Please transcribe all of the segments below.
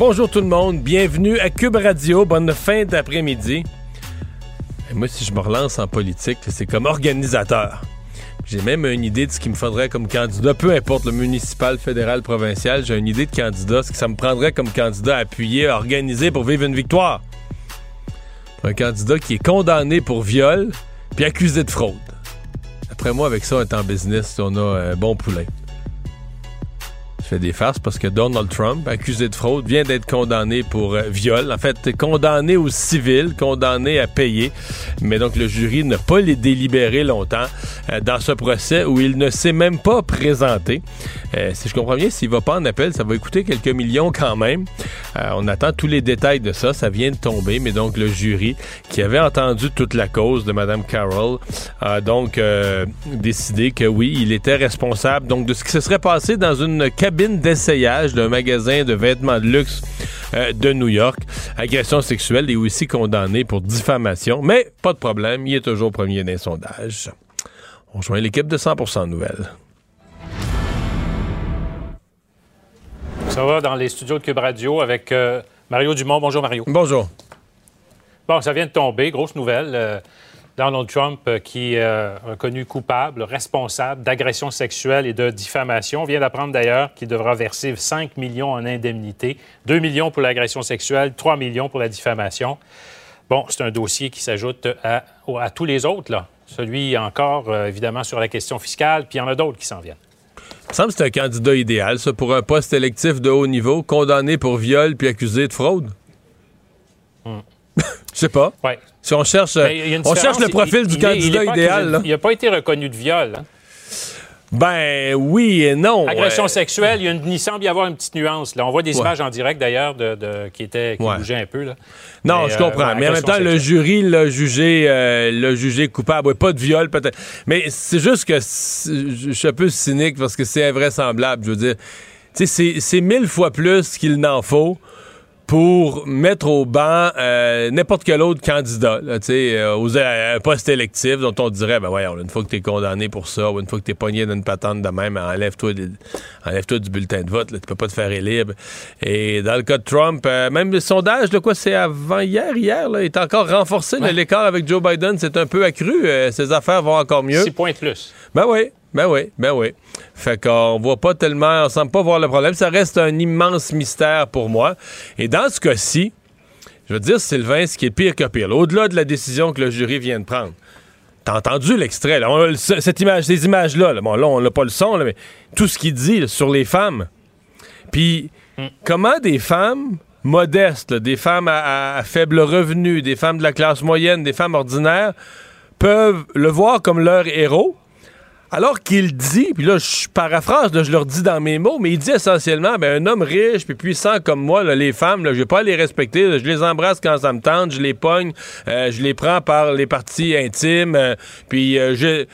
Bonjour tout le monde, bienvenue à Cube Radio, bonne fin d'après-midi. Moi, si je me relance en politique, c'est comme organisateur. J'ai même une idée de ce qu'il me faudrait comme candidat, peu importe le municipal, fédéral, provincial, j'ai une idée de candidat, ce que ça me prendrait comme candidat appuyé, organisé pour vivre une victoire. Un candidat qui est condamné pour viol, puis accusé de fraude. Après moi, avec ça, on est en business, on a un bon poulet. Je fais des farces parce que Donald Trump, accusé de fraude, vient d'être condamné pour euh, viol. En fait, condamné au civil, condamné à payer. Mais donc, le jury n'a pas les délibéré longtemps euh, dans ce procès où il ne s'est même pas présenté. Euh, si je comprends bien, s'il va pas en appel, ça va coûter quelques millions quand même. On attend tous les détails de ça. Ça vient de tomber. Mais donc, le jury, qui avait entendu toute la cause de Mme Carroll, a donc décidé que oui, il était responsable donc de ce qui se serait passé dans une cabine d'essayage d'un magasin de vêtements de luxe euh, de New York. Agression sexuelle et aussi condamné pour diffamation. Mais pas de problème, il est toujours premier d'un sondage. On rejoint l'équipe de 100% Nouvelles. Ça va dans les studios de Cube Radio avec euh, Mario Dumont. Bonjour Mario. Bonjour. Bon, ça vient de tomber, grosse nouvelle. Euh, Donald Trump, euh, qui est euh, reconnu coupable, responsable d'agression sexuelle et de diffamation, vient d'apprendre d'ailleurs qu'il devra verser 5 millions en indemnité, 2 millions pour l'agression sexuelle, 3 millions pour la diffamation. Bon, c'est un dossier qui s'ajoute à, à tous les autres, là. Celui encore, euh, évidemment, sur la question fiscale, puis il y en a d'autres qui s'en viennent. Il me semble que c'est un candidat idéal, ça, pour un poste électif de haut niveau, condamné pour viol puis accusé de fraude. Je sais pas. Ouais. Si on cherche, on cherche le profil Il- du il candidat est idéal. Il n'a pas été reconnu de viol. hein. Ben oui et non. Agression Ouais. sexuelle, il, y a une- il semble y avoir une petite nuance. Là. On voit des Ouais. images en direct d'ailleurs de, de- qui, étaient, qui Ouais. bougeaient un peu. Là. Non, Mais, je euh, comprends. mais en même temps, le jury l'a jugé, euh, jugé coupable. Pas de viol, peut-être. Mais c'est juste que je suis un peu cynique parce que c'est invraisemblable. Je veux dire, c'est mille fois plus qu'il n'en faut pour mettre au banc euh, n'importe quel autre candidat, là, tu sais, euh, aux- à un poste électif dont on dirait, ben voyons, une fois que t'es condamné pour ça, ou une fois que t'es pogné dans une patente de même, enlève-toi enlève-toi du bulletin de vote, tu peux pas te faire élire. Et dans le cas de Trump, euh, même le sondage, de quoi c'est avant hier, hier, là, est encore renforcé. Ouais. L'écart avec Joe Biden, c'est un peu accru. euh, ses affaires vont encore mieux. 6 points de plus. Ben oui, ben oui, ben oui. Fait qu'on voit pas tellement, on semble pas voir le problème. Ça reste un immense mystère pour moi. Et dans ce cas-ci, je veux dire, Sylvain, ce qui est pire que pire, là, au-delà de la décision que le jury vient de prendre, t'as entendu l'extrait, là, On cette image, ces images-là, là, bon, là, on n'a pas le son, là, mais tout ce qu'il dit là, sur les femmes. Puis, comment des femmes modestes, des femmes à, à- à faible revenu, des femmes de la classe moyenne, des femmes ordinaires, peuvent le voir comme leur héros, alors qu'il dit, puis là, je paraphrase, je leur dis dans mes mots, mais il dit essentiellement, ben, un homme riche puis puissant comme moi, les femmes, là, je vais pas les respecter, je les embrasse quand ça me tente, je les pogne, euh, je les prends par les parties intimes, euh, puis euh, je...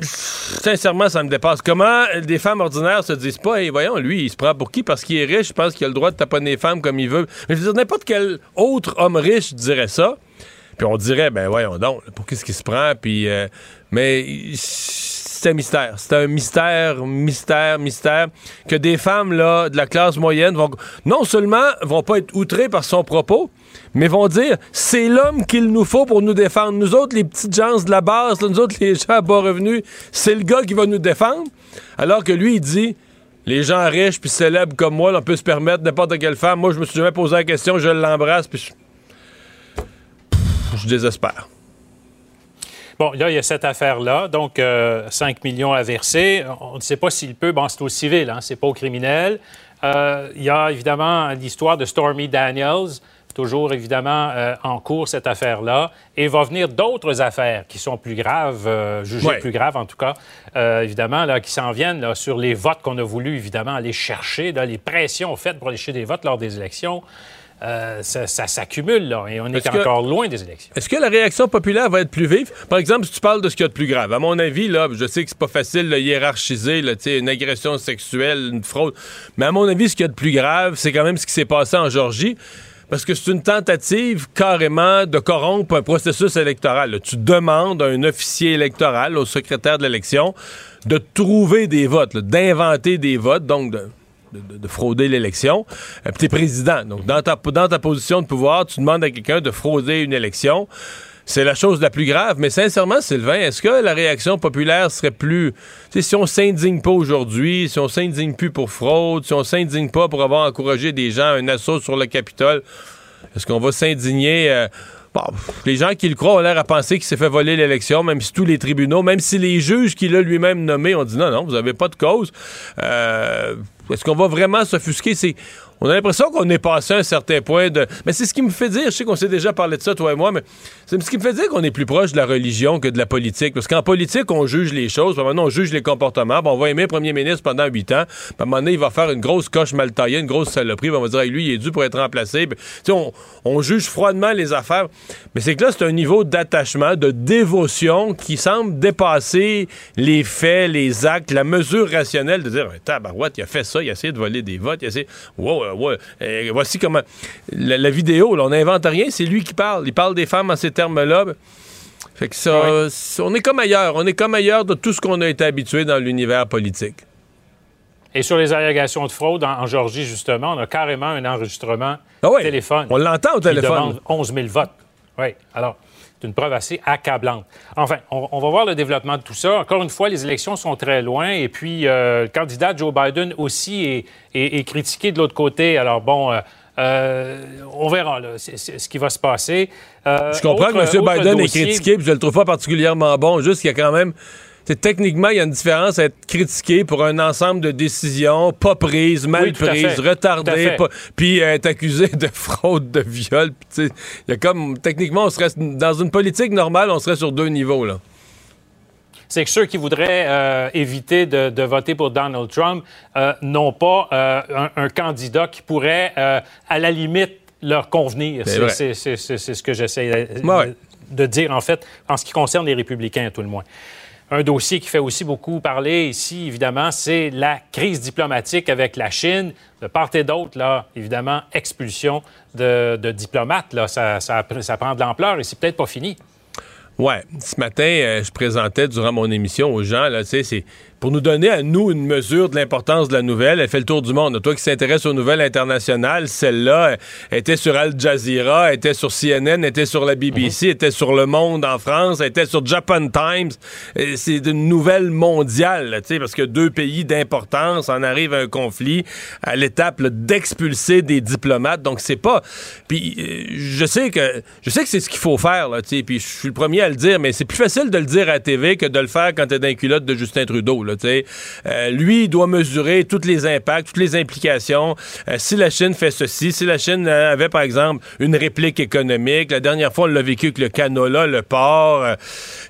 Sincèrement, ça me dépasse. Comment des femmes ordinaires se disent pas, hey, voyons, lui, il se prend pour qui? Parce qu'il est riche, je pense qu'il a le droit de taponner les femmes comme il veut. Mais je veux dire, n'importe quel autre homme riche dirait ça. Puis on dirait, ben voyons donc, pour qu'est-ce qu'il se prend? Puis, euh, mais c'est un mystère. C'est un mystère, mystère, mystère que des femmes là, de la classe moyenne vont non seulement vont pas être outrées par son propos, mais vont dire c'est l'homme qu'il nous faut pour nous défendre. Nous autres, les petites gens de la base, là, nous autres, les gens à bas revenus, c'est le gars qui va nous défendre. Alors que lui, il dit les gens riches puis célèbres comme moi, là, on peut se permettre n'importe quelle femme. Moi, je me suis jamais posé la question, je l'embrasse, puis. Je désespère. Bon, là, il y a cette affaire-là. Donc, euh, 5 millions à verser. On ne sait pas s'il peut. Bon, c'est au civil, hein, c'est pas au criminel. Euh, il y a évidemment l'histoire de Stormy Daniels, toujours évidemment euh, en cours cette affaire-là. Et il va venir d'autres affaires qui sont plus graves, euh, jugées Ouais. plus graves en tout cas, évidemment, là, qui s'en viennent là, sur les votes qu'on a voulu évidemment aller chercher, là, les pressions faites pour aller chercher des votes lors des élections. Euh, ça, s'accumule, là, et on est, encore loin des élections. Est-ce que la réaction populaire va être plus vive? Par exemple, si tu parles de ce qu'il y a de plus grave, à mon avis, là, je sais que c'est pas facile de hiérarchiser, là, une agression sexuelle, une fraude, mais à mon avis, ce qu'il y a de plus grave, c'est quand même ce qui s'est passé en Georgie parce que c'est une tentative carrément de corrompre un processus électoral. Tu demandes à un officier électoral, au secrétaire de l'élection, de trouver des votes, d'inventer des votes, donc de, de, frauder l'élection. Euh, tu es président. Donc, dans ta, dans ta position de pouvoir, tu demandes à quelqu'un de frauder une élection. C'est la chose la plus grave. Mais sincèrement, Sylvain, est-ce que la réaction populaire serait plus. si on s'indigne pas aujourd'hui, si on s'indigne plus pour fraude, si on s'indigne pas pour avoir encouragé des gens à un assaut sur le Capitole, est-ce qu'on va s'indigner. Euh, les gens qui le croient ont l'air à penser qu'il s'est fait voler l'élection, même si tous les tribunaux, même si les juges qu'il a lui-même nommés ont dit non, non, vous n'avez pas de cause. Euh, est-ce qu'on va vraiment s'offusquer? C'est on a l'impression qu'on est passé à un certain point de. Mais c'est ce qui me fait dire, je sais qu'on s'est déjà parlé de ça, toi et moi, mais c'est ce qui me fait dire qu'on est plus proche de la religion que de la politique. Parce qu'en politique, on juge les choses, puis maintenant, on juge les comportements. on va aimer le premier ministre pendant huit ans, puis à un moment donné, il va faire une grosse coche mal taillée, une grosse saloperie, on va dire, lui, il est dû pour être remplacé. on, on juge froidement les affaires. Mais c'est que là, c'est un niveau d'attachement, de dévotion qui semble dépasser les faits, les actes, la mesure rationnelle de dire, tabarouette, il a fait ça, il a essayé de voler des votes, il a essayé. Wow, ouais, voici comment. La, vidéo, on n'invente rien, c'est lui qui parle. Il parle des femmes en ces termes-là. Fait que ça, on est comme ailleurs. On est comme ailleurs de tout ce qu'on a été habitué dans l'univers politique. Et sur les allégations de fraude en, Georgie, justement, on a carrément un enregistrement ah téléphone. On l'entend au téléphone. Qui demande 11 000 votes. Oui. Alors, c'est une preuve assez accablante. Enfin, on, va voir le développement de tout ça. Encore une fois, les élections sont très loin et puis euh, le candidat Joe Biden aussi est, critiqué de l'autre côté. Alors bon, euh, euh, on verra là, ce qui va se passer. je comprends que M. Biden est critiqué, puis je le trouve pas particulièrement bon, juste qu'il y a quand même techniquement, il y a une différence à être critiqué pour un ensemble de décisions pas prises, mal prises, retardées, puis être accusé de fraude, de viol. Il y a comme, techniquement, on serait, dans une politique normale, on serait sur deux niveaux, là c'est que ceux qui voudraient euh, éviter de, voter pour Donald Trump euh, n'ont pas euh, un, candidat qui pourrait, à la limite, leur convenir. C'est ce que j'essaie de dire, en fait, en ce qui concerne les républicains, à tout le moins. Un dossier qui fait aussi beaucoup parler ici, évidemment, c'est la crise diplomatique avec la Chine. De part et d'autre, là, évidemment, expulsion de, diplomates, là, ça, ça, prend de l'ampleur et c'est peut-être pas fini. Ouais, ce matin, euh, je présentais durant mon émission aux gens, là, tu pour nous donner à nous une mesure de l'importance de la nouvelle. Elle fait le tour du monde. Toi qui s'intéresse aux nouvelles internationales, celle-là était sur Al Jazeera, était sur CNN, était sur la BBC, mhm. était sur Le Monde en France, était sur Japan Times. C'est une nouvelle mondiale, tu sais, parce que deux pays d'importance en arrivent à un conflit à l'étape d'expulser des diplomates. Donc c'est pas. Puis euh, je sais que je sais que c'est ce qu'il faut faire, là, tu sais. Puis je suis le premier à le dire, mais c'est plus facile de le dire à la TV que de le faire quand t'es dans culotte de Justin Trudeau. Euh, lui, il doit mesurer tous les impacts, toutes les implications. Euh, si la Chine fait ceci, si la Chine euh, avait, par exemple, une réplique économique, la dernière fois, on l'a vécu avec le canola, le port.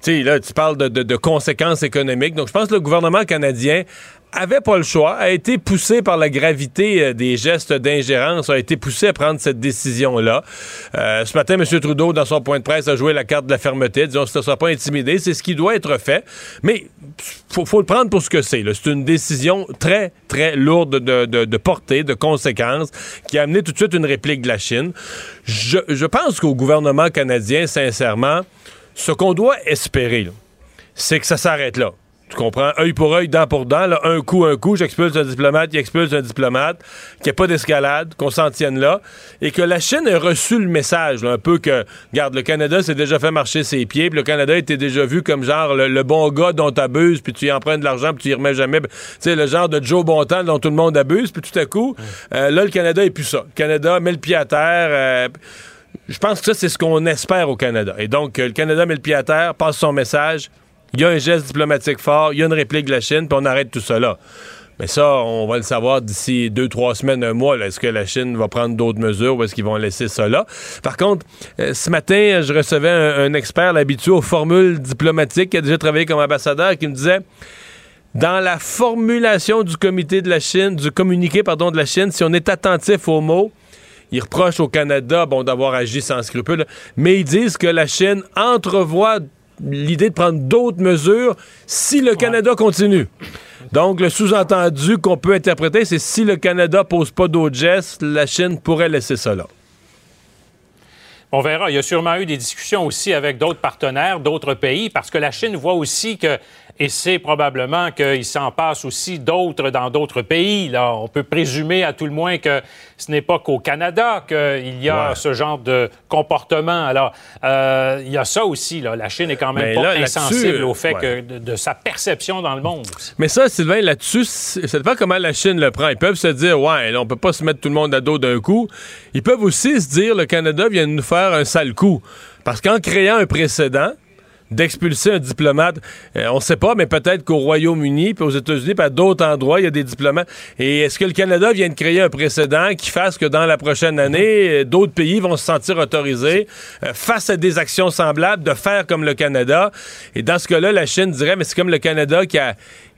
tu là, tu parles de conséquences économiques. Donc, je pense que le gouvernement canadien avait pas le choix, a été poussé par la gravité euh, des gestes d'ingérence, a été poussé à prendre cette décision-là. Euh, ce matin, M. Trudeau, dans son point de presse, a joué la carte de la fermeté, disant que ne sera pas intimidé, c'est ce qui doit être fait. Mais faut, faut le prendre pour ce que c'est. C'est une décision très, très lourde de, de, portée, de conséquences, qui a amené tout de suite une réplique de la Chine. Je pense qu'au gouvernement canadien, sincèrement, ce qu'on doit espérer, c'est que ça s'arrête là. Tu comprends? Œil pour œil, dent pour dent. Là, un coup, un coup, j'expulse un diplomate, il expulse un diplomate, qu'il n'y ait pas d'escalade, qu'on s'en tienne là. Et que la Chine ait reçu le message, un peu que, regarde, le Canada s'est déjà fait marcher ses pieds, puis le Canada était déjà vu comme genre le, bon gars dont tu abuses, puis tu y empruntes de l'argent, puis tu y remets jamais. Tu sais, le genre de Joe Bontemps dont tout le monde abuse, puis tout à coup, euh, là, le Canada est plus ça. Le Canada met le pied à terre. Euh, je pense que ça, c'est ce qu'on espère au Canada. Et donc, le Canada met le pied à terre, passe son message il y a un geste diplomatique fort, il y a une réplique de la Chine, puis on arrête tout cela. Mais ça, on va le savoir d'ici deux, trois semaines, un mois. Est-ce que la Chine va prendre d'autres mesures ou est-ce qu'ils vont laisser là? Par contre, euh, ce matin, je recevais un, expert habitué aux formules diplomatiques qui a déjà travaillé comme ambassadeur qui me disait dans la formulation du comité de la Chine, du communiqué pardon, de la Chine, si on est attentif aux mots, ils reprochent au Canada bon, d'avoir agi sans scrupule, mais ils disent que la Chine entrevoit l'idée de prendre d'autres mesures si le Canada continue. Donc, le sous-entendu qu'on peut interpréter, c'est si le Canada pose pas d'autres gestes, la Chine pourrait laisser ça là. On verra. Il y a sûrement eu des discussions aussi avec d'autres partenaires, d'autres pays, parce que la Chine voit aussi que et c'est probablement qu'il s'en passe aussi d'autres dans d'autres pays. Là, on peut présumer à tout le moins que ce n'est pas qu'au Canada qu'il y a ce genre de comportement. Alors, euh, il y a ça aussi. Là. La Chine est quand même pas insensible au fait que de, sa perception dans le monde. Mais ça, Sylvain, là-dessus, ça dépend comment la Chine le prend. Ils peuvent se dire, ouais, là, on peut pas se mettre tout le monde à dos d'un coup. Ils peuvent aussi se dire, le Canada vient de nous faire un sale coup. Parce qu'en créant un précédent, d'expulser un diplomate. Euh, on ne sait pas, mais peut-être qu'au Royaume-Uni, puis aux États-Unis, puis à d'autres endroits, il y a des diplomates. Et est-ce que le Canada vient de créer un précédent qui fasse que dans la prochaine année, euh, d'autres pays vont se sentir autorisés, euh, face à des actions semblables, de faire comme le Canada? Et dans ce cas-là, la Chine dirait, mais c'est comme le Canada qui a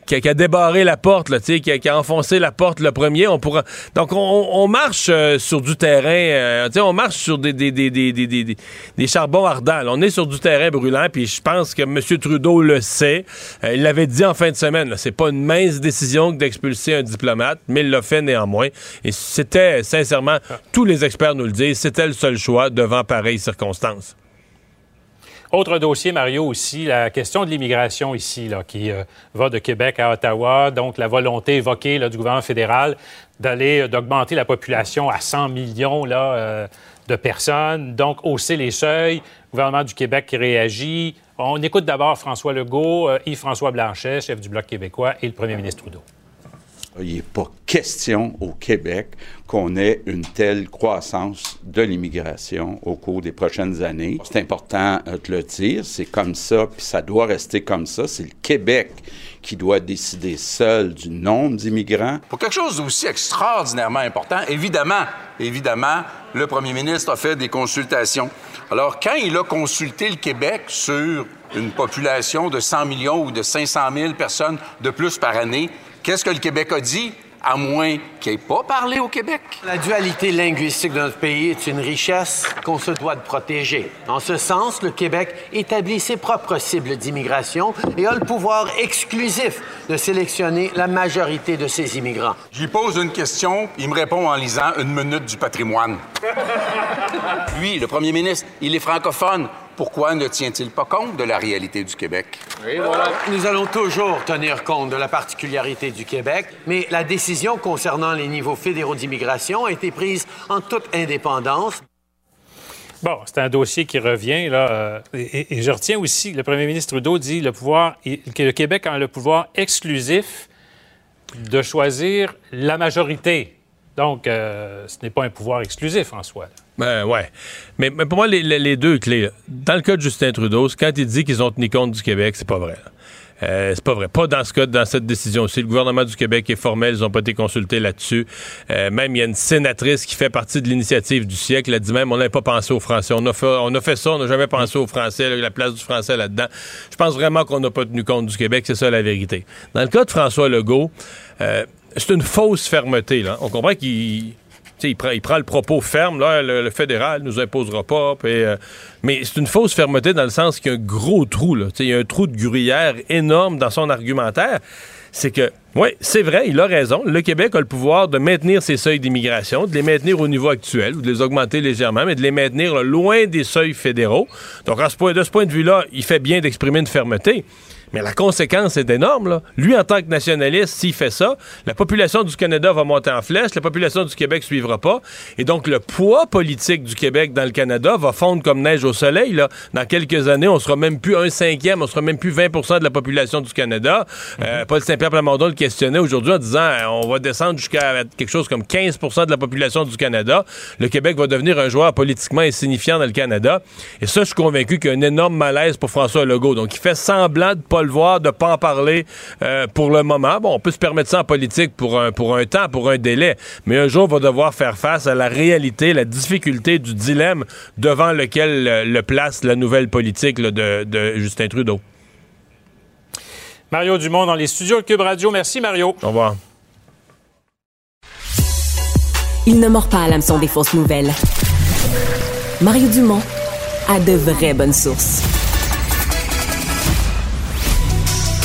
qui a, débarré la porte, là, qui, a, qui a enfoncé la porte le premier. On pourra... Donc, on, marche euh, sur du terrain, euh, on marche sur des, des, des, des, charbons ardents. On est sur du terrain brûlant, puis je pense que M. Trudeau le sait. Euh, il l'avait dit en fin de semaine. C'est pas une mince décision d'expulser un diplomate, mais il l'a fait néanmoins. Et c'était, sincèrement, tous les experts nous le disent, c'était le seul choix devant pareilles circonstances. Autre dossier, Mario, aussi, la question de l'immigration ici, là, qui euh, va de Québec à Ottawa. Donc, la volonté évoquée là, du gouvernement fédéral d'aller, euh, d'augmenter la population à 100 millions là, euh, de personnes. Donc, hausser les seuils. Le gouvernement du Québec qui réagit. On écoute d'abord François Legault, Yves-François Blanchet, chef du Bloc québécois, et le premier ministre Trudeau. Il n'est pas question au Québec qu'on ait une telle croissance de l'immigration au cours des prochaines années. C'est important euh, de le dire, c'est comme ça, puis ça doit rester comme ça. C'est le Québec qui doit décider seul du nombre d'immigrants. Pour quelque chose d'aussi extraordinairement important, évidemment, évidemment, le premier ministre a fait des consultations. Alors, quand il a consulté le Québec sur une population de 100 millions ou de 500 000 personnes de plus par année, Qu'est-ce que le Québec a dit? à moins qu'il n'ait pas parlé au Québec? La dualité linguistique de notre pays est une richesse qu'on se doit de protéger. En ce sens, le Québec établit ses propres cibles d'immigration et a le pouvoir exclusif de sélectionner la majorité de ses immigrants. Lui pose une question, il me répond en lisant une minute du patrimoine. Lui, le premier ministre, il est francophone pourquoi ne tient-il pas compte de la réalité du Québec? Nous allons toujours tenir compte de la particularité du Québec, mais la décision concernant les niveaux fédéraux d'immigration a été prise en toute indépendance. Bon, c'est un dossier qui revient, là. Euh, et, je retiens aussi, le premier ministre Trudeau dit le pouvoir, que le Québec a le pouvoir exclusif de choisir la majorité. Donc, euh, ce n'est pas un pouvoir exclusif en soi. Ben ouais. Mais, pour moi, les, deux clés, dans le cas de Justin Trudeau, quand il dit qu'ils ont tenu compte du Québec, c'est pas vrai. Euh, c'est pas vrai. Pas dans ce cas, dans cette décision aussi. Le gouvernement du Québec est formel, ils n'ont pas été consultés là-dessus. Euh, même, il y a une sénatrice qui fait partie de l'initiative du siècle. Elle a dit même, on n'avait pas pensé aux Français. On a fait, on a fait ça, on n'a jamais pensé aux Français, la place du Français là-dedans. Je pense vraiment qu'on n'a pas tenu compte du Québec. C'est ça la vérité. Dans le cas de François Legault, euh, c'est une fausse fermeté. Là. On comprend qu'il il prend, le propos ferme, là, le, fédéral nous imposera pas. Euh, mais c'est une fausse fermeté dans le sens qu'il y a un gros trou. Là, il y a un trou de gruyère énorme dans son argumentaire. C'est que, oui, c'est vrai, il a raison. Le Québec a le pouvoir de maintenir ses seuils d'immigration, de les maintenir au niveau actuel ou de les augmenter légèrement, mais de les maintenir loin des seuils fédéraux. Donc, à ce point, de ce point de vue-là, il fait bien d'exprimer une fermeté. Mais la conséquence est énorme. Là. Lui, en tant que nationaliste, s'il fait ça, la population du Canada va monter en flèche, la population du Québec suivra pas. Et donc, le poids politique du Québec dans le Canada va fondre comme neige au soleil. Là. Dans quelques années, on sera même plus un cinquième, on sera même plus 20% de la population du Canada. Euh, Paul Saint-Pierre Plamondon le questionnait aujourd'hui en disant euh, on va descendre jusqu'à quelque chose comme 15% de la population du Canada. Le Québec va devenir un joueur politiquement insignifiant dans le Canada. Et ça, je suis convaincu qu'il y a un énorme malaise pour François Legault. Donc, il fait semblant de pas le voir, de pas en parler euh, pour le moment. Bon, on peut se permettre ça en politique pour un, pour un temps, pour un délai, mais un jour, on va devoir faire face à la réalité, la difficulté du dilemme devant lequel euh, le place la nouvelle politique de, de Justin Trudeau. Mario Dumont dans les studios de Cube Radio. Merci, Mario. Au revoir. il ne mord pas à l'hameçon des fausses nouvelles. Mario Dumont a de vraies bonnes sources.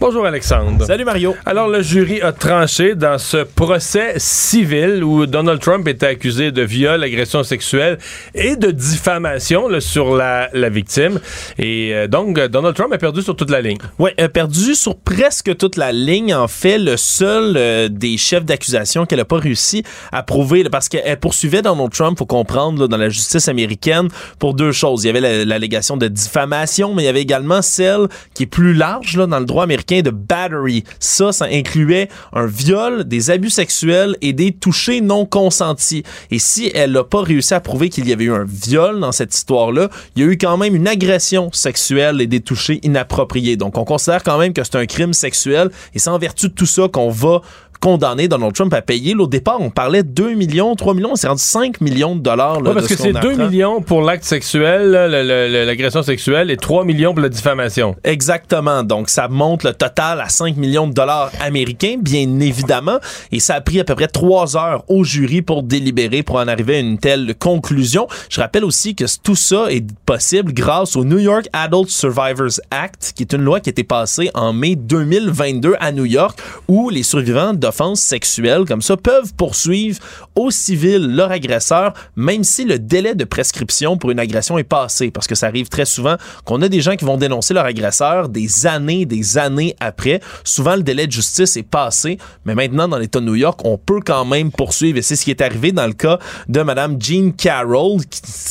Bonjour Alexandre. Salut Mario. Alors le jury a tranché dans ce procès civil où Donald Trump était accusé de viol, agression sexuelle et de diffamation sur la, victime. Et euh, donc Donald Trump a perdu sur toute la ligne. Oui, a perdu sur presque toute la ligne. En fait, le seul euh, des chefs d'accusation qu'elle n'a pas réussi à prouver, parce qu'elle poursuivait Donald Trump, faut comprendre, dans la justice américaine, pour deux choses. Il y avait l'allégation de diffamation, mais il y avait également celle qui est plus large dans le droit américain de battery. Ça, ça incluait un viol, des abus sexuels et des touchés non consentis. Et si elle n'a pas réussi à prouver qu'il y avait eu un viol dans cette histoire-là, il y a eu quand même une agression sexuelle et des touchés inappropriés. Donc, on considère quand même que c'est un crime sexuel et c'est en vertu de tout ça qu'on va condamné Donald Trump à payer. au départ, on parlait de 2 millions, 3 millions, c'est rendu 5 millions de dollars. Là, parce que c'est 2 millions pour l'acte sexuel, l'agression sexuelle, et 3 millions pour la diffamation. Exactement. Donc, ça monte le total à 5 millions de dollars américains, bien évidemment. Et ça a pris à peu près 3 heures au jury pour délibérer, pour en arriver à une telle conclusion. Je rappelle aussi que tout ça est possible grâce au New York Adult Survivors Act, qui est une loi qui a été passée en mai 2022 à New York, où les survivants de offenses sexuelles comme ça peuvent poursuivre au civil leur agresseur, même si le délai de prescription pour une agression est passé. Parce que ça arrive très souvent qu'on a des gens qui vont dénoncer leur agresseur des années, des années après. Souvent, le délai de justice est passé, mais maintenant, dans l'État de New York, on peut quand même poursuivre. Et c'est ce qui est arrivé dans le cas de Mme Jean Carroll,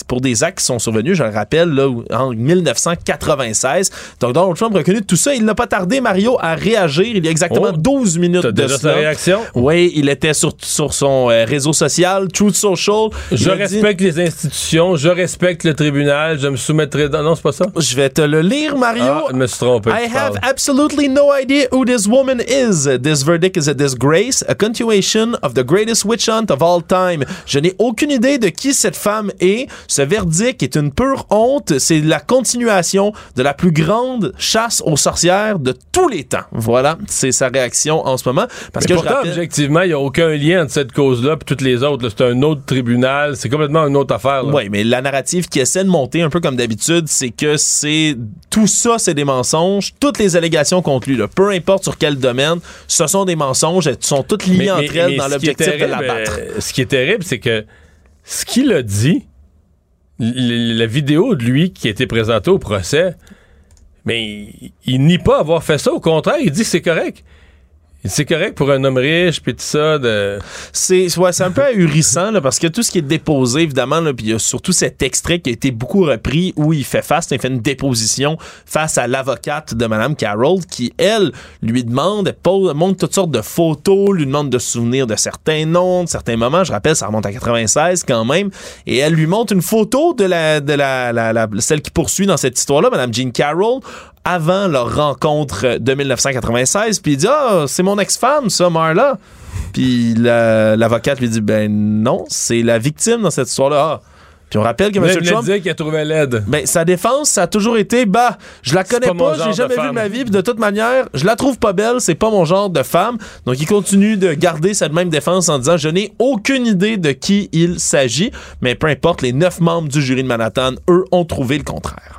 pour des actes qui sont survenus, je le rappelle, là, en 1996. Donc, Donald Trump a reconnu tout ça. Il n'a pas tardé, Mario, à réagir. Il y a exactement 12 minutes de cela. Oui, il était sur, sur son euh, réseau social, Truth Social. Je respecte les institutions, je respecte le tribunal, je me soumettrai. Dans... Non, c'est pas ça? Je vais te le lire, Mario. Ah, je me suis trompé. I have absolutely no idea who this woman is. This verdict is a disgrace, a continuation of the greatest witch hunt of all time. Je n'ai aucune idée de qui cette femme est. Ce verdict est une pure honte. C'est la continuation de la plus grande chasse aux sorcières de tous les temps. Voilà, c'est sa réaction en ce moment. Parce que pourtant, objectivement, il n'y a aucun lien entre cette cause-là et toutes les autres. C'est un autre tribunal. C'est complètement une autre affaire. Oui, mais la narrative qui essaie de monter, un peu comme d'habitude, c'est que c'est tout ça, c'est des mensonges. Toutes les allégations contre lui, peu importe sur quel domaine, ce sont des mensonges. Elles sont toutes liées entre elles dans l'objectif de l'abattre. Euh, ce qui est terrible, c'est que ce qu'il a dit, la vidéo de lui qui a été présentée au procès, mais il nie pas avoir fait ça. Au contraire, il dit que c'est correct. C'est correct pour un homme riche, puis tout ça. De... C'est ouais, un peu ahurissant, là, parce que tout ce qui est déposé, évidemment, puis il y a surtout cet extrait qui a été beaucoup repris où il fait face, il fait une déposition face à l'avocate de Mme Carroll qui, elle, lui demande, pose, montre toutes sortes de photos, lui demande de se souvenir de certains noms, de certains moments. Je rappelle, ça remonte à 96 quand même. Et elle lui montre une photo de la, de la, la, celle qui poursuit dans cette histoire-là, Mme Jean Carroll, avant leur rencontre de 1996. Puis il dit Ah, c'est mon ex-femme, ça, Marla. Puis l'avocate lui dit Ben non, c'est la victime dans cette histoire-là. Ah. Puis on rappelle que M. Trump. qu'il a trouvé l'aide. Ben, sa défense, ça a toujours été, bah, je la connais pas, j'ai jamais vu ma vie, puis de toute manière, je la trouve pas belle, c'est pas mon genre de femme. Donc, il continue de garder cette même défense en disant, je n'ai aucune idée de qui il s'agit, mais peu importe, les neuf membres du jury de Manhattan, eux, ont trouvé le contraire.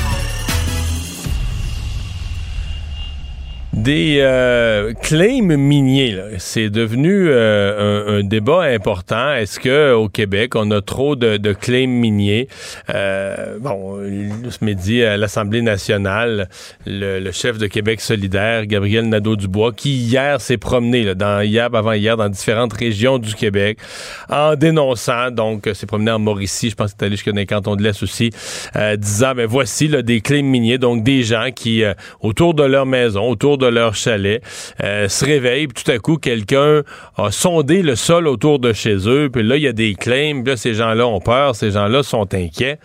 Des euh, claims miniers, c'est devenu euh, un, débat important. Est-ce que au Québec, on a trop de, de claims miniers? Euh, Bon, ce midi à l'Assemblée nationale, le, chef de Québec solidaire, Gabriel Nadeau-Dubois, qui hier s'est promené, là, dans hier, avant hier, dans différentes régions du Québec, en dénonçant, donc, s'est promené en Mauricie, je pense que c'est allé jusqu'à dans les cantons de l'Est aussi, disant, ben voici là, des claims miniers, donc des gens qui, autour de leur maison, autour de leur chalet, euh, se réveillent, puis tout à coup, quelqu'un a sondé le sol autour de chez eux, puis là, il y a des claims, puis là, ces gens-là ont peur, ces gens-là sont inquiets.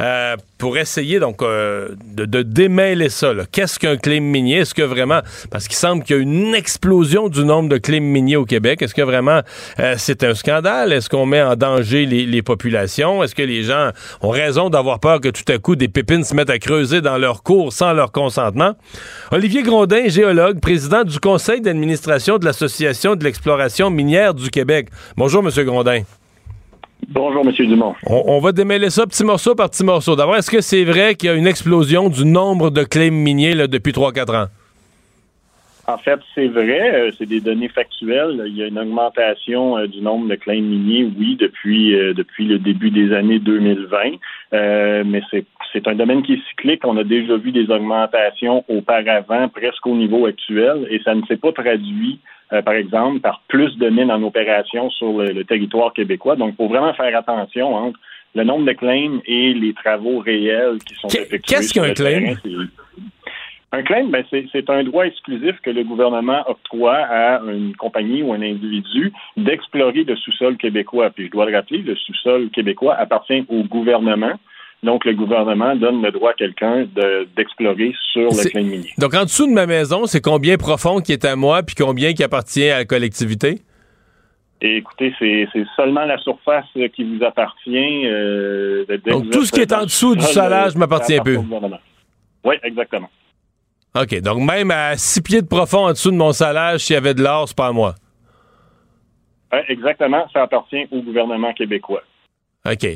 Euh, pour essayer donc euh, de, démêler ça. Qu'est-ce qu'un claim minier? Est-ce que vraiment, parce qu'il semble qu'il y a une explosion du nombre de claims miniers au Québec, est-ce que vraiment euh, c'est un scandale? Est-ce qu'on met en danger les, populations? Est-ce que les gens ont raison d'avoir peur que tout à coup des pépines se mettent à creuser dans leur cours sans leur consentement? Olivier Grondin, géologue, président du conseil d'administration de l'Association de l'exploration minière du Québec. Bonjour, Monsieur Grondin. Bonjour, M. Dumont. On, va démêler ça petit morceau par petit morceau. D'abord, est-ce que c'est vrai qu'il y a une explosion du nombre de claims miniers depuis 3-4 ans? En fait, c'est vrai, euh, c'est des données factuelles. Il y a une augmentation euh, du nombre de claims miniers, oui, depuis euh, depuis le début des années 2020. Mais c'est un domaine qui est cyclique. On a déjà vu des augmentations auparavant, presque au niveau actuel, et ça ne s'est pas traduit euh, par exemple, par plus de mines en opération sur le, territoire québécois. Donc, il faut vraiment faire attention entre le nombre de claims et les travaux réels qui sont effectués. Qu'est-ce qu'un claim? Un claim, ben, c'est un droit exclusif que le gouvernement octroie à une compagnie ou un individu d'explorer le sous-sol québécois. Puis je dois le rappeler, le sous-sol québécois appartient au gouvernement. Donc, le gouvernement donne le droit à quelqu'un d'explorer sur le claim minier. Donc, en dessous de ma maison, c'est combien profond qui est à moi, puis combien qui appartient à la collectivité? écoutez, c'est seulement la surface qui vous appartient. Euh, donc, tout ce qui est en dessous du salage m'appartient peu. Oui, exactement. OK. Donc, même à six pieds de profond en dessous de mon salage, s'il y avait de l'or, c'est pas à moi. Exactement. Ça appartient au gouvernement québécois. OK.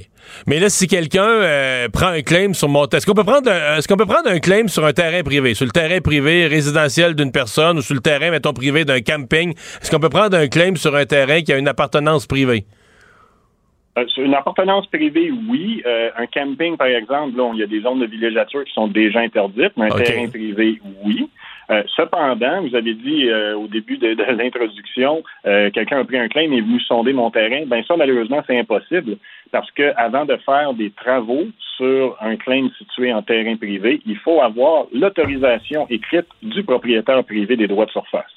Mais là, si quelqu'un euh, prend un claim sur mon... Est-ce qu'on peut prendre un... est-ce qu'on peut prendre un claim sur un terrain privé, sur le terrain privé résidentiel d'une personne ou sur le terrain, mettons, privé d'un camping? Est-ce qu'on peut prendre un claim sur un terrain qui a une appartenance privée? Euh, sur une appartenance privée, oui. Euh, un camping, par exemple, là, il y a des zones de villégiature qui sont déjà interdites, mais un terrain privé, oui. Euh, cependant, vous avez dit euh, au début de, l'introduction, euh, quelqu'un a pris un claim et vous sonder mon terrain. Ben ça, malheureusement, c'est impossible parce que avant de faire des travaux sur un claim situé en terrain privé, il faut avoir l'autorisation écrite du propriétaire privé des droits de surface.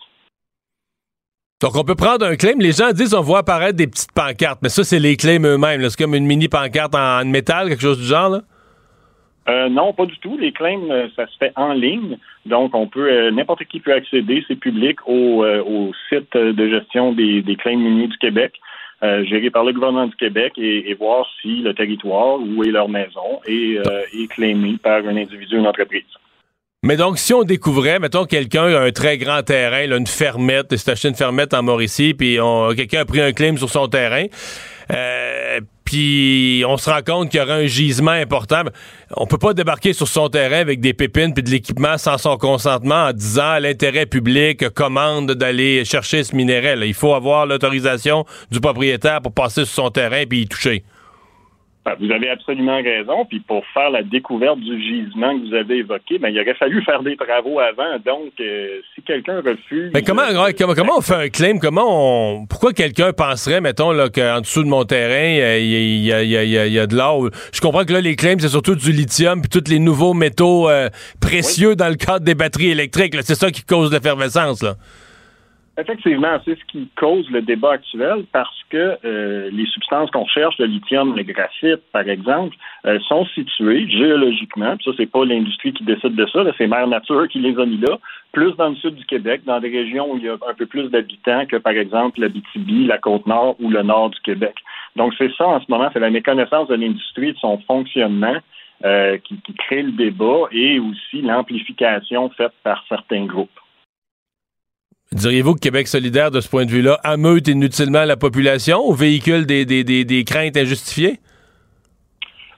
Donc, on peut prendre un claim. Les gens disent on voit apparaître des petites pancartes, mais ça, c'est les claims eux-mêmes. C'est comme une mini pancarte en métal, quelque chose du genre. Là? Euh, non, pas du tout. Les claims, euh, ça se fait en ligne. Donc, on peut, euh, n'importe qui peut accéder, c'est public, au, au, site de gestion des, claims miniers du Québec, géré par le gouvernement du Québec, et, voir si le territoire, où est leur maison, est, est claimé par un individu ou une entreprise. Mais donc, si on découvrait, mettons, quelqu'un a un très grand terrain, là, une fermette, il s'est acheté une fermette en Mauricie, puis quelqu'un a pris un claim sur son terrain, euh, puis on se rend compte qu'il y aura un gisement important. On peut pas débarquer sur son terrain avec des pépines puis de l'équipement sans son consentement en disant l'intérêt public commande d'aller chercher ce minerai. Il faut avoir l'autorisation du propriétaire pour passer sur son terrain puis y toucher. Ben, vous avez absolument raison. Puis pour faire la découverte du gisement que vous avez évoqué, ben, il aurait fallu faire des travaux avant. Donc, euh, si quelqu'un refuse. Mais comment, comment, on fait un claim? Comment on. Pourquoi quelqu'un penserait, mettons, là, qu'en dessous de mon terrain, il y, a, de l'or? Je comprends que là, les claims, c'est surtout du lithium puis tous les nouveaux métaux euh, précieux dans le cadre des batteries électriques. C'est ça qui cause l'effervescence, là. Effectivement, c'est ce qui cause le débat actuel parce que euh, les substances qu'on cherche, le lithium, le graphite, par exemple, euh, sont situées géologiquement. Puis ça, c'est pas l'industrie qui décide de ça, c'est Mère Nature qui les a mis là, plus dans le sud du Québec, dans des régions où il y a un peu plus d'habitants que, par exemple, la BTB, la Côte-Nord ou le nord du Québec. Donc, c'est ça en ce moment, c'est la méconnaissance de l'industrie, de son fonctionnement. Euh, qui, qui crée le débat et aussi l'amplification faite par certains groupes. Diriez-vous que Québec solidaire, de ce point de vue-là, ameute inutilement la population ou véhicule des, des, des, craintes injustifiées?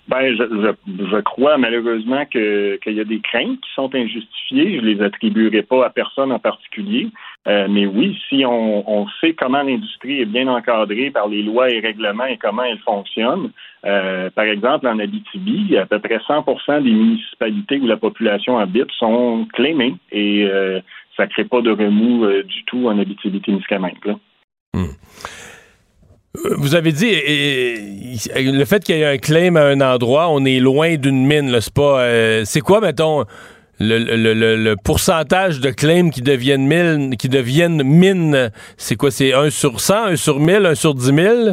Ben, je, je, crois malheureusement qu'il y a des craintes qui sont injustifiées. Je les attribuerai pas à personne en particulier. Euh, mais oui, si on, on sait comment l'industrie est bien encadrée par les lois et règlements et comment elle fonctionne, euh, par exemple, en Abitibi, à peu près 100% des municipalités où la population habite sont clémées et euh, ça ne crée pas de remous euh, du tout en Abitibi-Témiscamingue. Hmm. Euh, vous avez dit le fait qu'il y ait un claim à un endroit, on est loin d'une mine. C'est pas. Euh, c'est quoi, mettons, le, pourcentage de claims qui deviennent mine, qui deviennent mine, c'est quoi? C'est 1 sur 100, 1 sur 1000, 1 sur 10 000?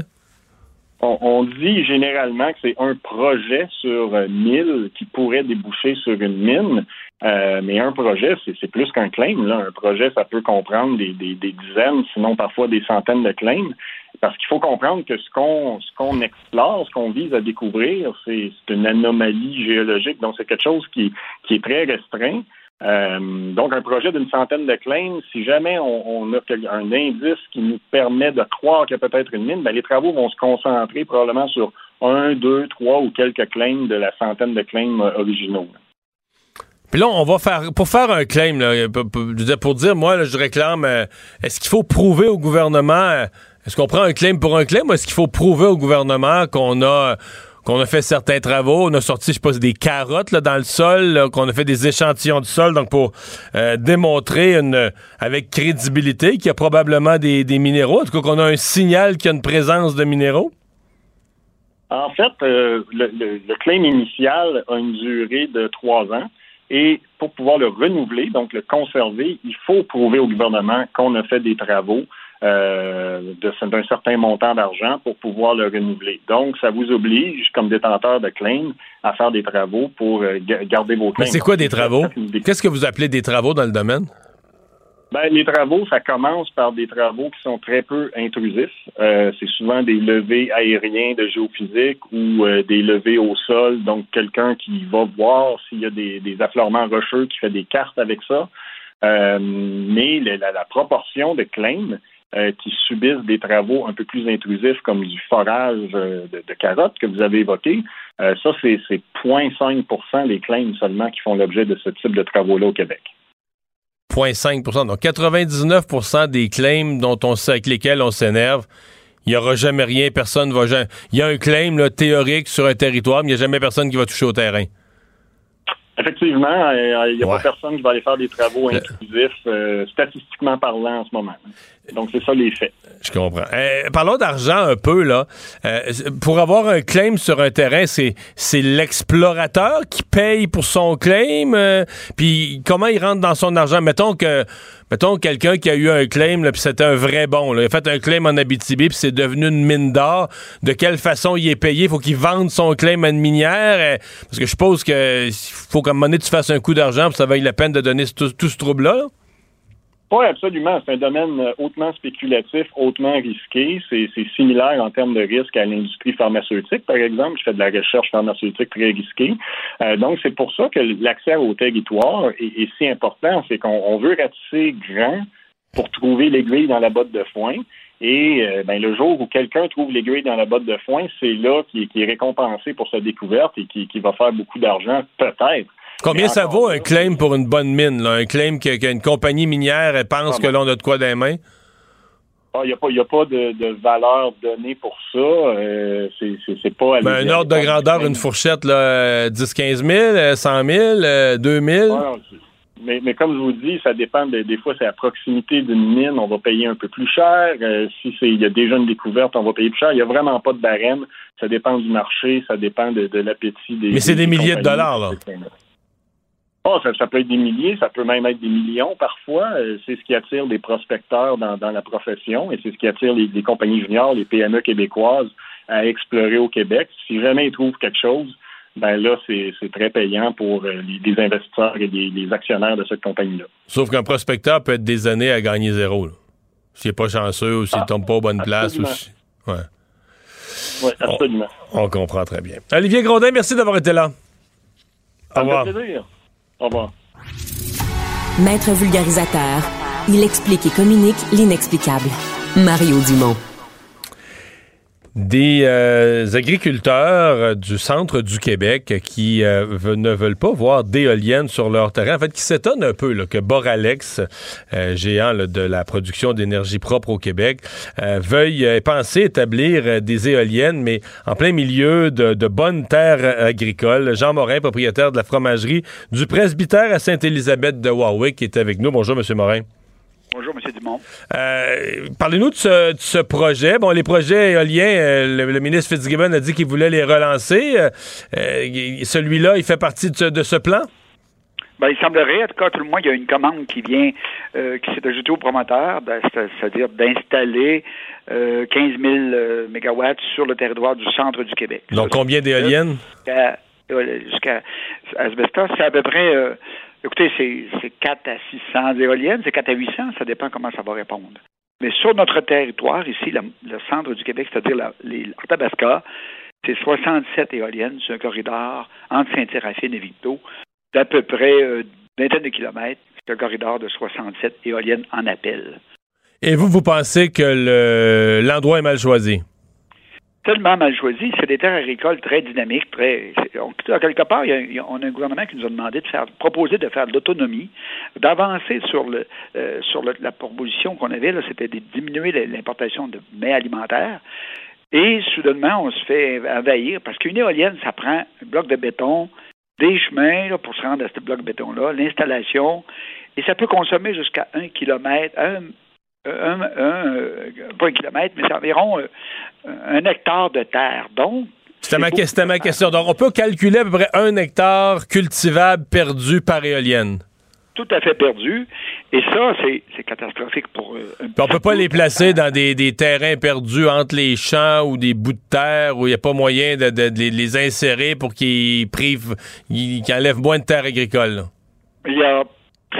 On, dit généralement que c'est un projet sur mille qui pourrait déboucher sur une mine, euh, mais un projet, c'est plus qu'un claim. Un projet, ça peut comprendre des, dizaines, sinon parfois des centaines de claims. Parce qu'il faut comprendre que ce qu'on explore, ce qu'on vise à découvrir, c'est une anomalie géologique. Donc, c'est quelque chose qui est très restreint. Euh, donc, un projet d'une centaine de claims, si jamais on, a un indice qui nous permet de croire qu'il y a peut-être une mine, ben, les travaux vont se concentrer probablement sur un, deux, trois ou quelques claims de la centaine de claims originaux. Puis là, on va faire, pour faire un claim, pour, dire, moi, je réclame, euh, est-ce qu'il faut prouver au gouvernement, euh, est-ce qu'on prend un claim pour un claim ou est-ce qu'il faut prouver au gouvernement qu'on a qu'on a fait certains travaux, on a sorti, je pas, des carottes là, dans le sol, qu'on a fait des échantillons de sol, donc pour euh, démontrer une, avec crédibilité qu'il y a probablement des, minéraux, en tout cas qu'on a un signal qu'il y a une présence de minéraux? En fait, le, le, claim initial a une durée de trois ans. Et pour pouvoir le renouveler, donc le conserver, il faut prouver au gouvernement qu'on a fait des travaux euh, d'un certain montant d'argent pour pouvoir le renouveler. Donc, ça vous oblige, comme détenteur de claim, à faire des travaux pour euh, garder vos claims. c'est quoi des travaux? Qu'est-ce que vous appelez des travaux dans le domaine? Ben, les travaux, ça commence par des travaux qui sont très peu intrusifs. Euh, c'est souvent des levées aériens de géophysique ou euh, des levées au sol. Donc, quelqu'un qui va voir s'il y a des, des, affleurements rocheux, qui fait des cartes avec ça. Euh, mais la, proportion de claims qui subissent des travaux un peu plus intrusifs comme du forage de, de carottes que vous avez évoqué, ça, c'est 0,5 des claims seulement qui font l'objet de ce type de travaux-là au Québec. 0,5 Donc 99% des claims dont on sait, avec lesquels on s'énerve, il n'y aura jamais rien, personne va. Il y a un claim théorique sur un territoire, mais il n'y a jamais personne qui va toucher au terrain. Effectivement, euh, il n'y a pas personne qui va aller faire des travaux intrusifs, euh, statistiquement parlant en ce moment. Donc, c'est ça les faits. Je comprends. Euh, parlons d'argent un peu, là. Euh, pour avoir un claim sur un terrain, c'est, c'est l'explorateur qui paye pour son claim. Euh, puis comment il rentre dans son argent? Mettons que mettons quelqu'un qui a eu un claim, puis c'était un vrai bon. Il a fait un claim en Abitibi, puis c'est devenu une mine d'or. De quelle façon il est payé? Faut qu'il vende son claim à une minière? parce que je suppose qu'il faut qu'à un moment donné, tu fasses un coup d'argent, puis ça vaille la peine de donner tout, ce trouble-là. là oui, absolument. C'est un domaine euh, hautement spéculatif, hautement risqué. C'est similaire en termes de risque à l'industrie pharmaceutique, par exemple. Je fais de la recherche pharmaceutique très risquée. Euh, donc, c'est pour ça que l'accès au territoire est, si important. C'est qu'on veut ratisser grand pour trouver l'aiguille dans la botte de foin. Et euh, ben, le jour où quelqu'un trouve l'aiguille dans la botte de foin, c'est là qui est, récompensé pour sa découverte et qui va faire beaucoup d'argent, peut-être. Combien ça vaut un claim pour une bonne mine? Un claim qu'une compagnie minière pense ah, que l'on a de quoi dans les mains? Il ah, n'y a pas, y a pas de, valeur donnée pour ça. Euh, c'est pas... Ben, un ordre de grandeur, une fourchette, 10-15 000, 100 000, 2 000? mais, mais, comme je vous dis, ça dépend. des fois, c'est à proximité d'une mine, on va payer un peu plus cher. Euh, si il y a déjà une découverte, on va payer plus cher. Il n'y a vraiment pas de barème. Ça dépend du marché, ça dépend de, l'appétit des. Mais c'est des, milliers de dollars, là. Oh, ça, peut être des milliers, ça peut même être des millions parfois. Euh, c'est ce qui attire des prospecteurs dans, la profession et c'est ce qui attire les, compagnies juniors, les PME québécoises à explorer au Québec. Si jamais ils trouvent quelque chose, ben là, c'est très payant pour euh, les, investisseurs et les, actionnaires de cette compagnie-là. Sauf qu'un prospecteur peut être des années à gagner zéro. S'il n'est pas chanceux ou s'il ne ah, tombe pas aux bonnes places. Ou Ouais. Oui, absolument. On, comprend très bien. Olivier Grondin, merci d'avoir été là. Au revoir. Maître vulgarisateur, il explique et communique l'inexplicable. Mario Dumont des euh, agriculteurs du centre du Québec qui euh, ne veulent pas voir d'éoliennes sur leur terrain. En fait, qui s'étonnent un peu que Boralex, euh, géant de la production d'énergie propre au Québec, veuille penser établir des éoliennes, mais en plein milieu de, de bonnes terres agricoles. Jean Morin, propriétaire de la fromagerie du presbytère à Sainte-Élisabeth de Warwick, qui est avec nous. Bonjour, Monsieur Morin. Bonjour, M. Dumont. Euh, parlez-nous de ce, projet. Bon, les projets éoliens, euh, le, ministre Fitzgibbon a dit qu'il voulait les relancer. Euh, celui-là, il fait partie de ce, plan? Ben, il semblerait, en tout cas, tout le moins, il y a une commande qui vient, qui s'est ajoutée au promoteur, c'est-à-dire d'installer euh, 15 000 euh, mégawatts sur le territoire du centre du Québec. Donc, combien d'éoliennes? Jusqu'à Asbestos, c'est à peu près, écoutez, c'est 4 à 600 éoliennes, c'est 4 à 800, ça dépend comment ça va répondre. Mais sur notre territoire, ici, le centre du Québec, c'est-à-dire les Arthabasca, c'est 67 éoliennes sur un corridor entre Saint-Séraphine et Victo d'à peu près une euh, vingtaine de kilomètres. C'est un corridor de 67 éoliennes en appel. Et vous, vous pensez que l'endroit est mal choisi? Tellement mal choisi. C'est des terres agricoles très dynamiques, très. quelque part, on a un gouvernement qui nous a demandé de faire, proposer de faire de l'autonomie, d'avancer sur le euh, la proposition qu'on avait. C'était de diminuer l'importation de mets alimentaires. Et soudainement, on se fait envahir parce qu'une éolienne, ça prend un bloc de béton, des chemins pour se rendre à ce bloc de béton-là, l'installation, et ça peut consommer jusqu'à un kilomètre, un, un, pas un kilomètre, mais c'est environ euh, un hectare de terre. Donc, c'était ma, ma, question. Donc, on peut calculer à peu près un hectare cultivable perdu par éolienne tout à fait perdu. Et ça, c'est catastrophique pour eux. On peut pas les placer dans des, terrains perdus entre les champs ou des bouts de terre où il n'y a pas moyen de, les, insérer pour qu'ils privent, qu'ils enlèvent moins de terres agricoles. Il y a,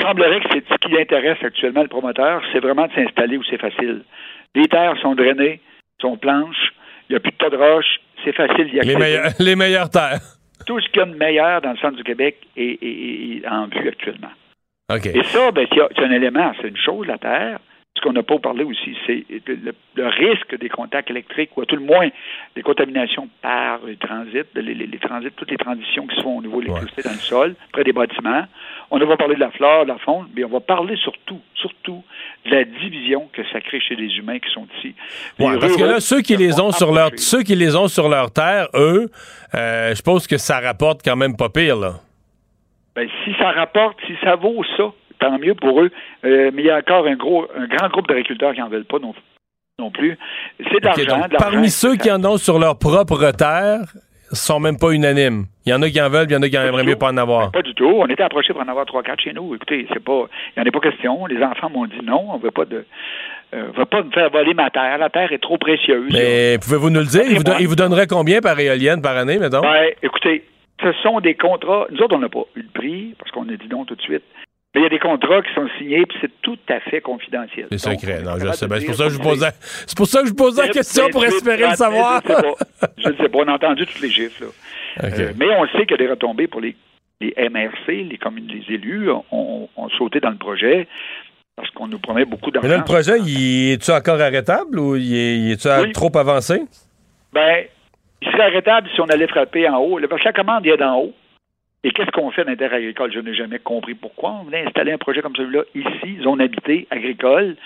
semblerait que c'est ce qui intéresse actuellement le promoteur, c'est vraiment de s'installer où c'est facile. Les terres sont drainées, sont planches, il n'y a plus de tas de roches, c'est facile d'y accéder. Les, les meilleures terres. Tout ce qu'il y a de meilleur dans le centre du Québec est en vue actuellement. Et ça, ben, c'est un élément, c'est une chose, la Terre. Ce qu'on n'a pas parlé aussi, c'est le, risque des contacts électriques, ou à tout le moins des contaminations par les transits, les, les, transits, toutes les transitions qui se font au niveau de l'électricité dans le sol, près des bâtiments. On va parler de la flore, de la faune, mais on va parler surtout, surtout de la division que ça crée chez les humains qui sont ici. Ouais, parce que là, ceux qui les ont sur leur, ceux qui les ont sur leur terre, eux, euh, je pense que ça rapporte quand même pas pire, là. Ben, si ça rapporte, si ça vaut ça, tant mieux pour eux. Euh, mais il y a encore un gros, un grand groupe d'agriculteurs qui n'en veulent pas non, non plus. C'est de l'argent. parmi ceux qui en ont sur leur propre terre, sont même pas unanimes. Il y en a qui en veulent, il y en a qui aimeraient mieux pas en avoir. Ben, pas du tout. On était approchés pour en avoir trois, quatre chez nous. Écoutez, c'est pas, il n'y en a pas question. Les enfants m'ont dit non, on veut pas de, euh, veut pas me faire voler ma terre. La terre est trop précieuse. Mais pouvez-vous nous le dire? Il vous, donnerait combien par éolienne par année, mettons? Ben, écoutez, ce sont des contrats. Nous autres, on n'a pas eu le prix parce qu'on a dit non tout de suite. Mais il y a des contrats qui sont signés, puis c'est tout à fait confidentiel. C'est secret, non, je sais. C'est pour ça que je posais, c'est pour ça que je posais la question pour espérer le savoir. Je ne sais pas. On a entendu tous les chiffres. Euh, mais on sait qu'il y a des retombées pour les, MRC, les communes, les élus ont, sauté dans le projet parce qu'on nous promet beaucoup d'argent. Mais là, le projet, il est-tu encore arrêtable ou il est-tu trop avancé? Ben, il serait arrêtable si on allait frapper en haut. Parce que la commande est d'en haut. Et qu'est-ce qu'on fait terre agricole? Je n'ai jamais compris pourquoi. On venait installer un projet comme celui-là ici, zone habitée, agricole.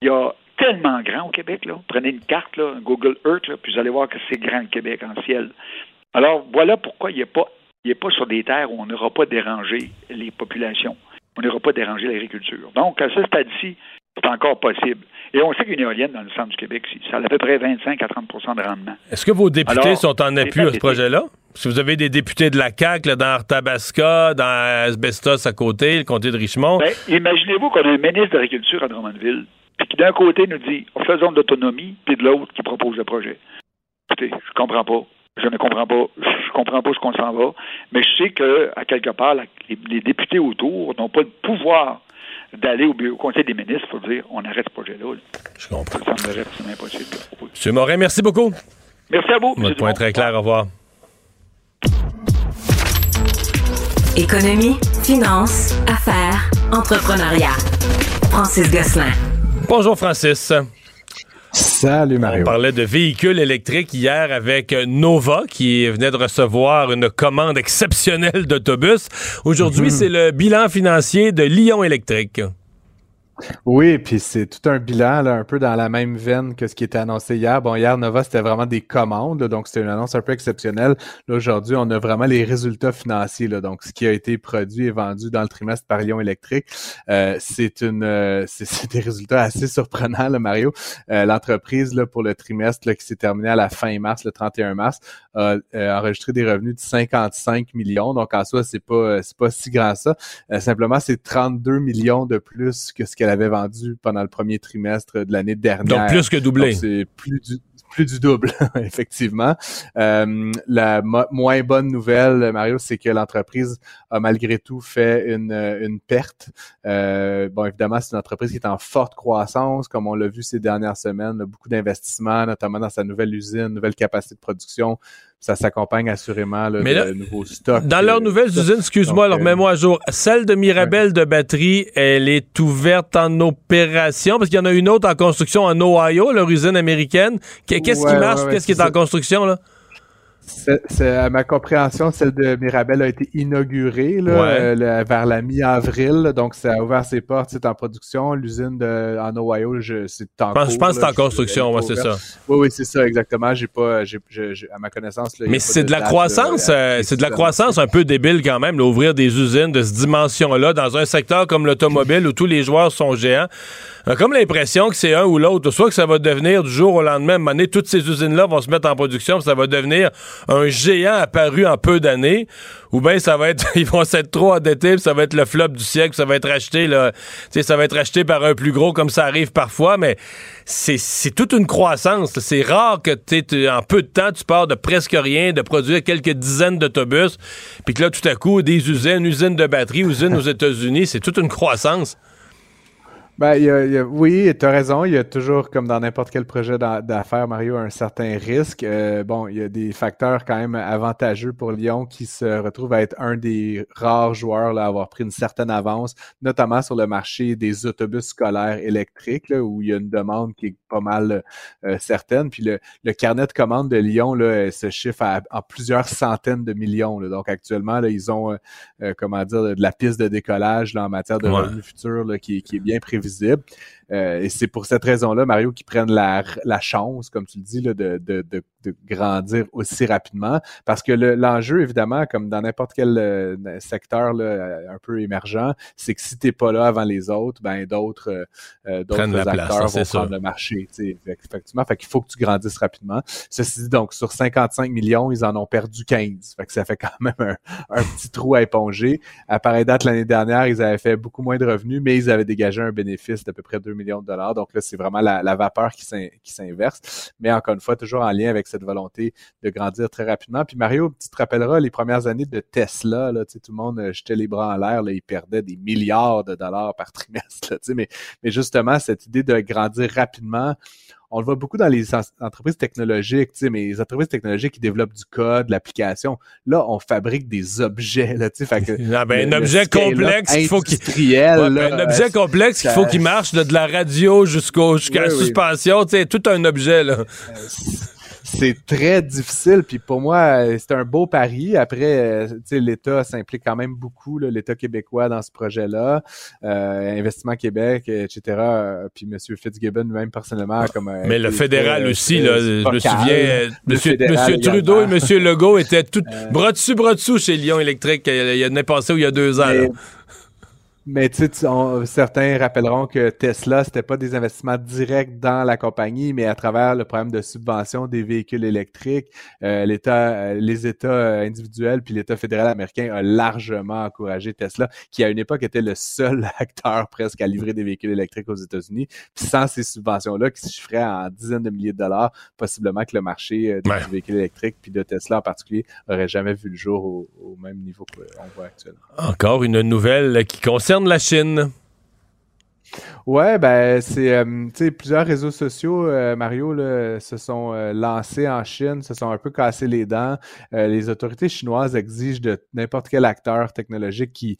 Il y a tellement grand au Québec. Là. Prenez une carte, là, Google Earth, puis vous allez voir que c'est grand le Québec en ciel. Alors, voilà pourquoi il n'est pas, pas sur des terres où on n'aura pas dérangé les populations. On n'aura pas dérangé l'agriculture. Donc, à ce stade-ci, c'est encore possible. Et on sait qu'une éolienne dans le centre du Québec, ça a à peu près 25 à 30% de rendement. Est-ce que vos députés sont en appui à ce projet-là? Si vous avez des députés de la CAQ dans Arthabasca, dans Asbestos à côté, le comté de Richmond. Ben, imaginez-vous qu'on a un ministre de l'Agriculture à Drummondville, puis qui d'un côté nous dit faisons de l'autonomie, puis de l'autre qui propose le projet. Écoutez, je comprends pas. Je ne comprends pas. Je comprends pas ce qu'on s'en va. Mais je sais que, à quelque part, les députés autour n'ont pas le pouvoir d'aller au, Conseil des ministres pour dire on arrête ce projet-là. Je comprends. Ça semblerait absolument impossible. M. Morin, merci beaucoup. Merci à vous. Votre point très clair. Au revoir. Économie, finance, affaires, entrepreneuriat. Francis Gosselin. Bonjour, Francis. Salut Mario. On parlait de véhicules électriques hier avec Nova qui venait de recevoir une commande exceptionnelle d'autobus. Aujourd'hui, mhm. c'est le bilan financier de Lyon Électrique. Oui, puis c'est tout un bilan, là, un peu dans la même veine que ce qui était annoncé hier. Bon, hier, Nova, c'était vraiment des commandes, donc c'était une annonce un peu exceptionnelle. Là, aujourd'hui, on a vraiment les résultats financiers, donc ce qui a été produit et vendu dans le trimestre par Lyon Électrique. Euh, c'est une, euh, c'est des résultats assez surprenants, là, Mario. Euh, l'entreprise, pour le trimestre qui s'est terminé à la fin mars, le 31 mars, a enregistré des revenus de 55 millions. Donc, en soi, c'est pas, c'est pas si grand ça. simplement, c'est 32 millions de plus que ce qu'elle avait vendu pendant le premier trimestre de l'année dernière. Donc plus que doublé. C'est plus du plus du double, effectivement. Euh, la moins bonne nouvelle, Mario, c'est que l'entreprise a malgré tout fait une, une perte. Euh, bon, évidemment, c'est une entreprise qui est en forte croissance, comme on l'a vu ces dernières semaines, beaucoup d'investissements, notamment dans sa nouvelle usine, nouvelle capacité de production, ça s'accompagne assurément là, de nouveaux stocks. Dans leurs nouvelles usines, excuse-moi, alors euh, mets-moi à jour. Celle de Mirabel de batterie, elle est ouverte en opération parce qu'il y en a une autre en construction en Ohio, leur usine américaine. Qu'est-ce qui marche? Qu'est-ce qui est en construction là? C'est, à ma compréhension, celle de Mirabel a été inaugurée là, euh, vers la mi-avril. Donc, ça a ouvert ses portes. C'est en production. L'usine de, en Ohio, je, c'est en Je pense que c'est en construction, ouais, c'est ça. Oui, oui, c'est ça, exactement. J'ai pas, à ma connaissance. Mais c'est de, la croissance, euh, c'est de la croissance un peu débile quand même, d'ouvrir des usines de cette dimension-là dans un secteur comme l'automobile où tous les joueurs sont géants. On a comme l'impression que c'est un ou l'autre. Soit que ça va devenir du jour au lendemain, à toutes ces usines-là vont se mettre en production, ça va devenir un géant apparu en peu d'années, ou bien ça va être, ils vont s'être trop endettés, ça va être le flop du siècle, ça va être acheté, là, ça va être par un plus gros, comme ça arrive parfois, mais c'est toute une croissance. C'est rare que en peu de temps, tu pars de presque rien, de produire quelques dizaines d'autobus, puis que là, tout à coup, des usines, usines de batterie, usines aux États-Unis, c'est toute une croissance. Ben, y a, y a, oui, tu as raison. Il y a toujours, comme dans n'importe quel projet d'affaires, Mario, un certain risque. Euh, bon, il y a des facteurs quand même avantageux pour Lyon qui se retrouve à être un des rares joueurs là, à avoir pris une certaine avance, notamment sur le marché des autobus scolaires électriques, là, où il y a une demande qui est pas mal euh, certaine. Puis le, le, carnet de commandes de Lyon là, se chiffre à, en plusieurs centaines de millions. Là. Donc actuellement, là, ils ont, euh, comment dire, de la piste de décollage là, en matière de revenus futurs là, qui, qui est bien prévisible dizer, Euh, et c'est pour cette raison-là, Mario, qui prennent la, la chance, comme tu le dis, là, de, de, de, de grandir aussi rapidement. Parce que l'enjeu, évidemment, comme dans n'importe quel euh, secteur là, un peu émergent, c'est que si t'es pas là avant les autres, ben d'autres euh, d'autres acteurs vont prendre le marché. Effectivement, fait qu'il faut que tu grandisses rapidement. Ceci dit, donc, sur 55 millions, ils en ont perdu 15. Fait que ça fait quand même un, un petit trou à éponger. À pareille date, l'année dernière, ils avaient fait beaucoup moins de revenus, mais ils avaient dégagé un bénéfice d'à peu près 2 millions. Donc là, c'est vraiment la, vapeur qui s'inverse. Mais encore une fois, toujours en lien avec cette volonté de grandir très rapidement. Puis Mario, tu te rappelleras les premières années de Tesla, là, tout le monde euh, jetait les bras en l'air, ils perdaient des milliards de dollars par trimestre. Mais justement, cette idée de grandir rapidement, on le voit beaucoup dans les entreprises technologiques, tu sais, mais les entreprises technologiques qui développent du code, l'application. Là, on fabrique des objets, là, tu sais. Ah ben, un objet complexe qu'il faut qu'il. un objet complexe qu'il faut qu'il marche de, la radio jusqu'au jusqu'à la suspension, tu sais, tout un objet, là. Euh, c'est très difficile. Puis pour moi, c'est un beau pari. Après, l'État s'implique quand même beaucoup, l'État québécois dans ce projet-là. Euh, Investissement Québec, etc. Puis M. Fitzgibbon même personnellement comme euh, Mais le fédéral aussi, là, je me souviens, M. Trudeau et M. Legault étaient tout euh, bras dessus, bras dessous chez Lyon Électrique. Il y a, a passé où il y a deux ans. Mais tu sais, certains rappelleront que Tesla, c'était pas des investissements directs dans la compagnie, mais à travers le problème de subvention des véhicules électriques, euh, l'État, euh, les États euh, individuels puis l'État fédéral américain a largement encouragé Tesla, qui à une époque était le seul acteur presque à livrer des véhicules électriques aux États-Unis. Puis sans ces subventions-là, qui se chiffraient en dizaines de milliers de dollars, possiblement que le marché des véhicules électriques puis de Tesla en particulier aurait jamais vu le jour au, au même niveau qu'on voit actuellement. Encore une nouvelle qui concerne de la Chine? Ouais, ben c'est euh, plusieurs réseaux sociaux, euh, Mario, là, se sont euh, lancés en Chine, se sont un peu cassés les dents. les autorités chinoises exigent de n'importe quel acteur technologique qui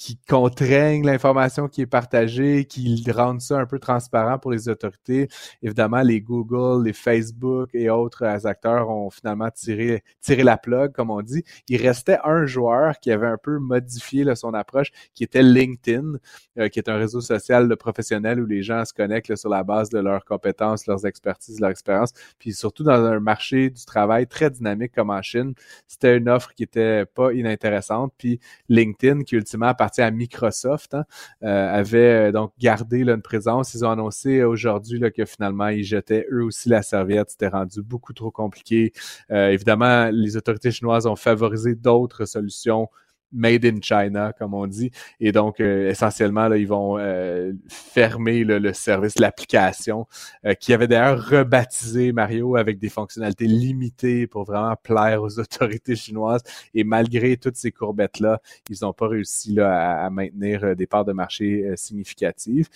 qui contraignent l'information qui est partagée, qui rendent ça un peu transparent pour les autorités. Évidemment, les Google, les Facebook et autres acteurs ont finalement tiré, tiré la plug, comme on dit. Il restait un joueur qui avait un peu modifié son approche, qui était LinkedIn, euh, qui est un réseau social de professionnels où les gens se connectent sur la base de leurs compétences, leurs expertises, leur expérience. Puis surtout dans un marché du travail très dynamique comme en Chine, c'était une offre qui était pas inintéressante. Puis LinkedIn, qui ultimement à Microsoft, hein, euh, avait euh, donc gardé une présence. Ils ont annoncé aujourd'hui que finalement, ils jetaient eux aussi la serviette. C'était rendu beaucoup trop compliqué. Euh, évidemment, les autorités chinoises ont favorisé d'autres solutions made in China, comme on dit. Et donc, euh, essentiellement, là, ils vont euh, fermer le service, l'application, euh, qui avait d'ailleurs rebaptisé Mario avec des fonctionnalités limitées pour vraiment plaire aux autorités chinoises. Et malgré toutes ces courbettes-là, ils n'ont pas réussi là, à, maintenir des parts de marché significatives.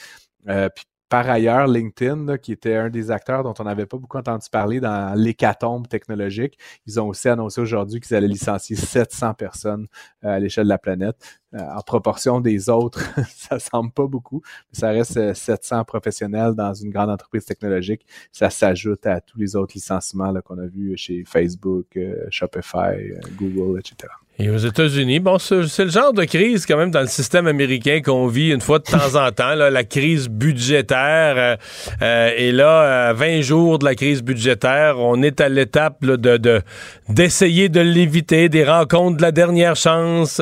puis par ailleurs, LinkedIn, qui était un des acteurs dont on n'avait pas beaucoup entendu parler dans l'hécatombe technologique, ils ont aussi annoncé aujourd'hui qu'ils allaient licencier 700 personnes euh, à l'échelle de la planète. Euh, en proportion des autres, ça semble pas beaucoup, mais ça reste 700 euh, professionnels dans une grande entreprise technologique. Ça s'ajoute à tous les autres licenciements qu'on a vus chez Facebook, Shopify, Google, etc. Et aux États-Unis, bon, c'est le genre de crise quand même dans le système américain qu'on vit une fois de temps en temps, la crise budgétaire. Euh, euh, et là, à 20 jours de la crise budgétaire, on est à l'étape de d'essayer de l'éviter, des rencontres de la dernière chance.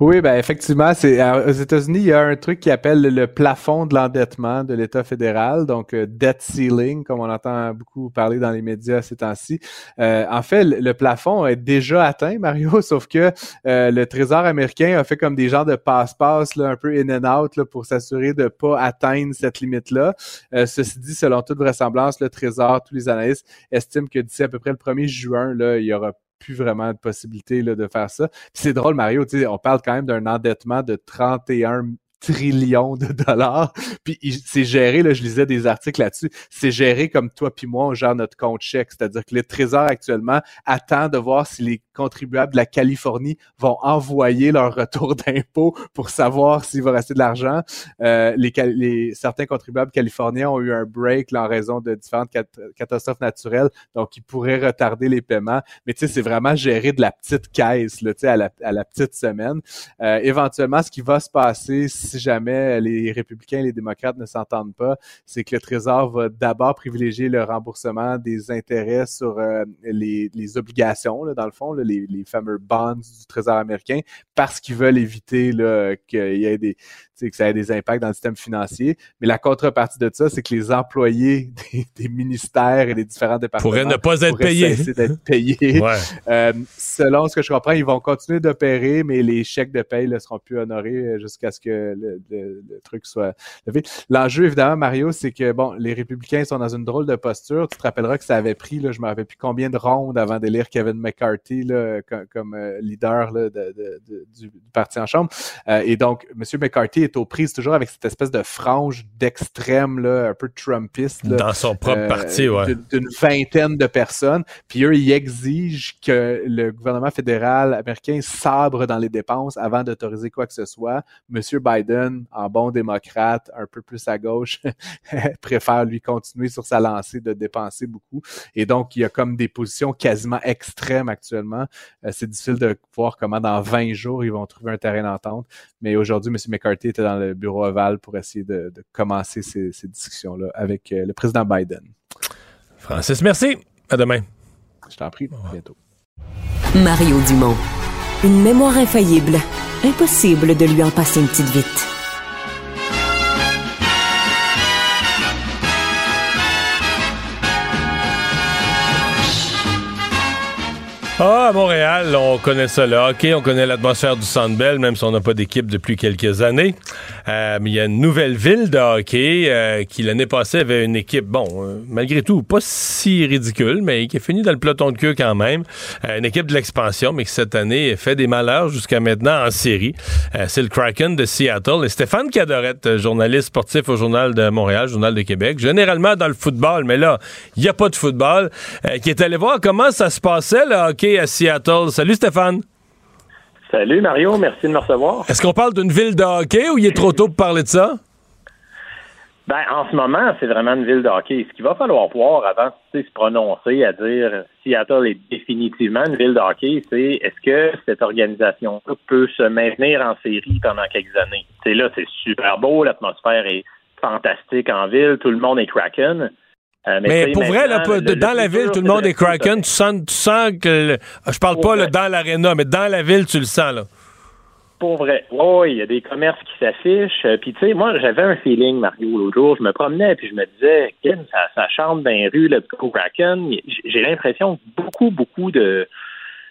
Oui, ben effectivement, c'est aux États-Unis, il y a un truc qui appelle le plafond de l'endettement de l'État fédéral, donc euh, debt ceiling, comme on entend beaucoup parler dans les médias ces temps-ci. Euh, en fait, le, plafond est déjà atteint, Mario, sauf que euh, le Trésor américain a fait comme des genres de passe-passe, un peu in and out, là, pour s'assurer de pas atteindre cette limite-là. ceci dit, selon toute vraisemblance, le Trésor, tous les analystes estiment que d'ici à peu près le 1er juin, là, il y aura plus vraiment de possibilité là, de faire ça. c'est drôle, Mario, on parle quand même d'un endettement de 31 trillions de dollars. Puis c'est géré, là, je lisais des articles là-dessus, c'est géré comme toi puis moi, on gère notre compte chèque. C'est-à-dire que le Trésor actuellement attend de voir si les contribuables de la Californie vont envoyer leur retour d'impôt pour savoir s'il va rester de l'argent. Euh, les, certains contribuables californiens ont eu un break en raison de différentes catastrophes naturelles, donc ils pourraient retarder les paiements. Mais tu sais, c'est vraiment géré de la petite caisse, là, à, la, à la petite semaine. Euh, éventuellement, ce qui va se passer jamais les républicains et les démocrates ne s'entendent pas, c'est que le Trésor va d'abord privilégier le remboursement des intérêts sur euh, les, obligations, dans le fond, les, fameux bonds du Trésor américain, parce qu'ils veulent éviter qu'il y ait des, que ça ait des impacts dans le système financier. Mais la contrepartie de ça, c'est que les employés des, ministères et des différents départements pourraient ne pas être payés. d'être payés. Euh, selon ce que je comprends, ils vont continuer d'opérer, mais les chèques de paye ne seront plus honorés jusqu'à ce que le, truc soit levé. L'enjeu, évidemment, Mario, c'est que bon, les républicains sont dans une drôle de posture. Tu te rappelleras que ça avait pris, là, je me rappelle plus combien de rondes avant d'élire Kevin McCarthy là, comme, euh, leader là, de, du, parti en chambre. Euh, et donc, M. McCarthy est aux prises toujours avec cette espèce de frange d'extrême, là, un peu Trumpiste. Dans son propre euh, parti, ouais. D'une vingtaine de personnes. Puis eux, ils exigent que le gouvernement fédéral américain sabre dans les dépenses avant d'autoriser quoi que ce soit. Monsieur Biden, en bon démocrate, un peu plus à gauche, préfère lui continuer sur sa lancée de dépenser beaucoup. Et donc, il y a comme des positions quasiment extrêmes actuellement. Euh, c'est difficile de voir comment dans 20 jours, ils vont trouver un terrain d'entente. Mais aujourd'hui, M. McCarthy était dans le bureau ovale pour essayer de, commencer ces, discussions-là avec euh, le président Biden. Francis, merci. À demain. Je t'en prie. À bientôt. Mario Dumont. Une mémoire infaillible. Impossible de lui en passer une petite vite. Ah, à Montréal, on connaît ça là. OK, on connaît l'atmosphère du Centre même si on n'a pas d'équipe depuis quelques années. Euh, mais il y a une nouvelle ville de hockey euh, qui, l'année passée, avait une équipe, bon, euh, malgré tout, pas si ridicule, mais qui a fini dans le peloton de queue quand même. une équipe de l'expansion, mais qui cette année fait des malheurs jusqu'à maintenant en série. C'est le Kraken de Seattle. Et Stéphane Cadorette, journaliste sportif au Journal de Montréal, Journal de Québec, généralement dans le football, mais là, il n'y a pas de football, qui est allé voir comment ça se passait, le hockey à Seattle. Salut Stéphane. Salut Mario, merci de me recevoir. Est-ce qu'on parle d'une ville de hockey ou il est trop tôt pour parler de ça? Ben, en ce moment, c'est vraiment une ville de hockey. Ce qu'il va falloir voir avant de se prononcer à dire Seattle est définitivement une ville de hockey, c'est est-ce que cette organisation peut se maintenir en série pendant quelques années? C'est là, c'est super beau, l'atmosphère est fantastique en ville, tout le monde est Kraken. Euh, mais, pour vrai, là, dans la ville, tout le monde est Kraken. Tu sens, tu sens que. je parle pas là, dans l'aréna, mais dans la ville, tu le sens, là. Pour vrai. Oui, il y a des commerces qui s'affichent. Euh, puis, tu sais, moi, j'avais un feeling, Mario, l'autre jour. Je me promenais, puis je me disais, ça, ça chante dans les rues, le Kraken. J'ai l'impression que beaucoup, beaucoup de,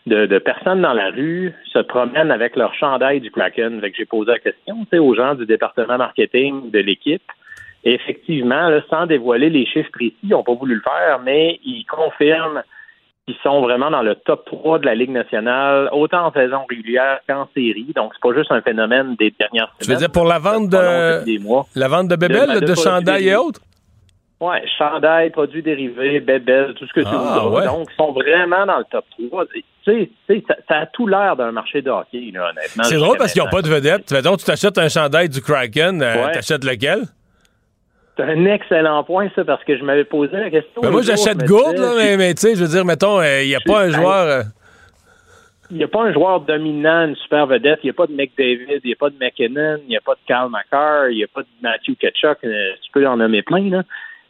de, personnes dans la rue se promènent avec leur chandail du Kraken. Fait que j'ai posé la question, tu sais, aux gens du département marketing de l'équipe. Et effectivement, sans dévoiler les chiffres précis, ils n'ont pas voulu le faire, mais ils confirment qu'ils sont vraiment dans le top 3 de la Ligue nationale, autant en saison régulière qu'en série. Donc, c'est pas juste un phénomène des dernières semaines. Tu veux dire pour la vente de la vente de bébelles, de, de, chandail et autres? Oui, chandail, produits dérivés, bébelles, tout ce que tu ah, veux. Donc, ils sont vraiment dans le top 3. Tu sais, ça, ça a tout l'air d'un marché de hockey, honnêtement. C'est drôle parce qu'ils n'ont pas de vedette. Donc, tu t'achètes un chandail du Kraken, euh, tu achètes lequel? C'est un excellent point, ça, parce que je m'avais posé la question. Ben moi, j'achète Gould, mais, mais tu sais, je veux dire, mettons, il euh, n'y a pas un joueur. Euh, il n'y a pas un joueur dominant, une super vedette. Il n'y a pas de McDavid, il n'y a pas de McKinnon, il n'y a pas de Carl McCarr, il n'y a pas de Matthew Ketchuk. Euh, tu peux en nommer plein, là.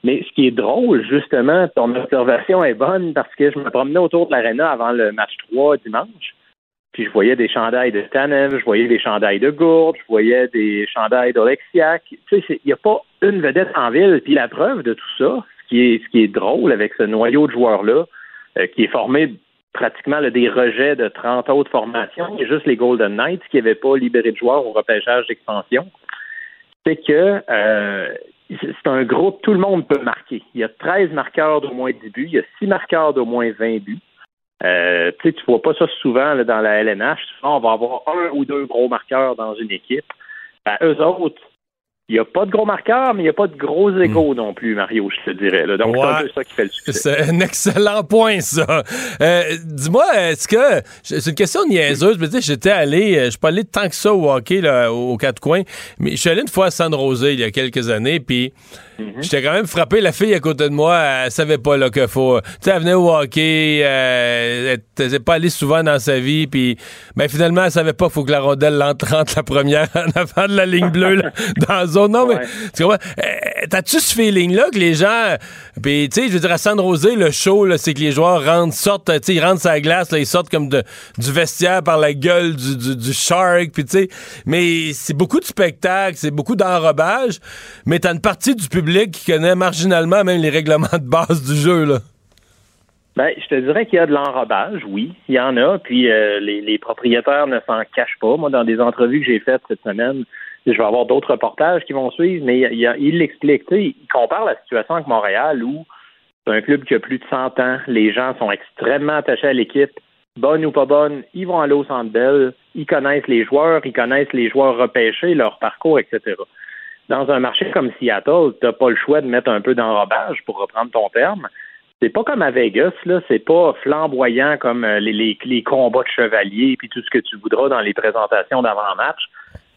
Mais ce qui est drôle, justement, ton observation est bonne parce que je me promenais autour de l'aréna avant le match 3 dimanche. Puis je voyais des chandails de Tanev, je voyais des chandails de Gourde, je voyais des chandails d'Olexiac. Tu sais, il n'y a pas une vedette en ville. Puis la preuve de tout ça, ce qui est, ce qui est drôle avec ce noyau de joueurs-là, euh, qui est formé pratiquement des rejets de 30 autres formations, a juste les Golden Knights qui n'avaient pas libéré de joueurs au repêchage d'expansion, c'est que euh, c'est un groupe, tout le monde peut marquer. Il y a 13 marqueurs d'au moins 10 buts, il y a 6 marqueurs d'au moins 20 buts. Euh, tu ne vois pas ça souvent dans la LNH. Souvent, on va avoir un ou deux gros marqueurs dans une équipe. Ben, eux autres, il n'y a pas de gros marqueurs, mais il n'y a pas de gros hmm. égaux non plus, Mario, je te dirais. Donc, c'est un peu ça qui fait le succès. C'est un excellent point, ça. Euh, dis-moi, est-ce que. C'est une question niaiseuse, mais tu sais, j'étais allé. Euh, je suis pas allé tant que ça au hockey, là, aux quatre coins, mais je suis allé une fois à San Jose il y a quelques années, puis. Mhm. J'étais quand même frappé. La fille à côté de moi, elle savait pas là qu'il faut. Tu sais, elle venait au hockey, euh, elle n'était pas allée souvent dans sa vie, puis ben finalement, elle savait pas qu'il faut que la rondelle l'entre la première en avant de la ligne bleue là, dans la zone. Non, mais tu vois, euh, t'as-tu ce feeling-là que les gens. Puis, tu sais, je veux dire, à San Rosé, le show, c'est que les joueurs rentrent, sortent, tu sais, ils rentrent sa glace, là, ils sortent comme de, du vestiaire par la gueule du, du, du shark, puis tu sais. Mais c'est beaucoup de spectacles, c'est beaucoup d'enrobage, mais t'as une partie du public qui connaît marginalement même les règlements de base du jeu? Ben, je te dirais qu'il y a de l'enrobage, oui, il y en a, puis euh, les, propriétaires ne s'en cachent pas. Moi, dans des entrevues que j'ai faites cette semaine, je vais avoir d'autres reportages qui vont suivre, mais il, l'explique. Il compare la situation avec Montréal où c'est un club qui a plus de 100 ans, les gens sont extrêmement attachés à l'équipe, bonne ou pas bonne, ils vont aller au Centre Bell, ils connaissent les joueurs, ils connaissent les joueurs repêchés, leur parcours, etc dans un marché comme Seattle, tu n'as pas le choix de mettre un peu d'enrobage, pour reprendre ton terme. C'est pas comme à Vegas, là, c'est pas flamboyant comme euh, les, les, combats de chevaliers puis tout ce que tu voudras dans les présentations d'avant-match.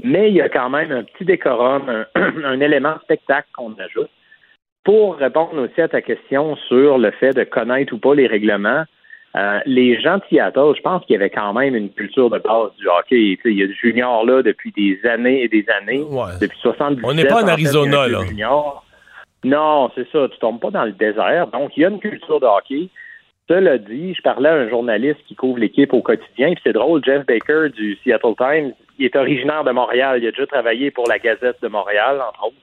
Mais il y a quand même un petit décorum, un, élément spectacle qu'on ajoute. Pour répondre aussi à ta question sur le fait de connaître ou pas les règlements, euh, les gens de Seattle, je pense qu'il y avait quand même une culture de base du hockey. il y a du junior là depuis des années et des années. Depuis 70 On n'est pas en Arizona, là. Non, c'est ça. Tu tombes pas dans le désert. Donc, il y a une culture de hockey. Cela dit, je parlais à un journaliste qui couvre l'équipe au quotidien, puis c'est drôle, Jeff Baker du Seattle Times, il est originaire de Montréal. Il a déjà travaillé pour la Gazette de Montréal, entre autres.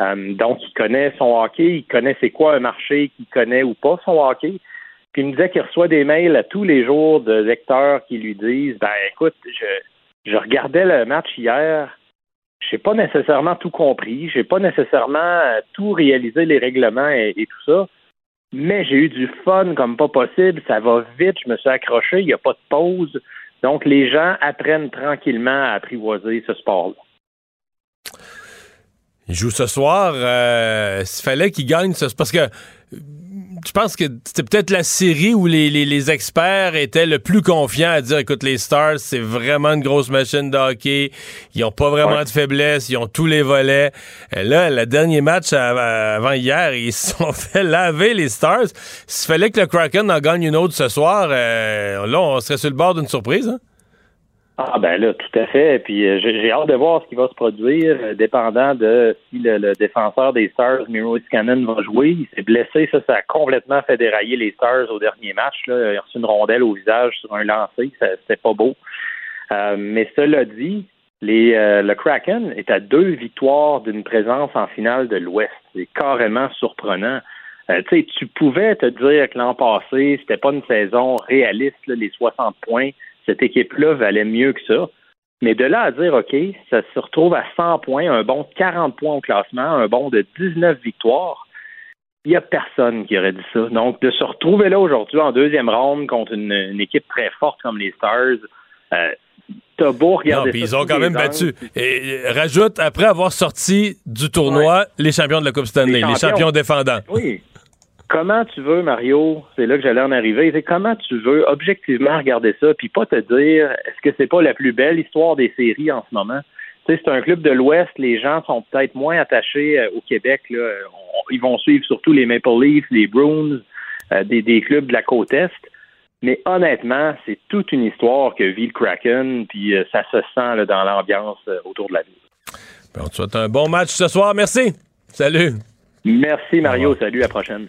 Euh, donc, il connaît son hockey, il connaît c'est quoi un marché, qu'il connaît ou pas son hockey. Il me disait qu'il reçoit des mails à tous les jours de lecteurs qui lui disent Ben écoute, je, regardais le match hier, j'ai pas nécessairement tout compris, j'ai pas nécessairement tout réalisé les règlements et, tout ça, mais j'ai eu du fun comme pas possible, ça va vite, je me suis accroché, il n'y a pas de pause. Donc les gens apprennent tranquillement à apprivoiser ce sport-là. Il joue ce soir. Euh, fallait qu'il gagne, parce que je pense que c'était peut-être la série où les, les, experts étaient le plus confiants à dire écoute, les Stars, c'est vraiment une grosse machine de hockey. Ils ont pas vraiment de faiblesse. Ils ont tous les volets. Et là, le dernier match avant hier, ils se sont fait laver les Stars. S'il fallait que le Kraken en gagne une autre ce soir, euh, là, on serait sur le bord d'une surprise. Hein? Ah ben là, tout à fait. Puis euh, j'ai hâte de voir ce qui va se produire, euh, dépendant de si le, défenseur des Stars, Miro Cannon, va jouer. Il s'est blessé, ça, ça a complètement fait dérailler les Stars au dernier match. Il a reçu une rondelle au visage sur un lancer, c'était pas beau. Euh, mais cela dit, les, le Kraken est à deux victoires d'une présence en finale de l'Ouest. C'est carrément surprenant. sais, tu pouvais te dire que l'an passé, c'était pas une saison réaliste, les 60 points cette équipe-là valait mieux que ça. Mais de là à dire, OK, ça se retrouve à 100 points, un bon de 40 points au classement, un bon de 19 victoires, il n'y a personne qui aurait dit ça. Donc, de se retrouver là aujourd'hui en deuxième ronde contre une, équipe très forte comme les Stars, euh, t'as beau regarder non, puis ils ont quand même battu. Et, rajoute, après avoir sorti du tournoi, les champions de la Coupe Stanley, les champions défendants. Oui, comment tu veux, Mario, c'est là que j'allais en arriver, c'est comment tu veux objectivement regarder ça, puis pas te dire est-ce que c'est pas la plus belle histoire des séries en ce moment? Tu sais, c'est un club de l'Ouest, les gens sont peut-être moins attachés euh, au Québec. Là. ils vont suivre surtout les Maple Leafs, les Bruins, euh, des, clubs de la côte Est. Mais honnêtement, c'est toute une histoire que vit le Kraken, puis euh, ça se sent dans l'ambiance autour de la ville. Bon, tu souhaite un bon match ce soir. Merci. Salut. Merci, Mario. Salut, à la prochaine.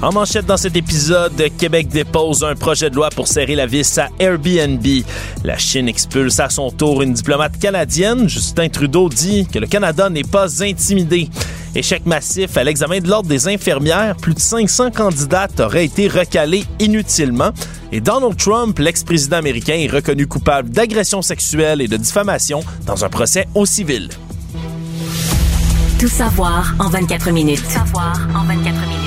En manchette dans cet épisode, Québec dépose un projet de loi pour serrer la vis à Airbnb. La Chine expulse à son tour une diplomate canadienne. Justin Trudeau dit que le Canada n'est pas intimidé. Échec massif à l'examen de l'ordre des infirmières. Plus de 500 candidats auraient été recalés inutilement. Et Donald Trump, l'ex-président américain, est reconnu coupable d'agression sexuelle et de diffamation dans un procès au civil. Tout savoir en 24 minutes. Tout savoir en 24 minutes.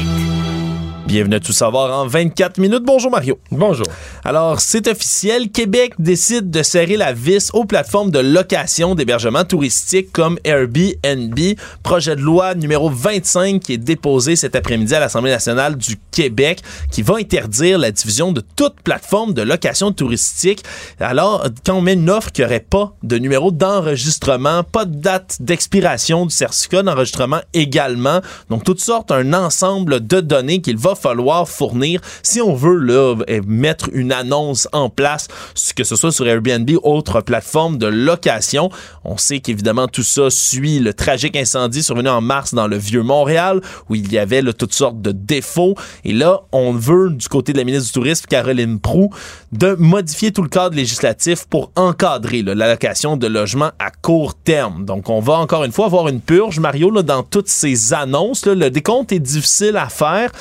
Bienvenue à Tout savoir en 24 minutes. Bonjour Mario. Bonjour. Alors, c'est officiel, Québec décide de serrer la vis aux plateformes de location d'hébergement touristique comme Airbnb. Projet de loi numéro 25 qui est déposé cet après-midi à l'Assemblée nationale du Québec qui va interdire la diffusion de toute plateforme de location touristique. Alors, quand on met une offre qui n'aurait pas de numéro d'enregistrement, pas de date d'expiration du certificat d'enregistrement également, donc toutes sortes, un ensemble de données qu'il va falloir fournir si on veut là, eh, mettre une annonce en place, que ce soit sur Airbnb ou autre plateforme de location. On sait qu'évidemment tout ça suit le tragique incendie survenu en mars dans le vieux Montréal où il y avait toutes sortes de défauts. Et là, on veut du côté de la ministre du Tourisme, Caroline Prou, de modifier tout le cadre législatif pour encadrer la location de logements à court terme. Donc, on va encore une fois avoir une purge, Mario, là, dans toutes ces annonces. le décompte est difficile à faire.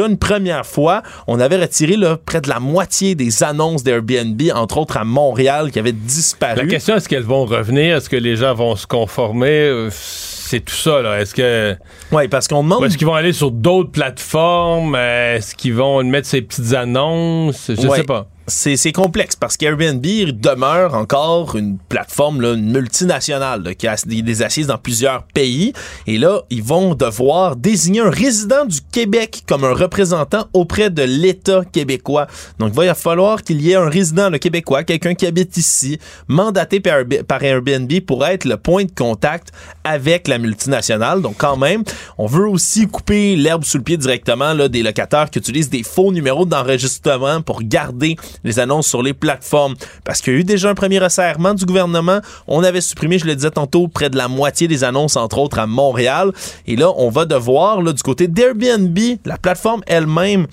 Une première fois, on avait retiré là, près de la moitié des annonces d'Airbnb, entre autres à Montréal, qui avaient disparu. La question, est-ce qu'elles vont revenir? Est-ce que les gens vont se conformer? Euh, c'est tout ça, là. Est-ce que. Oui, parce qu'on demande. Est-ce qu'ils vont aller sur d'autres plateformes? Est-ce qu'ils vont mettre ces petites annonces? Je sais pas c'est complexe parce qu'Airbnb demeure encore une plateforme là, multinationale qui a des assises dans plusieurs pays. Et là, ils vont devoir désigner un résident du Québec comme un représentant auprès de l'État québécois. Donc, il va falloir qu'il y ait un résident québécois, quelqu'un qui habite ici, mandaté par Airbnb pour être le point de contact avec la multinationale. Donc, quand même, on veut aussi couper l'herbe sous le pied directement là, des locataires qui utilisent des faux numéros d'enregistrement pour garder les annonces sur les plateformes. Parce qu'il y a eu déjà un premier resserrement du gouvernement. On avait supprimé, je le disais tantôt, près de la moitié des annonces, entre autres à Montréal. Et là, on va devoir, là, du côté d'Airbnb, la plateforme elle-même,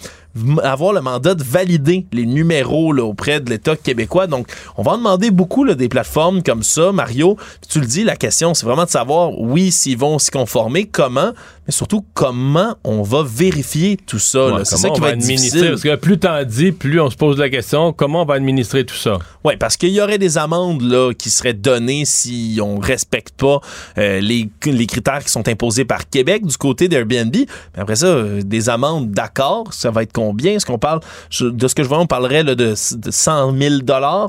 avoir le mandat de valider les numéros auprès de l'État québécois. Donc, on va en demander beaucoup là, des plateformes comme ça. Mario, tu le dis, la question, c'est vraiment de savoir, oui, s'ils vont s'y conformer, comment, mais surtout comment on va vérifier tout ça. Ouais, C'est ça qui va être administrer, difficile. Parce que plus t'en dis, plus on se pose la question comment on va administrer tout ça? Oui, parce qu'il y aurait des amendes là, qui seraient données si on respecte pas euh, les, les critères qui sont imposés par Québec du côté d'Airbnb. Mais après ça, euh, des amendes, d'accord, ça va être combien? Est-ce qu'on parle, je- de ce que je vois, on parlerait là, de, de 100 000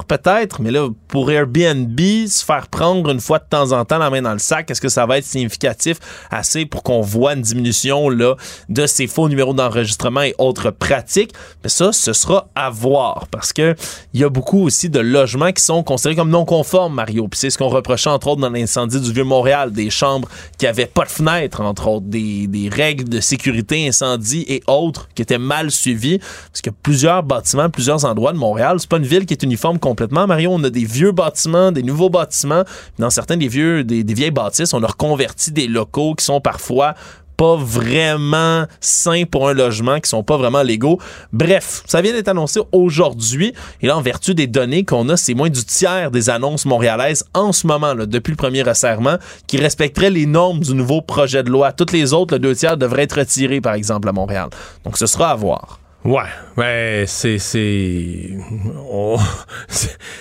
peut-être, mais là, pour Airbnb, se faire prendre une fois de temps en temps la main dans le sac, est-ce que ça va être significatif assez pour qu'on voit une diminution là, de ces faux numéros d'enregistrement et autres pratiques? Mais ça, ce sera à voir parce que il y a beaucoup aussi de logements qui sont considérés comme non conformes, Mario. Puis c'est ce qu'on reprochait entre autres dans l'incendie du Vieux-Montréal, des chambres qui avaient pas de fenêtres, entre autres, des, des règles de sécurité incendie et autres qui étaient mal suivies. Parce que plusieurs bâtiments, plusieurs endroits de Montréal, c'est pas une ville qui est uniforme complètement, Mario. On a des vieux bâtiments, des nouveaux bâtiments. Dans certains des vieux, des, des vieilles bâtisses, on a reconverti des locaux qui sont parfois pas vraiment sains pour un logement, qui sont pas vraiment légaux. Bref, ça vient d'être annoncé aujourd'hui. Et là, en vertu des données qu'on a, c'est moins du tiers des annonces montréalaises en ce moment, depuis le premier resserrement, qui respecteraient les normes du nouveau projet de loi. Toutes les autres, le deux tiers, devraient être retirés, par exemple, à Montréal. Donc, ce sera à voir. Ouais, ben c'est c'est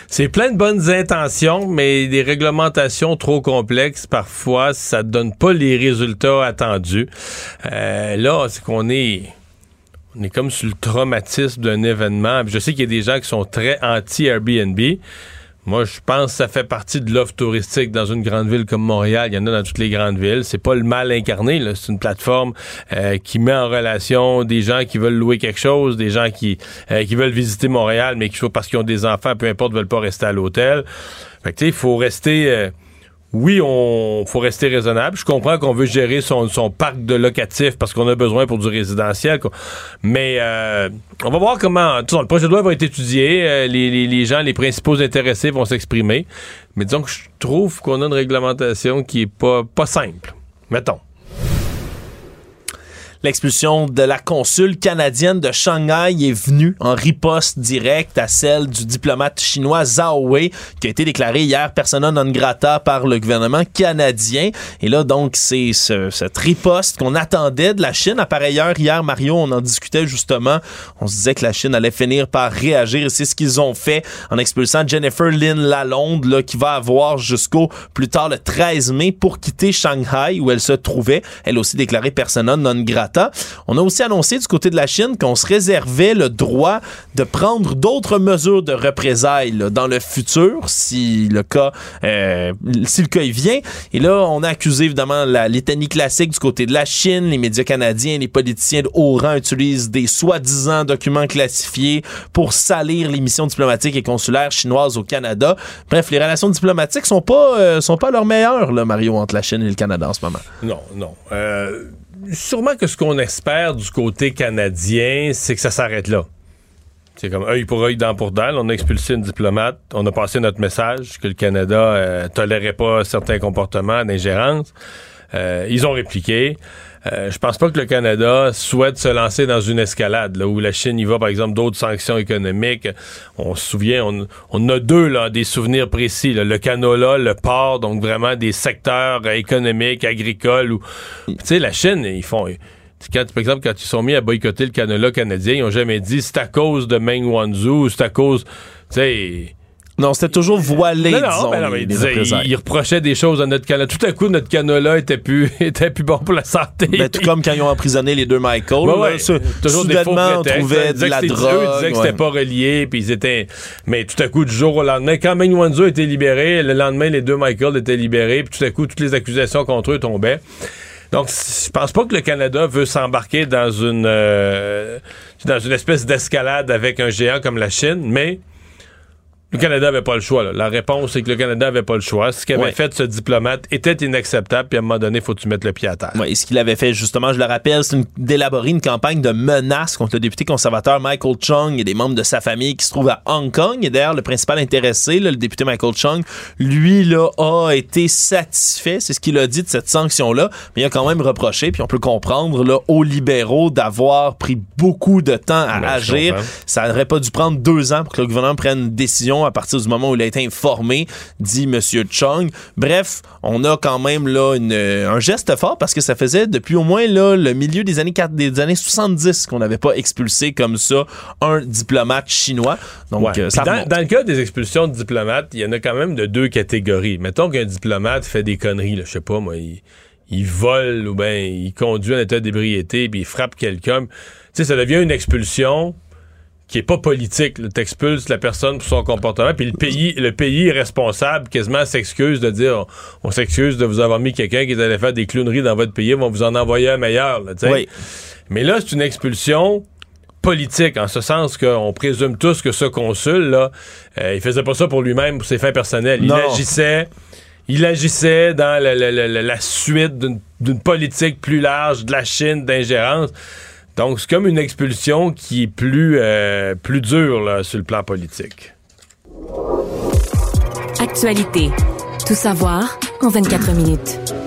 c'est- plein de bonnes intentions, mais des réglementations trop complexes parfois ça donne pas les résultats attendus. Euh, là, c'est qu'on est on est comme sur le traumatisme d'un événement. Je sais qu'il y a des gens qui sont très anti Airbnb. Moi, je pense que ça fait partie de l'offre touristique dans une grande ville comme Montréal. Il y en a dans toutes les grandes villes. C'est pas le mal incarné. C'est une plateforme euh, qui met en relation des gens qui veulent louer quelque chose, des gens qui, euh, veulent visiter Montréal, mais qui, parce qu'ils ont des enfants, peu importe, veulent pas rester à l'hôtel. Fait que, tu sais, il faut rester... euh, oui, on faut rester raisonnable. Je comprends qu'on veut gérer son, son parc de locatifs parce qu'on a besoin pour du résidentiel. Mais euh, on va voir comment. sais, le projet de loi va être étudié. euh, les, les- les gens, les principaux intéressés vont s'exprimer. Mais disons que je trouve qu'on a une réglementation qui est pas, pas simple. Mettons. L'expulsion de la consul canadienne de Shanghai est venue en riposte directe à celle du diplomate chinois Zhao Wei, qui a été déclaré hier persona non grata par le gouvernement canadien. Et là, donc, c'est ce- cette riposte qu'on attendait de la Chine. À pareille heure, hier, Mario, on en discutait justement. On se disait que la Chine allait finir par réagir. Et c'est ce qu'ils ont fait en expulsant Jennifer Lynn Lalonde, là, qui va avoir jusqu'au plus tard le 13 mai pour quitter Shanghai, où elle se trouvait. Elle aussi déclarée persona non grata. On a aussi annoncé du côté de la Chine qu'on se réservait le droit de prendre d'autres mesures de représailles dans le futur, si le cas, euh, si le cas y vient. Et là, on a accusé évidemment la litanie classique du côté de la Chine. Les médias canadiens, les politiciens de haut rang utilisent des soi-disant documents classifiés pour salir les missions diplomatiques et consulaires chinoises au Canada. Bref, les relations diplomatiques sont pas euh, sont pas à leur meilleur, là, Mario, entre la Chine et le Canada en ce moment. Non, non. Euh, sûrement que ce qu'on espère du côté canadien, c'est que ça s'arrête là. C'est comme œil pour œil, dent pour dent. On a expulsé une diplomate. On a passé notre message que le Canada euh, tolérait pas certains comportements d'ingérence. Euh, ils ont répliqué. Euh, je pense pas que le Canada souhaite se lancer dans une escalade là, où la Chine y va, par exemple, d'autres sanctions économiques. On se souvient, on, on a deux là, des souvenirs précis. là. le canola, le port, donc vraiment des secteurs économiques, agricoles. Où, tu sais, la Chine, ils font... Quand, par exemple, quand ils sont mis à boycotter le canola canadien, ils ont jamais dit c'est à cause de Meng Wanzhou, c'est à cause... Tu sais... Non, c'était toujours voilé, Non, non, disons, ben non, mais les- il, les disait- représailles. il- il reprochait des choses à notre canola. Tout à coup, notre canola était plus, était plus bon pour la santé. Ben, tout comme quand ils ont emprisonné les deux Michael. Ouais, là, ouais, ce- toujours des faux soudainement, on prétextes. trouvait Ils de disaient la que c'était- drogue. eux disaient que ouais. c'était pas relié, puis ils étaient... Mais tout à coup, du jour au lendemain, quand Meng Wanzhou était libéré, le lendemain, les deux Michael étaient libérés, puis tout à coup, toutes les accusations contre eux tombaient. Donc, je pense pas que le Canada veut s'embarquer dans une euh, dans une espèce d'escalade avec un géant comme la Chine, mais le Canada avait pas le choix. là. La réponse, c'est que le Canada avait pas le choix. Ce qu'avait Ouais. fait ce diplomate était inacceptable, puis à un moment donné, faut que tu mettes le pied à terre. Ouais, et ce qu'il avait fait, justement, je le rappelle, c'est d'élaborer une campagne de menaces contre le député conservateur Michael Chung et des membres de sa famille qui se trouvent à Hong Kong. Et d'ailleurs, le principal intéressé, là, le député Michael Chung, lui, là, a été satisfait, c'est ce qu'il a dit de cette sanction-là, mais il a quand même reproché, puis on peut comprendre, là, aux libéraux d'avoir pris beaucoup de temps à Ben, agir. Ça n'aurait pas dû prendre deux ans pour que le gouvernement prenne une décision à partir du moment où il a été informé, dit M. Chung. Bref, on a quand même là une, euh, un geste fort parce que ça faisait depuis au moins là, le milieu des années, des années 70 qu'on n'avait pas expulsé comme ça un diplomate chinois. Donc, Ouais. euh, ça Puis dans, dans le cas des expulsions de diplomates, il y en a quand même de deux catégories. Mettons qu'un diplomate fait des conneries, je sais pas moi, il, il vole ou bien il conduit en état d'ébriété puis il frappe quelqu'un. Tu sais, ça devient une expulsion qui est pas politique. Tu expulses la personne pour son comportement, puis le pays, le pays responsable, quasiment s'excuse de dire on, on s'excuse de vous avoir mis quelqu'un qui est allé faire des clowneries dans votre pays, on va vous en envoyer un meilleur. Là. Oui. Mais là, c'est une expulsion politique, en ce sens qu'on présume tous que ce consul, là, euh, il faisait pas ça pour lui-même, pour ses fins personnelles. Il agissait, il agissait dans la, la- la- la- la suite d'une politique plus large de la Chine d'ingérence. Donc, c'est comme une expulsion qui est plus, euh, plus dure sur le plan politique. Actualité. Tout savoir en 24 minutes.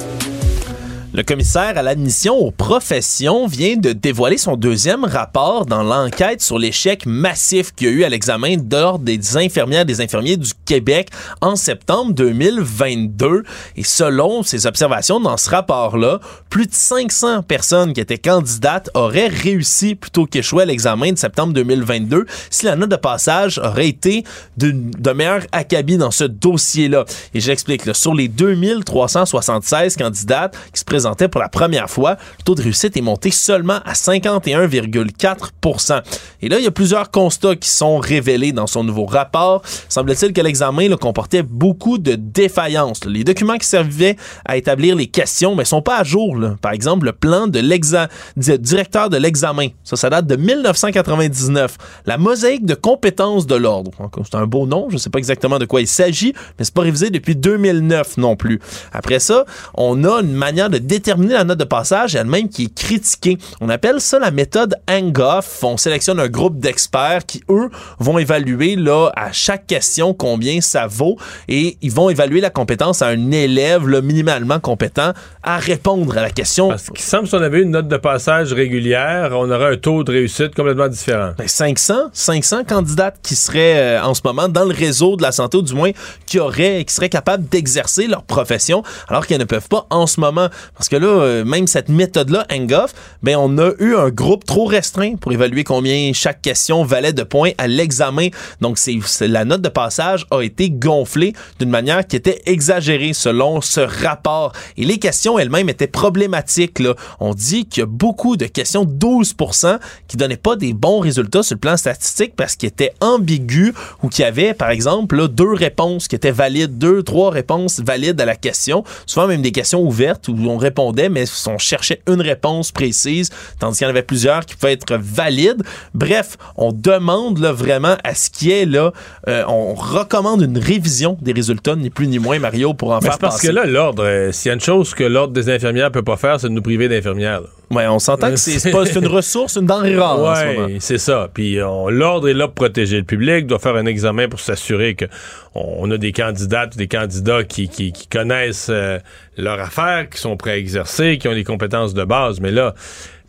Le commissaire à l'admission aux professions vient de dévoiler son deuxième rapport dans l'enquête sur l'échec massif qu'il y a eu à l'examen d'ordre des infirmières et des infirmiers du Québec en septembre 2022. Et selon ses observations dans ce rapport-là, plus de 500 personnes qui étaient candidates auraient réussi plutôt qu'échoué à l'examen de septembre 2022 si la note de passage aurait été de meilleur acabit dans ce dossier-là. Et j'explique, sur les 2376 candidates qui se présentaient pour la première fois, le taux de réussite est monté seulement à 51,4% Et là, il y a plusieurs constats qui sont révélés dans son nouveau rapport. Semble-t-il que l'examen comportait beaucoup de défaillances. Les documents qui servaient à établir les questions ne sont pas à jour. Par exemple, le plan de l'exa- du directeur de l'examen, ça, ça date de 1999. La mosaïque de compétences de l'ordre, c'est un beau nom, je ne sais pas exactement de quoi il s'agit, mais c'est pas révisé depuis 2009 non plus. Après ça, on a une manière de déterminer la note de passage elle-même qui est critiquée. On appelle ça la méthode Hangoff. On sélectionne un groupe d'experts qui, eux, vont évaluer là, à chaque question combien ça vaut et ils vont évaluer la compétence à un élève là, minimalement compétent à répondre à la question. Parce qu'il semble si on avait une note de passage régulière, on aurait un taux de réussite complètement différent. Ben, 500, 500 candidates qui seraient euh, en ce moment dans le réseau de la santé, ou du moins qui auraient, qui seraient capables d'exercer leur profession, alors qu'elles ne peuvent pas en ce moment. Parce que là, euh, même cette méthode-là, Hangoff, ben on a eu un groupe trop restreint pour évaluer combien chaque question valait de points à l'examen. Donc c'est la note de passage a été gonflée d'une manière qui était exagérée selon ce rapport. Et les questions elles-mêmes étaient problématiques. Là. On dit qu'il y a beaucoup de questions, 12% qui donnaient pas des bons résultats sur le plan statistique parce qu'ils étaient ambigus ou qu'il y avait, par exemple, là, deux réponses qui étaient valides, deux, trois réponses valides à la question. Souvent même des questions ouvertes où on répondait, mais on cherchait une réponse précise, tandis qu'il y en avait plusieurs qui pouvaient être valides. Bref, on demande là, vraiment à ce qui est là, euh, on recommande une révision des résultats, ni plus ni moins, Mario, pour en Mais faire parce passer. que là, l'ordre, euh, s'il y a une chose que l'ordre des infirmières peut pas faire, c'est de nous priver d'infirmières. On s'entend que c'est c'est une ressource, une denrée rare ce. Ouais, c'est ça. Puis on- l'ordre est là pour protéger le public, doit faire un examen pour s'assurer que on, on a des candidates, des candidats qui, qui, qui connaissent euh, leur affaire, qui sont prêts à exercer, qui ont les compétences de base. Mais là,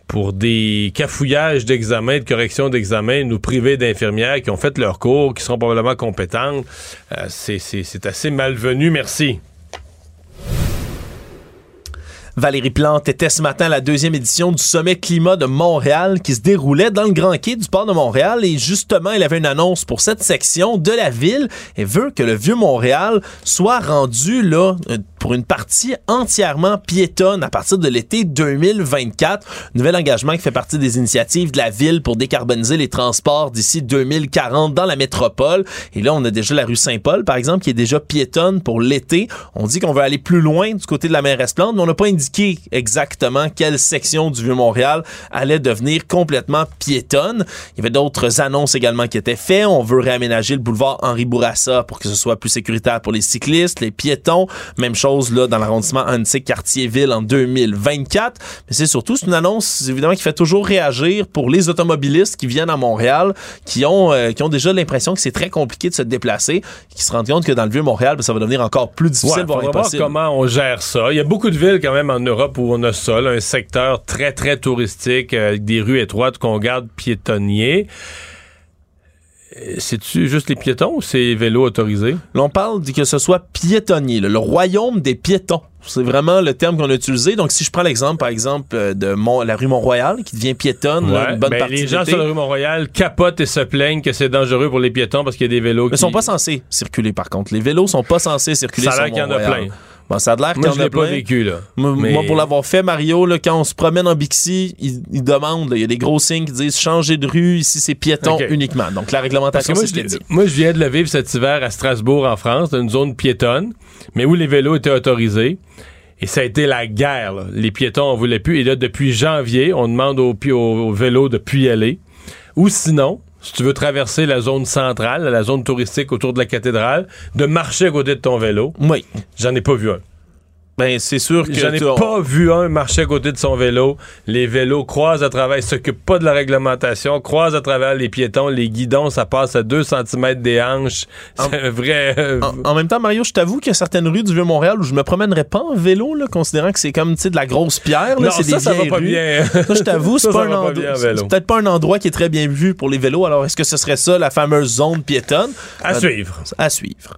pour des cafouillages d'examen, de correction d'examen, nous priver d'infirmières qui ont fait leur cours, qui seront probablement compétentes, euh, c'est assez malvenu. Merci. Valérie Plante était ce matin à la deuxième édition du sommet climat de Montréal qui se déroulait dans le Grand Quai du port de Montréal. Et justement, elle avait une annonce pour cette section de la ville et veut que le vieux Montréal soit rendu là euh, pour une partie entièrement piétonne à partir de l'été 2024. Nouvel engagement qui fait partie des initiatives de la ville pour décarboniser les transports d'ici 2040 dans la métropole. Et là, on a déjà la rue Saint-Paul, par exemple, qui est déjà piétonne pour l'été. On dit qu'on veut aller plus loin du côté de la mairesse Plante, mais on n'a pas indiqué exactement quelle section du Vieux-Montréal allait devenir complètement piétonne. Il y avait d'autres annonces également qui étaient faites. On veut réaménager le boulevard Henri Bourassa pour que ce soit plus sécuritaire pour les cyclistes, les piétons. Même chose là dans l'arrondissement Antique Quartier-Ville en 2024. Mais c'est surtout c'est une annonce évidemment qui fait toujours réagir pour les automobilistes qui viennent à Montréal, qui ont euh, qui ont déjà l'impression que c'est très compliqué de se déplacer, qui se rendent compte que dans le vieux Montréal, ben, ça va devenir encore plus difficile, Ouais, voire voir comment on gère ça. Il y a beaucoup de villes quand même en Europe où on a ça, là, un secteur très très touristique euh, avec des rues étroites qu'on garde piétonniers. C'est-tu juste les piétons ou c'est vélo autorisé? Là, on parle de que ce soit piétonnier, là, le royaume des piétons. C'est vraiment le terme qu'on a utilisé. Donc, si je prends l'exemple, par exemple, euh, de Mont- la rue Mont-Royal, qui devient piétonne, là, une bonne ben, partie les gens sur la rue Mont-Royal capotent et se plaignent que c'est dangereux pour les piétons parce qu'il y a des vélos Mais qui... sont pas censés circuler, par contre. Les vélos sont pas censés circuler Ça a sur l'air qu'il y en a Mont-Royal. plein. Bon, ça a l'air Moi, je l'ai pas vécu, là. Moi, Mais- moi, pour l'avoir fait, Mario, là, quand on se promène en Bixi, ils, ils demandent, il y a des gros signes qui disent changer de rue, ici c'est piéton uniquement. Donc la réglementation, moi c'est je, dit. moi, je viens de le vivre cet hiver à Strasbourg, en France, dans une zone piétonne, mais où les vélos étaient autorisés. Et ça a été la guerre. là. Les piétons, on voulait plus. Et là, depuis janvier, on demande aux, pi- aux, aux vélos de plus y aller. Ou sinon, si tu veux traverser la zone centrale, la zone touristique autour de la cathédrale, de marcher à côté de ton vélo. Oui. J'en ai pas vu un. Ben, c'est sûr que J'en ai tu- pas vu un marcher à côté de son vélo. Les vélos croisent à travers, ils s'occupent pas de la réglementation, croisent à travers les piétons, les guidons, ça passe à 2 cm des hanches. C'est vrai. euh, En, en même temps, Mario, je t'avoue qu'il y a certaines rues du Vieux-Montréal où je me promènerais pas en vélo, là, considérant que c'est comme tu de la grosse pierre. Là, Non, ça, des ça va pas rues. bien. Ça, je t'avoue, c'est pas pas peut-être pas un endroit qui est très bien vu pour les vélos. Alors, est-ce que ce serait ça, la fameuse zone piétonne? À Euh, suivre. À suivre.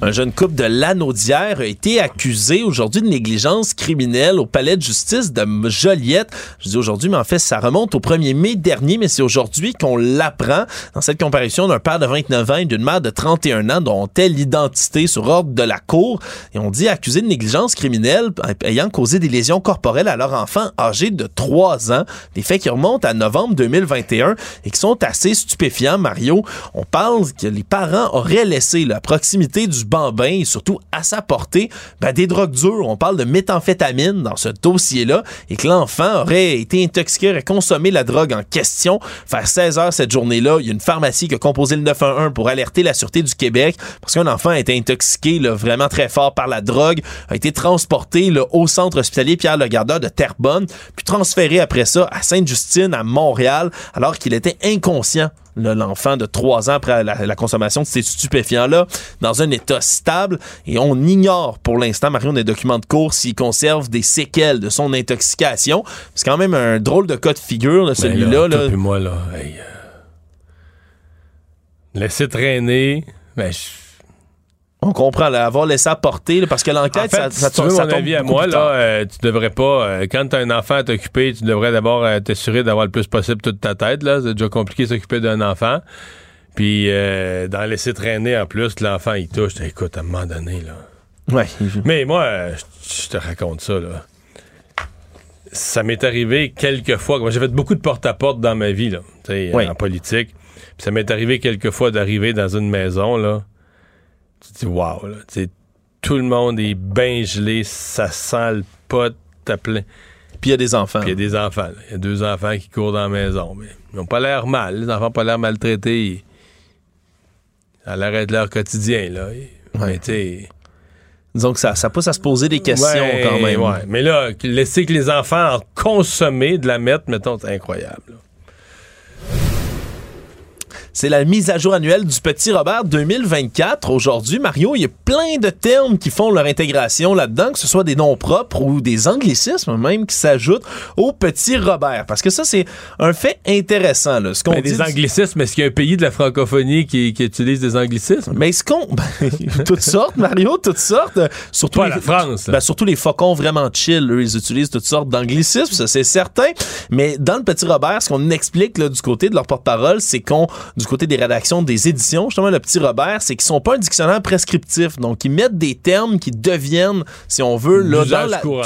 Un jeune couple de Lanaudière a été accusé aujourd'hui de négligence criminelle au palais de justice de Joliette. Je dis aujourd'hui, mais en fait, ça remonte au 1er mai dernier, mais c'est aujourd'hui qu'on l'apprend dans cette comparution d'un père de 29 ans et d'une mère de 31 ans dont on tait l'identité sur ordre de la cour. Et on dit accusé de négligence criminelle ayant causé des lésions corporelles à leur enfant âgé de 3 ans. Des faits qui remontent à novembre 2021 et qui sont assez stupéfiants, Mario. On parle que les parents auraient laissé à proximité du bambin et surtout à sa portée ben, des drogues dures. On parle de méthamphétamine dans ce dossier-là et que l'enfant aurait été intoxiqué, aurait consommé la drogue en question. Vers 16 heures cette journée-là, il y a une pharmacie qui a composé le 911 pour alerter la Sûreté du Québec parce qu'un enfant a été intoxiqué là, vraiment très fort par la drogue, a été transporté là, au centre hospitalier Pierre-Le-Gardeur de Terrebonne, puis transféré après ça à Sainte-Justine, à Montréal, alors qu'il était inconscient l'enfant de 3 ans après la, la consommation de ces stupéfiants-là dans un état stable et on ignore pour l'instant, Marion, des documents de cours s'il conserve des séquelles de son intoxication. C'est quand même un drôle de cas de figure, là, celui-là. Ben là, moi, là. hey, euh, Laisser traîner. Ben, je- On comprend, là, avoir laissé apporter, là, parce que l'enquête, En fait, ça, ça, si tu veux ça mon tombe avis à moi, là, euh, tu devrais pas, euh, quand t'as un enfant à t'occuper, tu devrais d'abord euh, t'assurer d'avoir le plus possible toute ta tête, là. C'est déjà compliqué de s'occuper d'un enfant. Puis, d'en laisser traîner en plus, l'enfant, il touche. Écoute, à un moment donné, là. Ouais. Mais moi, je te raconte ça, là. Ça m'est arrivé quelques fois. Moi, j'ai fait beaucoup de porte-à-porte dans ma vie, là, tu en politique. Puis ça m'est arrivé quelques fois d'arriver dans une maison, là. Tu te dis, waouh, là. Tout le monde est bien gelé, ça sent le pot à plein. Puis il y a des enfants. Puis il y a des enfants. Il y a deux enfants qui courent dans la maison. Mais ils n'ont pas l'air mal. Les enfants n'ont pas l'air maltraités. Ça a l'air d'être leur quotidien, là. Mais tu sais. Disons que ça, ça pousse à se poser des questions Ouais, quand même. ouais. Mais là, laisser que les enfants en consommer, de la mettre, mettons, c'est incroyable. là. C'est la mise à jour annuelle du Petit Robert 2024. Aujourd'hui, Mario, il y a plein de termes qui font leur intégration là-dedans, que ce soit des noms propres ou des anglicismes même qui s'ajoutent au Petit Robert. Parce que ça, c'est un fait intéressant. Là. Ce qu'on Ben, dit des anglicismes, est-ce qu'il y a un pays de la francophonie qui, qui utilise des anglicismes? Mais ce qu'on. ben, toutes sortes, Mario, toutes sortes. Surtout Pas les, la France, ben, surtout les faucons vraiment chill, eux, ils utilisent toutes sortes d'anglicismes, ça c'est certain. Mais dans le Petit Robert, ce qu'on explique là, du côté de leur porte-parole, c'est qu'on, du côté des rédactions des éditions, justement, le Petit Robert, c'est qu'ils sont pas un dictionnaire prescriptif. Donc, ils mettent des termes qui deviennent, si on veut, là, D'usage courant.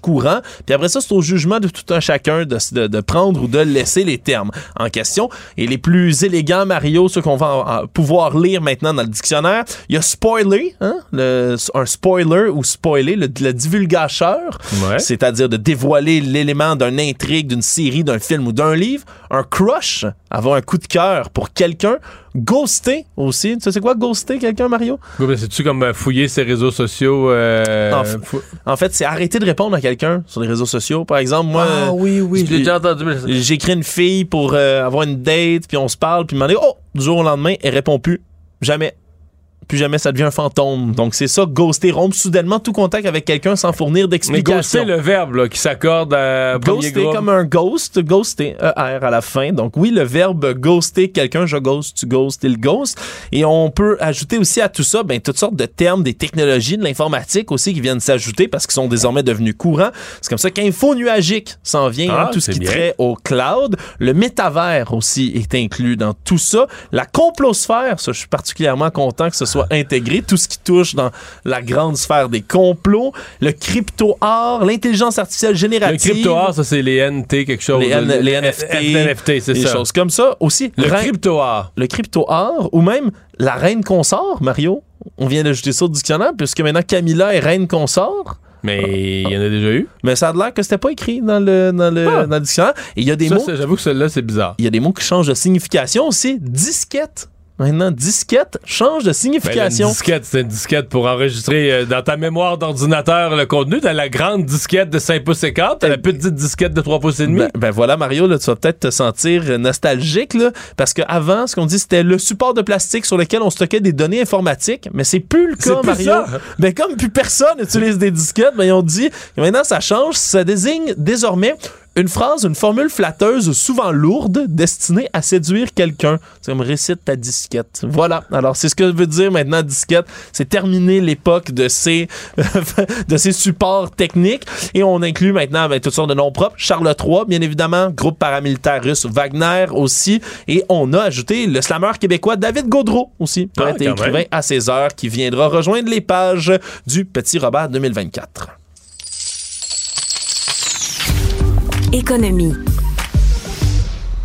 courant. Puis après ça, c'est au jugement de tout un chacun de, de- de prendre ou de laisser les termes en question. Et les plus élégants, Mario, ceux qu'on va en- en pouvoir lire maintenant dans le dictionnaire, il y a spoiler, hein, le- un spoiler ou spoiler, le, le divulgateur, Ouais. c'est-à-dire de dévoiler l'élément d'une intrigue, d'une série, d'un film ou d'un livre. Un crush, avoir un coup de cœur pour quelqu'un. Ghoster aussi. Tu sais c'est quoi ghoster quelqu'un, Mario? C'est-tu comme euh, fouiller ses réseaux sociaux? euh, En f- fou- En fait, c'est arrêter de répondre à quelqu'un sur les réseaux sociaux. Par exemple, moi, Ah, oui, oui, j'ai- j'ai déjà entendu. mais- J'écris une fille pour euh, avoir une date, puis on se parle, puis me dit oh, du jour au lendemain, elle répond plus. Jamais. Plus jamais ça devient un fantôme. Donc c'est ça, ghoster, rompre soudainement tout contact avec quelqu'un sans fournir Mais d'explication. ghoster, le verbe là, qui s'accorde à Ghoster comme un ghost, ghoster, ER à la fin. Donc oui, le verbe ghoster quelqu'un, je ghost, tu ghost, il ghost. Et on peut ajouter aussi à tout ça, ben, toutes sortes de termes, des technologies, de l'informatique aussi qui viennent s'ajouter parce qu'ils sont désormais devenus courants. C'est comme ça qu'Info Nuagique s'en vient, Ah, hein, tout ce qui bien. trait au cloud. Le métavers aussi est inclus dans tout ça. La complosphère, ça, je suis particulièrement content que ce soit intégré. Tout ce qui touche dans la grande sphère des complots. Le crypto-art, l'intelligence artificielle Le générative. crypto-art, ça, c'est les NT, quelque chose. Les, N- là. les NFT, NFT, c'est des ça. choses comme ça. Aussi, Le crypto-art. le crypto-art ou même la reine consort, Mario. On vient d'ajouter ça au dictionnaire puisque maintenant Camilla est reine consort. Mais il y en a déjà eu. Mais ça a l'air que c'était pas écrit dans le, dans le, Ah. dans le dictionnaire. Et il y a des Ça, mots. J'avoue que celui-là, c'est bizarre. Il y a des mots qui changent de signification aussi. Disquette. Maintenant, disquette change de Ben, signification. une disquette, c'est une disquette pour enregistrer euh, dans ta mémoire d'ordinateur le contenu. T'as la grande disquette de 5 pouces et quart, t'as la petite disquette de 3 pouces et demi. Ben, ben voilà, Mario, là, tu vas peut-être te sentir euh, nostalgique, là, parce qu'avant, ce qu'on dit, c'était le support de plastique sur lequel on stockait des données informatiques, mais c'est plus le cas, plus Mario. ça. Ben, comme plus personne utilise des disquettes, ben, ils ont dit, que maintenant, ça change, ça désigne désormais une phrase, une formule flatteuse souvent lourde destinée à séduire quelqu'un. C'est comme récite ta disquette. Voilà. Alors, c'est ce que veut dire maintenant disquette. C'est terminé l'époque de ces, de ces supports techniques et on inclut maintenant ben, toutes sortes de noms propres. Charles III, bien évidemment, groupe paramilitaire russe Wagner aussi. Et on a ajouté le slammer québécois David Gaudreau aussi, poète Ah, et quand écrivain même. à ses heures, qui viendra rejoindre les pages du Petit Robert 2024.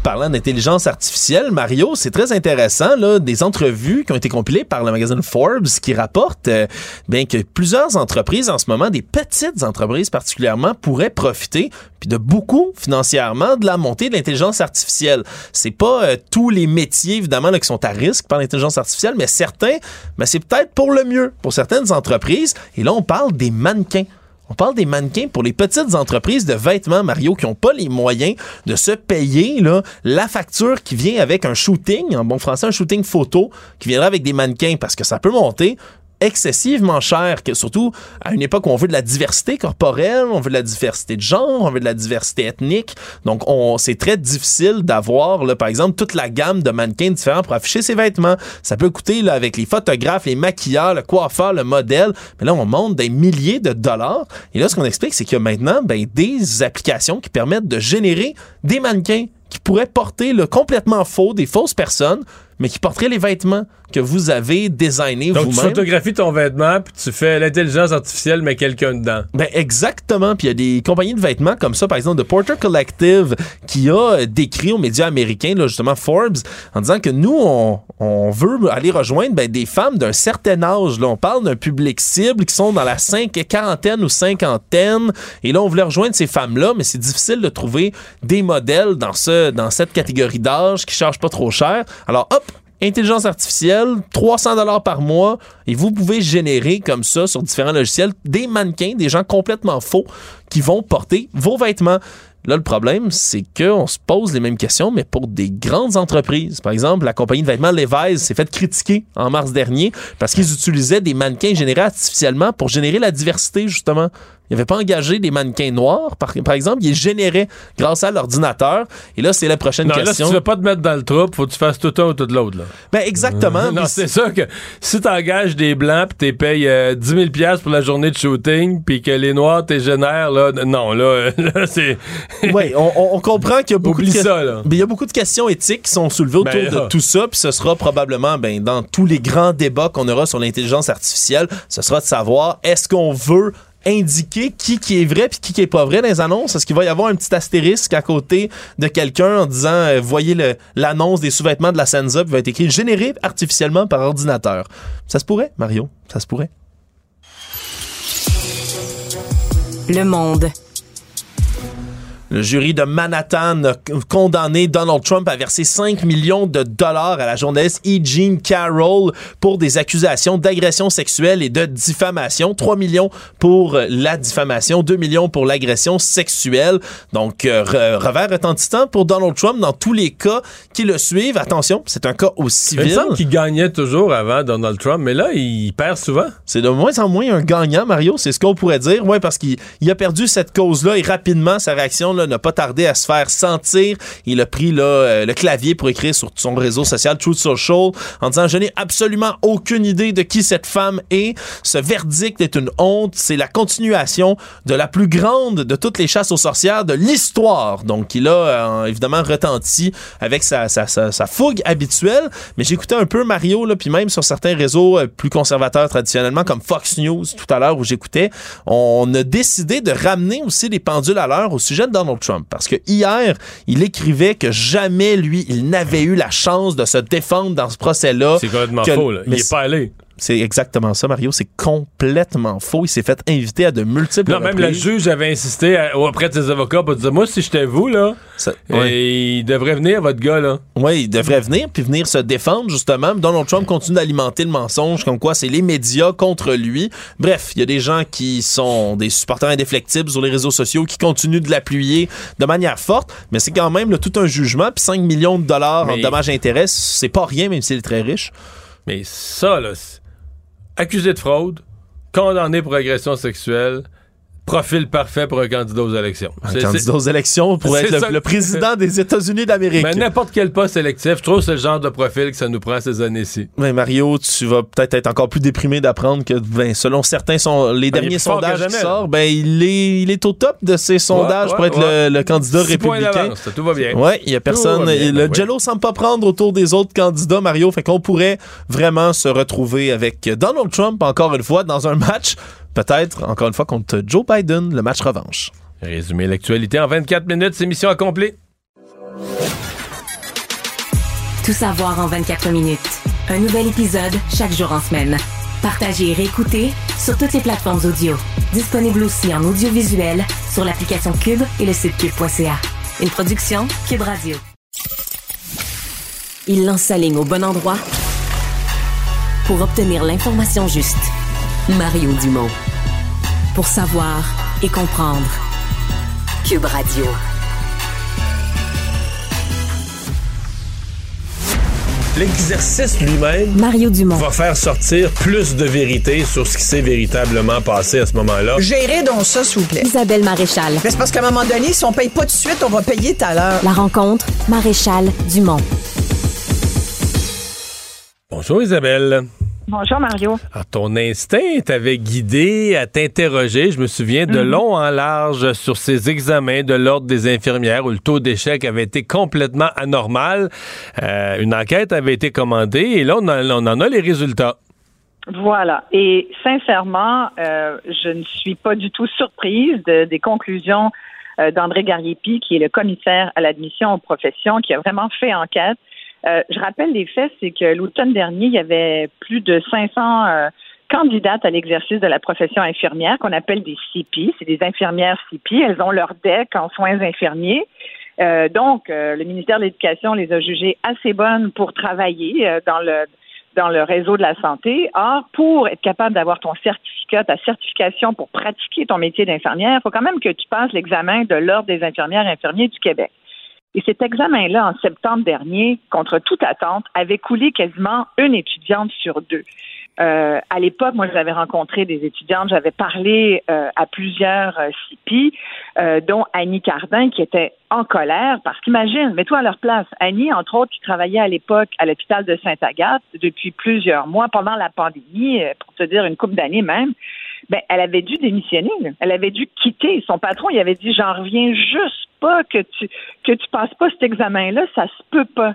Parlant d'intelligence artificielle, Mario, c'est très intéressant, là, des entrevues qui ont été compilées par le magazine Forbes qui rapportent euh, bien que plusieurs entreprises en ce moment, des petites entreprises particulièrement, pourraient profiter puis de beaucoup financièrement de la montée de l'intelligence artificielle. C'est pas euh, tous les métiers évidemment là, qui sont à risque par l'intelligence artificielle, mais certains, mais c'est peut-être pour le mieux pour certaines entreprises. Et là, on parle des mannequins. On parle des mannequins pour les petites entreprises de vêtements, Mario, qui n'ont pas les moyens de se payer là, la facture qui vient avec un shooting, en bon français, un shooting photo, qui viendra avec des mannequins, parce que ça peut monter excessivement cher, que surtout à une époque où on veut de la diversité corporelle, on veut de la diversité de genre, on veut de la diversité ethnique. Donc, on, c'est très difficile d'avoir, là, par exemple, toute la gamme de mannequins différents pour afficher ses vêtements. Ça peut coûter, là, avec les photographes, les maquilleurs, le coiffeur, le modèle. Mais là, on monte des milliers de dollars. Et là, ce qu'on explique, c'est qu'il y a maintenant, ben, des applications qui permettent de générer des mannequins qui pourraient porter le complètement faux, des fausses personnes, mais qui porteraient les vêtements que vous avez designés Donc, tu vous-même. photographies ton vêtement, puis tu fais l'intelligence artificielle, mais quelqu'un dedans. Ben exactement. Puis il y a des compagnies de vêtements comme ça, par exemple, de Porter Collective, qui a décrit aux médias américains, là, justement Forbes, en disant que nous, on, on veut aller rejoindre ben, des femmes d'un certain âge. Là, on parle d'un public cible qui sont dans la cinq, quarantaine ou cinquantaine. Et là, on voulait rejoindre ces femmes-là, mais c'est difficile de trouver des modèles dans, ce, dans cette catégorie d'âge qui chargent pas trop cher. Alors, hop, intelligence artificielle, 300 dollars par mois, et vous pouvez générer comme ça sur différents logiciels des mannequins, des gens complètement faux qui vont porter vos vêtements. Là, le problème, c'est qu'on se pose les mêmes questions, mais pour des grandes entreprises. Par exemple, la compagnie de vêtements Levi's s'est fait critiquer en mars dernier parce qu'ils utilisaient des mannequins générés artificiellement pour générer la diversité, justement. Ils n'avaient pas engagé des mannequins noirs, par, par exemple, ils les généraient grâce à l'ordinateur. Et là, c'est la prochaine Non, là, si question. tu veux pas te mettre dans le troupe, faut que tu fasses tout un ou tout l'autre. Ben, exactement. non, c'est ça que si t'engages des blancs puis t'es payes euh, 10 000 piastres pour la journée de shooting puis que les noirs t'es génères, là, non, là, euh, là c'est... Oui, on, comprend qu'il y a beaucoup Oublie de que- ça, là. Mais il y a beaucoup de questions éthiques qui sont soulevées autour Ben, de là. tout ça, puis ce sera probablement ben, dans tous les grands débats qu'on aura sur l'intelligence artificielle, ce sera de savoir est-ce qu'on veut indiquer qui qui est vrai puis qui qui est pas vrai dans les annonces. Est-ce qu'il va y avoir un petit astérisque à côté de quelqu'un en disant euh, voyez l'annonce des sous-vêtements de la Senza va être écrit généré artificiellement par ordinateur? Ça se pourrait Mario. Ça se pourrait. Le monde. Le jury de Manhattan a condamné Donald Trump à verser 5 millions de dollars à la journaliste E. Jean Carroll pour des accusations d'agression sexuelle et de diffamation. 3 millions pour la diffamation, 2 millions pour l'agression sexuelle. Donc, euh, re- revers retentissant pour Donald Trump dans tous les cas qui le suivent. Attention, c'est un cas au Il civil. semble qu'il gagnait toujours avant Donald Trump, mais là, il perd souvent. C'est de moins en moins un gagnant, Mario, c'est ce qu'on pourrait dire. Oui, parce qu'il il a perdu cette cause-là et rapidement, sa réaction n'a pas tardé à se faire sentir. Il a pris là, euh, le clavier pour écrire sur son réseau social Truth Social en disant « Je n'ai absolument aucune idée de qui cette femme est. Ce verdict est une honte. C'est la continuation de la plus grande de toutes les chasses aux sorcières de l'histoire. » Donc, il a euh, évidemment retenti avec sa, sa, sa, sa fougue habituelle. Mais j'écoutais un peu Mario, là, puis même sur certains réseaux euh, plus conservateurs traditionnellement, comme Fox News tout à l'heure où j'écoutais, on a décidé de ramener aussi les pendules à l'heure au sujet de Donald Trump. Parce que hier, il écrivait que jamais, lui, il n'avait eu la chance de se défendre dans ce procès-là. C'est complètement Que- faux. Là. Il mais est pas allé. C'est exactement ça, Mario. C'est complètement faux. Il s'est fait inviter à de multiples Non, même le juge avait insisté à- auprès de ses avocats pour dire Moi, si j'étais vous, là, Ça- et ouais. il devrait venir, votre gars, là. Oui, il devrait venir puis venir se défendre justement. Donald Trump continue d'alimenter le mensonge comme quoi c'est les médias contre lui. Bref, il y a des gens qui sont des supporters indéflectibles sur les réseaux sociaux qui continuent de l'appuyer de manière forte, mais c'est quand même là, tout un jugement puis 5 millions de dollars en dommages et intérêts, c'est pas rien même s'il est très riche. Mais ça, là, accusé de fraude, condamné pour agression sexuelle, profil parfait pour un candidat aux élections. Un candidat aux élections pour être le, président des États-Unis d'Amérique. Mais n'importe quel poste électif, je trouve que c'est le genre de profil que ça nous prend ces années-ci. Mais Mario, tu vas peut-être être encore plus déprimé d'apprendre que, ben, selon certains sont les Ben, derniers sondages qui sortent, ben, il est, il est au top de ces sondages ouais, pour être ouais. le, le candidat Six républicain. tout va bien. Ouais, il y a personne. Bien, le ben. Jello semble pas prendre autour des autres candidats, Mario. Fait qu'on pourrait vraiment se retrouver avec Donald Trump encore une fois dans un match, peut-être encore une fois contre Joe Biden, le match revanche. Résumer l'actualité en 24 minutes, c'est mission accomplie. Tout savoir en 24 minutes. Un nouvel épisode chaque jour en semaine. Partagez et réécoutez sur toutes les plateformes audio. Disponible aussi en audiovisuel sur l'application Cube et le site cube.ca. Une production Cube Radio. Il lance sa ligne au bon endroit pour obtenir l'information juste. Mario Dumont. Pour savoir et comprendre. Cube Radio. L'exercice lui-même Mario Dumont. va faire sortir plus de vérité sur ce qui s'est véritablement passé à ce moment-là. Gérez donc ça, s'il vous plaît. Isabelle Maréchal. Mais c'est parce qu'à un moment donné, si on paye pas tout de suite, on va payer tout à l'heure. La rencontre, Maréchal Dumont. Bonjour Isabelle. Bonjour Mario. Alors, ton instinct t'avait guidé à t'interroger, je me souviens, de Mhm. long en large sur ces examens de l'Ordre des infirmières où le taux d'échec avait été complètement anormal. Euh, une enquête avait été commandée et là, on en, on en a les résultats. Voilà. Et sincèrement, euh, je ne suis pas du tout surprise de- des conclusions euh, d'André Gariepi, qui est le commissaire à l'admission aux professions, qui a vraiment fait enquête. Euh, je rappelle les faits, c'est que l'automne dernier, il y avait plus de 500 euh, candidates à l'exercice de la profession infirmière qu'on appelle des CP. C'est des infirmières CP. Elles ont leur DEC en soins infirmiers. Euh, donc, euh, le ministère de l'Éducation les a jugées assez bonnes pour travailler dans le dans le réseau de la santé. Or, pour être capable d'avoir ton certificat, ta certification pour pratiquer ton métier d'infirmière, il faut quand même que tu passes l'examen de l'Ordre des infirmières et infirmiers du Québec. Et cet examen-là, en septembre dernier, contre toute attente, avait coulé quasiment une étudiante sur deux. Euh, à l'époque, moi, j'avais rencontré des étudiantes, j'avais parlé euh, à plusieurs euh, euh, dont Annie Cardin, qui était en colère, parce qu'imagine, mets-toi à leur place. Annie, entre autres, qui travaillait à l'époque à l'hôpital de Sainte-Agathe depuis plusieurs mois, pendant la pandémie, euh, pour te dire une couple d'années même, ben, elle avait dû démissionner. là. Elle avait dû quitter. Son patron, il avait dit, j'en reviens juste pas que tu que tu passes pas cet examen-là, ça se peut pas.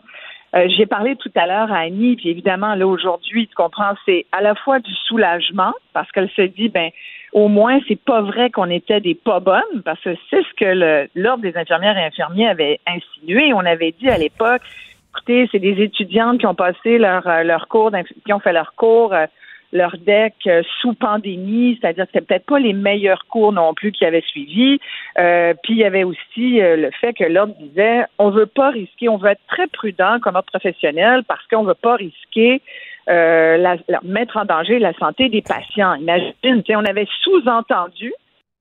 Euh, J'ai parlé tout à l'heure à Annie, puis évidemment, là, aujourd'hui, tu comprends, c'est à la fois du soulagement, parce qu'elle se dit, ben, au moins, c'est pas vrai qu'on était des pas bonnes, parce que c'est ce que l'Ordre des infirmières et infirmiers avait insinué. On avait dit à l'époque, écoutez, c'est des étudiantes qui ont passé leur, euh, leur cours, qui ont fait leur cours euh, leur deck euh, sous pandémie, c'est-à-dire que c'était peut-être pas les meilleurs cours non plus qui avaient suivi. Euh, puis il y avait aussi euh, le fait que l'ordre disait on veut pas risquer, on veut être très prudent comme ordre professionnel parce qu'on veut pas risquer la, mettre en danger la santé des patients. Imagine, on avait sous-entendu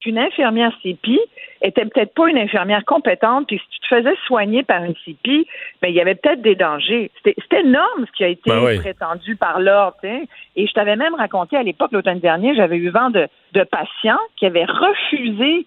qu'une infirmière CPI était peut-être pas une infirmière compétente, puis si tu te faisais soigner par une CPI, ben, il y avait peut-être des dangers. C'était énorme ce qui a été ben prétendu par l'ordre. Et je t'avais même raconté à l'époque, l'automne dernier, j'avais eu vent de, de patients qui avaient refusé,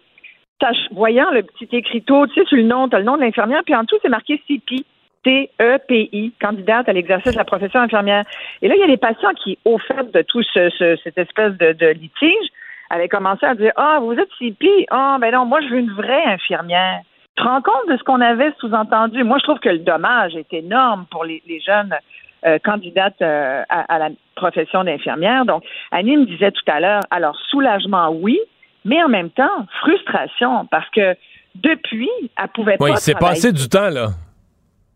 voyant le petit écriteau, tu sais, sur le nom, tu as le nom de l'infirmière, puis en dessous, c'est marqué CPI. T-E-P-I, candidate à l'exercice de la profession infirmière. Et là, il y a des patients qui, au fait de tout ce, cette espèce de, de litige, avait commencé à dire Ah, vous êtes CP. Ah, ben non, moi, je veux une vraie infirmière. Tu te rends compte de ce qu'on avait sous-entendu? Moi, je trouve que le dommage est énorme pour les, jeunes euh, candidates euh, à, la profession d'infirmière. Donc, Annie me disait tout à l'heure, alors, soulagement, oui, mais en même temps, frustration, parce que depuis, elle pouvait pas. Oui, il s'est passé du temps, là.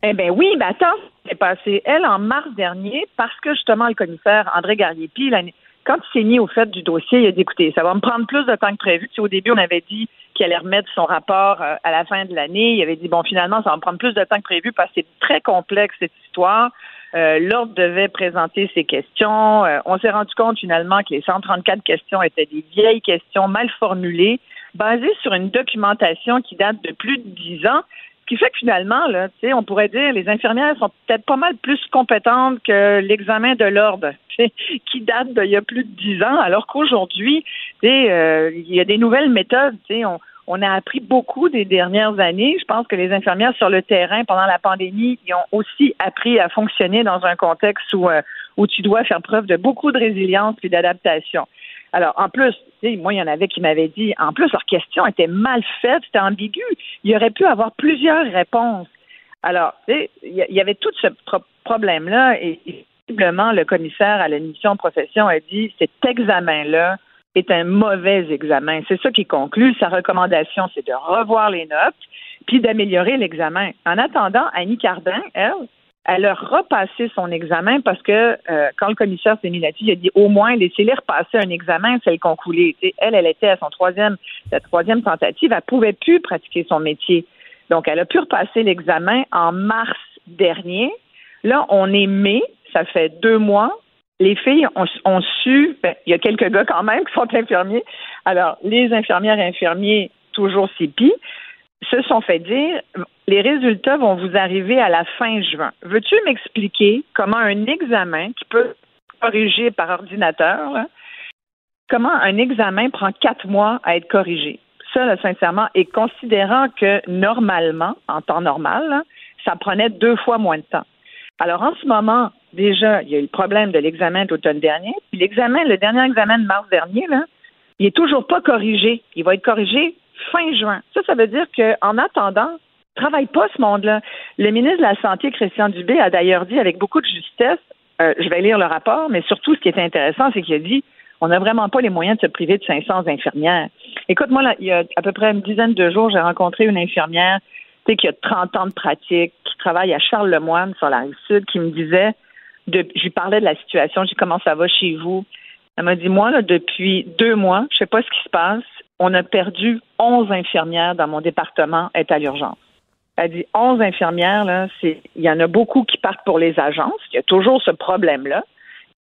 Eh bien oui, mais attends, c'est passé, elle, en mars dernier, parce que justement, le commissaire André Gariepi, l'année quand il s'est mis au fait du dossier, il a dit écoutez, ça va me prendre plus de temps que prévu. au début, on avait dit qu'il allait remettre son rapport euh, à la fin de l'année. Il avait dit bon, finalement, ça va me prendre plus de temps que prévu parce que c'est très complexe cette histoire. Euh, L'ordre devait présenter ses questions. Euh, on s'est rendu compte finalement que les 134 questions étaient des vieilles questions mal formulées, basées sur une documentation qui date de plus de 10 ans qui fait que finalement, on pourrait dire les infirmières sont peut-être pas mal plus compétentes que l'examen de l'ordre, qui date d'il y a plus de dix ans, alors qu'aujourd'hui, euh, il y a des nouvelles méthodes. On, a appris beaucoup des dernières années. Je pense que les infirmières sur le terrain pendant la pandémie, ils ont aussi appris à fonctionner dans un contexte où, euh, où tu dois faire preuve de beaucoup de résilience et d'adaptation. Alors, en plus, moi, il y en avait qui m'avaient dit, en plus, leur question était mal faite, c'était ambigu. Il aurait pu avoir plusieurs réponses. Alors, il y avait tout ce problème-là et visiblement, le commissaire à l'admission profession a dit, cet examen-là est un mauvais examen. C'est ça qui conclut. Sa recommandation, c'est de revoir les notes puis d'améliorer l'examen. En attendant, Annie Cardin, elle, elle a repassé son examen parce que euh, quand le commissaire s'est mis là-dessus, il a dit au moins laissez-les repasser un examen, c'est le concoulé. elle, elle était à son troisième, sa troisième tentative, elle pouvait plus pratiquer son métier. Donc, elle a pu repasser l'examen en mars dernier. Là, on est mai, ça fait deux mois. Les filles ont, su, ben, il y a quelques gars quand même qui sont infirmiers. Alors, les infirmières et infirmiers, toujours CIPI, se sont fait dire les résultats vont vous arriver à la fin juin. Veux-tu m'expliquer comment un examen qui peut corriger par ordinateur, comment un examen prend quatre mois à être corrigé? Ça, sincèrement, et considérant que normalement, en temps normal, ça prenait deux fois moins de temps. Alors, en ce moment, déjà, il y a eu le problème de l'examen d'automne dernier. Puis l'examen, le dernier examen de mars dernier, il est toujours pas corrigé. Il va être corrigé fin juin. Ça, ça veut dire qu'en attendant, travaille pas ce monde-là. Le ministre de la Santé, Christian Dubé, a d'ailleurs dit avec beaucoup de justesse, euh, je vais lire le rapport, mais surtout ce qui est intéressant, c'est qu'il a dit on n'a vraiment pas les moyens de se priver de 500 infirmières. Écoute, moi, il y a à peu près une dizaine de jours, j'ai rencontré une infirmière qui a 30 ans de pratique, qui travaille à Charles-Lemoine sur la rive sud, qui me disait, de, je lui parlais de la situation, j'ai dit comment ça va chez vous? Elle m'a dit, moi, là, depuis deux mois, je sais pas ce qui se passe, on a perdu 11 infirmières dans mon département, est à l'urgence. Elle dit 11 infirmières, là, c'est, il y en a beaucoup qui partent pour les agences. Il y a toujours ce problème-là.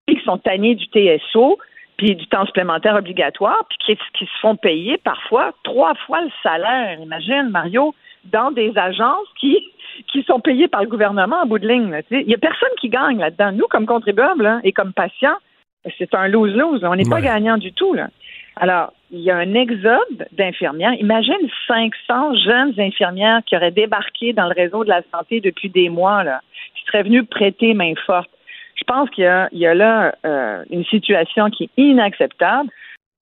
Qui sont tannés du TSO, puis du temps supplémentaire obligatoire, puis qui, qui se font payer parfois? Trois fois le salaire. Imagine, Mario, dans des agences qui, qui sont payées par le gouvernement en bout de ligne. Il n'y a personne qui gagne là-dedans. Nous, comme contribuables hein, et comme patients, c'est un lose-lose. On n'est pas gagnant du tout. Là. Alors, il y a un exode d'infirmières. Imagine 500 jeunes infirmières qui auraient débarqué dans le réseau de la santé depuis des mois, là, qui seraient venues prêter main forte. Je pense qu'il y, a, là euh, une situation qui est inacceptable.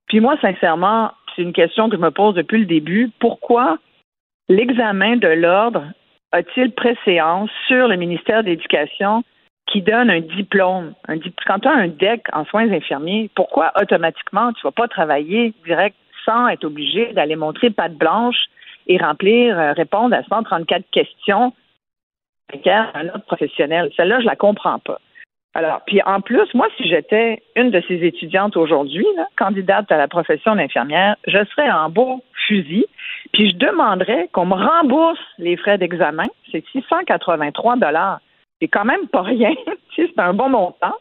Puis moi, sincèrement, c'est une question que je me pose depuis le début. Pourquoi l'examen de l'ordre a-t-il préséance sur le ministère de l'Éducation qui donne un diplôme. Quand tu as un DEC en soins infirmiers, pourquoi automatiquement tu vas pas travailler direct sans être obligé d'aller montrer patte blanche et remplir, euh, répondre à 134 questions avec un autre professionnel? Celle-là, je la comprends pas. Alors, puis en plus, moi, si j'étais une de ces étudiantes aujourd'hui, candidate à la profession d'infirmière, je serais en beau fusil, puis je demanderais qu'on me rembourse les frais d'examen. C'est 683 dollars. C'est quand même pas rien. C'est un bon montant.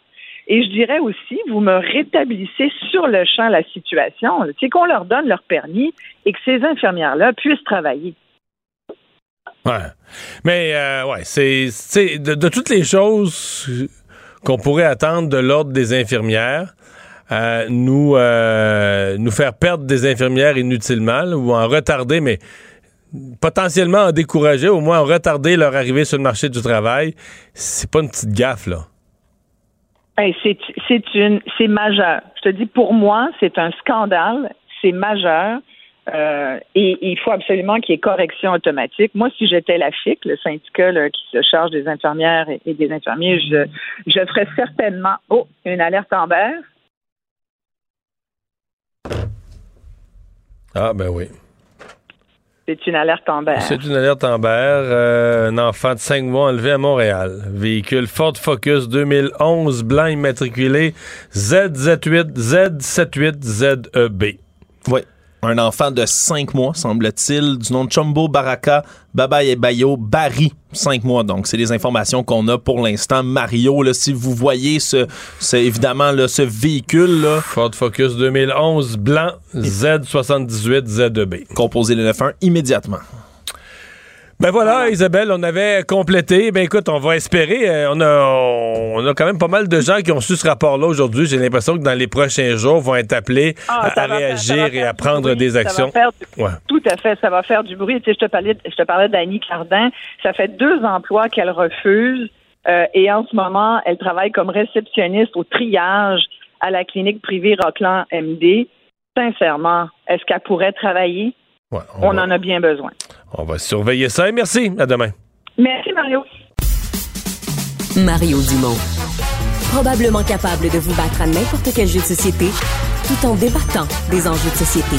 Et je dirais aussi, vous me rétablissez sur le champ la situation. C'est qu'on leur donne leur permis et que ces infirmières-là puissent travailler. Ouais. Mais, euh, ouais, c'est. De, toutes les choses qu'on pourrait attendre de l'ordre des infirmières, euh, nous, euh, nous faire perdre des infirmières inutilement ou en retarder, mais potentiellement en décourager, au moins en retarder leur arrivée sur le marché du travail, c'est pas une petite gaffe, là. Hey, c'est une c'est majeur. Je te dis pour moi, c'est un scandale, c'est majeur. Euh, et, il faut absolument qu'il y ait correction automatique. Moi, si j'étais la FIC, le syndicat là, qui se charge des infirmières et, et des infirmiers, je, je ferais certainement oh, une alerte Amber. Ah, ben oui. C'est une alerte Amber. C'est une alerte Amber. Euh, un enfant de 5 mois enlevé à Montréal. Véhicule Ford Focus 2011, blanc immatriculé ZZ8, Z78, ZEB. Oui. Un enfant de 5 mois, semble-t-il, du nom de Chombo Baraka Baba et Bayo Barry, 5 mois. Donc, c'est les informations qu'on a pour l'instant. Mario, là, si vous voyez ce, c'est évidemment là, ce véhicule là, Ford Focus 2011, blanc, Z78, ZEB. Composez le 91 immédiatement. Ben voilà, Isabelle, on avait complété. Ben écoute, on va espérer. euh, on, a, on a quand même pas mal de gens qui ont su ce rapport-là aujourd'hui. J'ai l'impression que dans les prochains jours, vont être appelés Ah, à, faire- réagir et à prendre des actions. du- Ouais. Tout à fait, ça va faire du bruit. Tu sais, je te parlais, je te parlais d'Annie Cardin. Ça fait deux emplois qu'elle refuse euh, et en ce moment, elle travaille comme réceptionniste au triage à la clinique privée Rockland MD. Sincèrement, est-ce qu'elle pourrait travailler? Ouais, On en a bien besoin. On va surveiller ça. Et merci. À demain. Merci, Mario. Mario Dumont. Probablement capable de vous battre à n'importe quel jeu de société tout en débattant des enjeux de société.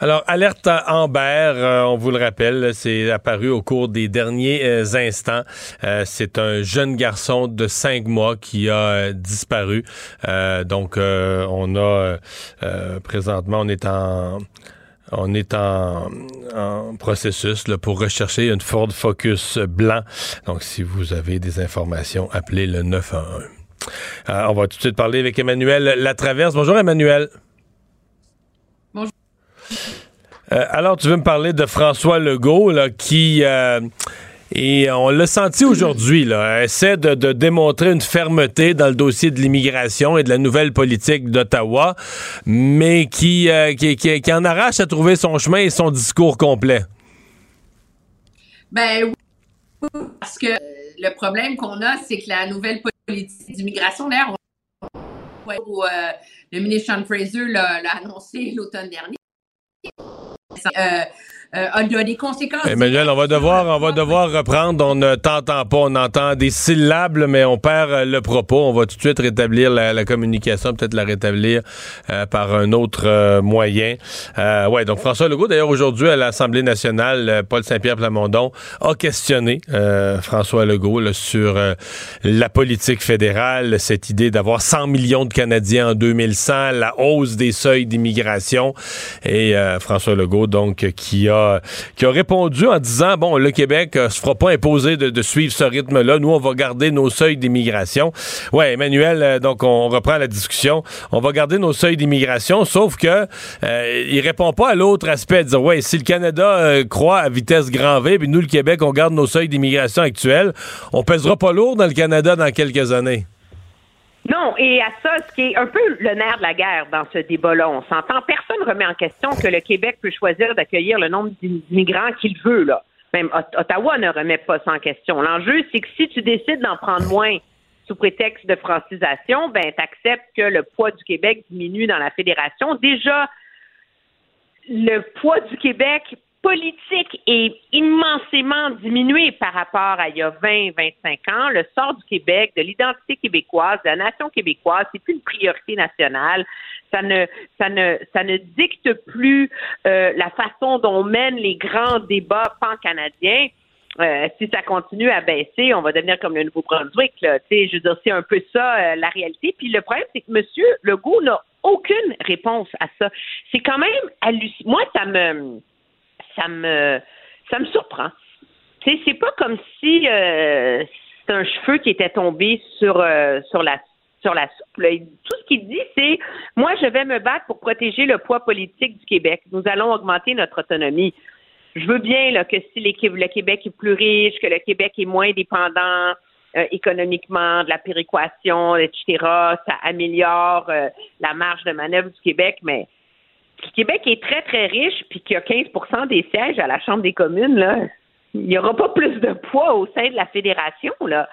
Alors, alerte à Amber, euh, on vous le rappelle, c'est apparu au cours des derniers euh, instants. Euh, c'est un jeune garçon de cinq mois qui a disparu. Donc, on a présentement, on est en on est en, processus pour rechercher une Ford Focus blanc. Donc, si vous avez des informations, appelez le 911. Euh, on va tout de suite parler avec Emmanuel Latraverse. Bonjour, Emmanuel. Bonjour. Euh, alors, tu veux me parler de François Legault, là, qui, euh, et on l'a senti aujourd'hui, là, essaie de, démontrer une fermeté dans le dossier de l'immigration et de la nouvelle politique d'Ottawa, mais qui, euh, qui, qui, en arrache à trouver son chemin et son discours complet. Ben oui, parce que le problème qu'on a, c'est que la nouvelle politique d'immigration, d'ailleurs, on- où, le ministre Sean Fraser l'a annoncé l'automne dernier, euh, euh, a, a des conséquences. Emmanuel, on va devoir, on va devoir reprendre. On ne t'entend pas. On entend des syllabes, mais on perd euh, le propos. On va tout de suite rétablir la, la communication, peut-être la rétablir euh, par un autre euh, moyen. Euh, ouais, donc François Legault, d'ailleurs, aujourd'hui à l'Assemblée nationale, Paul Saint-Pierre Plamondon a questionné François Legault là, sur la politique fédérale, cette idée d'avoir 100 millions de Canadiens en 2100, la hausse des seuils d'immigration. Et François Legault, donc, qui a qui a répondu en disant bon, le Québec euh, se fera pas imposer de, de suivre ce rythme-là. Nous, on va garder nos seuils d'immigration. Ouais, Emmanuel, euh, donc on reprend la discussion. On va garder nos seuils d'immigration, sauf que euh, il répond pas à l'autre aspect, de dire ouais, si le Canada euh, croît à vitesse grand V, puis nous, le Québec, on garde nos seuils d'immigration actuels, on pèsera pas lourd dans le Canada dans quelques années. Non, et à ça, ce qui est un peu le nerf de la guerre dans ce débat-là, on s'entend, personne ne remet en question que le Québec peut choisir d'accueillir le nombre d'immigrants qu'il veut, là. Même Ot- Ottawa ne remet pas ça en question. L'enjeu, c'est que si tu décides d'en prendre moins sous prétexte de francisation, ben, tu acceptes que le poids du Québec diminue dans la fédération. Déjà, le poids du Québec politique est immensément diminué par rapport à il y a 20, 25 ans. Le sort du Québec, de l'identité québécoise, de la nation québécoise, c'est plus une priorité nationale. Ça ne, ça ne, ça ne dicte plus euh, la façon dont on mène les grands débats pan-canadiens. euh, si ça continue à baisser, on va devenir comme le Nouveau-Brunswick. Je veux dire, c'est un peu ça euh, la réalité. Puis le problème, c'est que M. Legault n'a aucune réponse à ça. C'est quand même hallucinant. Moi, ça me, ça me, ça me surprend. Sais, c'est pas comme si euh, c'est un cheveu qui était tombé sur euh, sur la sur la soupe. Tout ce qu'il dit, c'est moi, je vais me battre pour protéger le poids politique du Québec. Nous allons augmenter notre autonomie. Je veux bien que si le Québec est plus riche, que le Québec est moins dépendant euh, économiquement, de la péréquation, etc., ça améliore la marge de manœuvre du Québec, mais le Québec est très, très riche, puis qu'il y a 15% des sièges à la Chambre des communes, là, il n'y aura pas plus de poids au sein de la fédération. Là.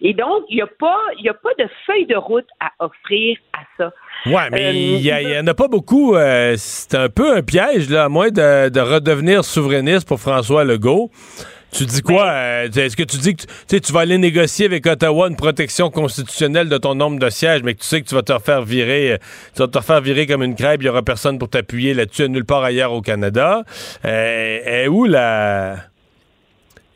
Et donc, il n'y a, pas- y a pas de feuille de route à offrir à ça. Ouais, mais Euh, il y, a- il y en a pas beaucoup. euh, c'est un peu un piège, là, à moins de, de redevenir souverainiste pour François Legault. Tu dis quoi? euh, Est-ce que tu dis que tu, tu vas aller négocier avec Ottawa une protection constitutionnelle de ton nombre de sièges, mais que tu sais que tu vas te refaire virer, euh, tu vas te refaire virer comme une crêpe, il n'y aura personne pour t'appuyer là-dessus nulle part ailleurs au Canada. Euh, est où la.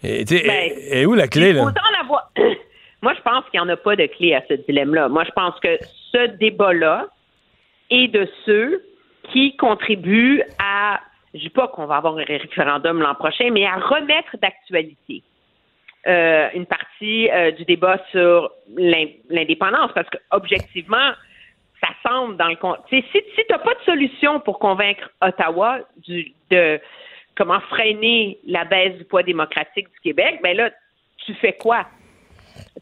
sais, Ben, est- est où la clé, là? avoir. Moi, je pense qu'il n'y en a pas de clé à ce dilemme-là. Moi, je pense que ce débat-là est de ceux qui contribuent à, je dis pas qu'on va avoir un référendum l'an prochain, mais à remettre d'actualité euh, une partie euh, du débat sur l'in- l'indépendance, parce que objectivement, ça semble dans le si, si tu n'as pas de solution pour convaincre Ottawa du, de comment freiner la baisse du poids démocratique du Québec, ben là, tu fais quoi?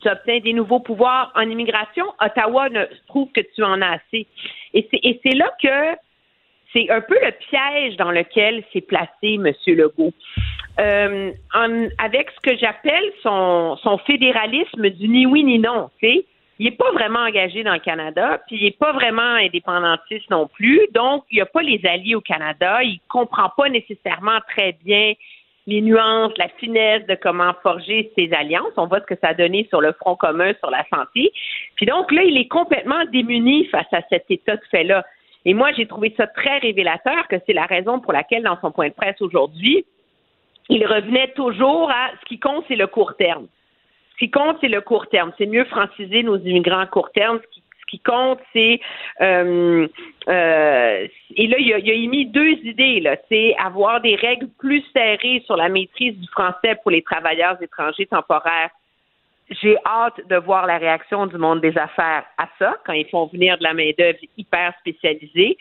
Tu obtiens des nouveaux pouvoirs en immigration? Ottawa trouve que tu en as assez. Et c'est là que c'est un peu le piège dans lequel s'est placé M. Legault. Euh, avec ce que j'appelle son, fédéralisme du ni oui ni non, tu. Il n'est pas vraiment engagé dans le Canada, puis il n'est pas vraiment indépendantiste non plus. Donc, il n'y a pas les alliés au Canada. Il ne comprend pas nécessairement très bien les nuances, la finesse de comment forger ces alliances. On voit ce que ça a donné sur le front commun sur la santé. Puis donc là, il est complètement démuni face à cet état de fait-là. Et moi, j'ai trouvé ça très révélateur que c'est la raison pour laquelle, dans son point de presse aujourd'hui, il revenait toujours à ce qui compte, c'est le court terme. Ce qui compte, c'est le court terme. C'est mieux franciser nos immigrants à court terme. Ce qui, compte, c'est euh, euh, et là, il a, il a émis deux idées. Là, c'est avoir des règles plus serrées sur la maîtrise du français pour les travailleurs étrangers temporaires. J'ai hâte de voir la réaction du monde des affaires à ça quand ils font venir de la main d'œuvre hyper spécialisée.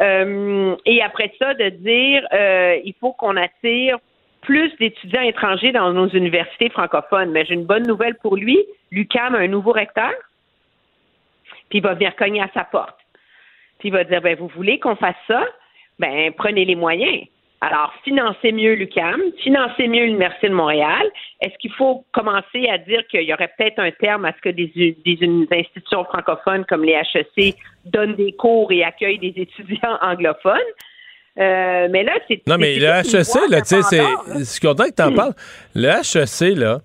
Euh, et après ça, de dire euh, il faut qu'on attire plus d'étudiants étrangers dans nos universités francophones. Mais j'ai une bonne nouvelle pour lui. L'UCAM a un nouveau recteur, puis il va venir cogner à sa porte. Puis il va dire, ben, vous voulez qu'on fasse ça? Ben, prenez les moyens. Alors, financez mieux l'UCAM, financez mieux l'Université de Montréal. Est-ce qu'il faut commencer à dire qu'il y aurait peut-être un terme à ce que des, des institutions francophones comme les HEC donnent des cours et accueillent des étudiants anglophones? Euh, mais là, c'est. Non, mais le HEC, là, tu sais, c'est. Je suis content que tu en parles. Le HEC, là,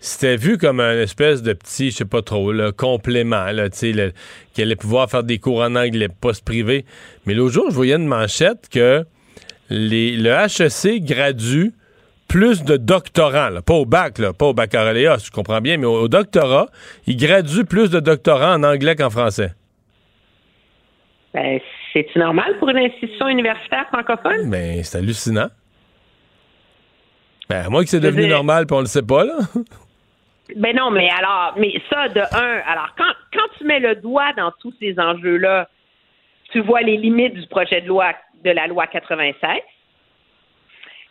c'était vu comme un espèce de petit, je sais pas trop, là, complément, là, tu sais, le- qui allait pouvoir faire des cours en anglais, poste privé. Mais l'autre jour, je voyais une manchette que les, le HEC gradue plus de doctorants, là, pas au bac, là, pas au baccalauréat, je comprends bien, mais au, au doctorat, il gradue plus de doctorants en anglais qu'en français. Ben, c'est normal pour une institution universitaire francophone? Ben, c'est hallucinant. Ben, à moins que c'est devenu normal, puis on le sait pas, là. Ben non, mais alors, mais ça, de un, alors quand, quand tu mets le doigt dans tous ces enjeux-là, tu vois les limites du projet de loi de la loi 96.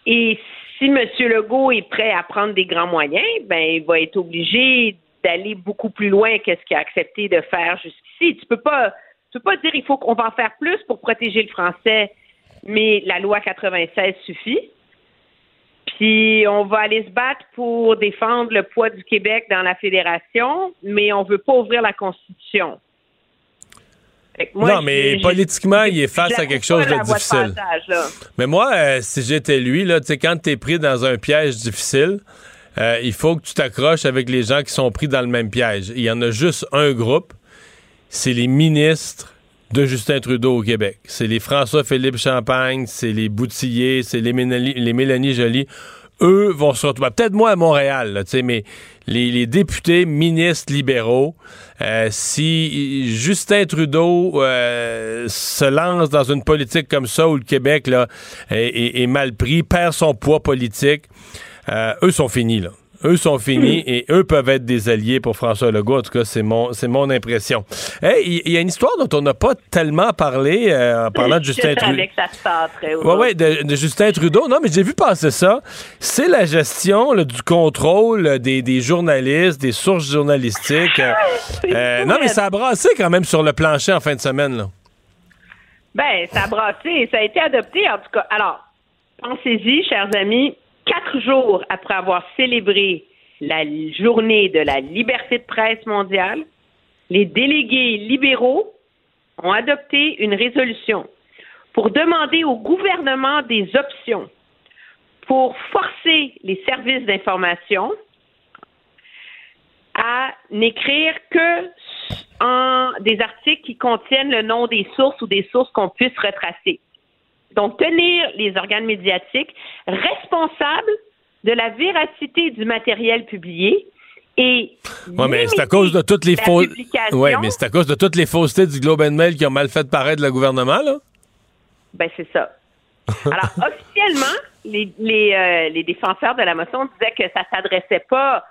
Et si M. Legault est prêt à prendre des grands moyens, ben il va être obligé d'aller beaucoup plus loin que ce qu'il a accepté de faire jusqu'ici. Tu peux pas peux pas dire il faut qu'on va en faire plus pour protéger le français, mais la loi 96 suffit. Puis on va aller se battre pour défendre le poids du Québec dans la fédération, mais on veut pas ouvrir la Constitution. Moi, non, mais politiquement, il est face à quelque chose de difficile. passage. Mais moi, euh, si j'étais lui, là, tu sais, quand t'es pris dans un piège difficile, euh, il faut que tu t'accroches avec les gens qui sont pris dans le même piège. Il y en a juste un groupe, c'est les ministres de Justin Trudeau au Québec. C'est les François-Philippe Champagne, c'est les Boutilliers, c'est les Mélanie, les Mélanie Joly. Eux vont se retrouver, peut-être moi à Montréal, là, mais les, les députés, ministres libéraux, euh, si Justin Trudeau euh, se lance dans une politique comme ça où le Québec là, est, est- est mal pris, perd son poids politique, euh, eux sont finis, là. Eux sont finis et eux peuvent être des alliés pour François Legault. En tout cas, c'est mon, c'est mon impression. Hey, il il y, a une histoire dont on n'a pas tellement parlé euh, en parlant de Justin Trudeau. Oui, oui, de, de Justin Trudeau. Non, mais j'ai vu passer ça. C'est la gestion là, du contrôle des, des journalistes, des sources journalistiques. Euh, euh, non, mais ça a brassé quand même sur le plancher en fin de semaine. Là. Ben, ça a brassé. Ça a été adopté, en tout cas. Alors, pensez-y, chers amis, quatre jours après avoir célébré la journée de la liberté de presse mondiale, les délégués libéraux ont adopté une résolution pour demander au gouvernement des options pour forcer les services d'information à n'écrire que des articles qui contiennent le nom des sources ou des sources qu'on puisse retracer. Donc, tenir les organes médiatiques responsables de la véracité du matériel publié et Ouais, mais c'est à cause de toutes les fausses. Ouais, mais c'est à cause de toutes les faussetés du Globe and Mail qui ont mal fait paraître le gouvernement, là? Ben, c'est ça. Alors, officiellement, les, les, euh, les défenseurs de la motion disaient que ça s'adressait pas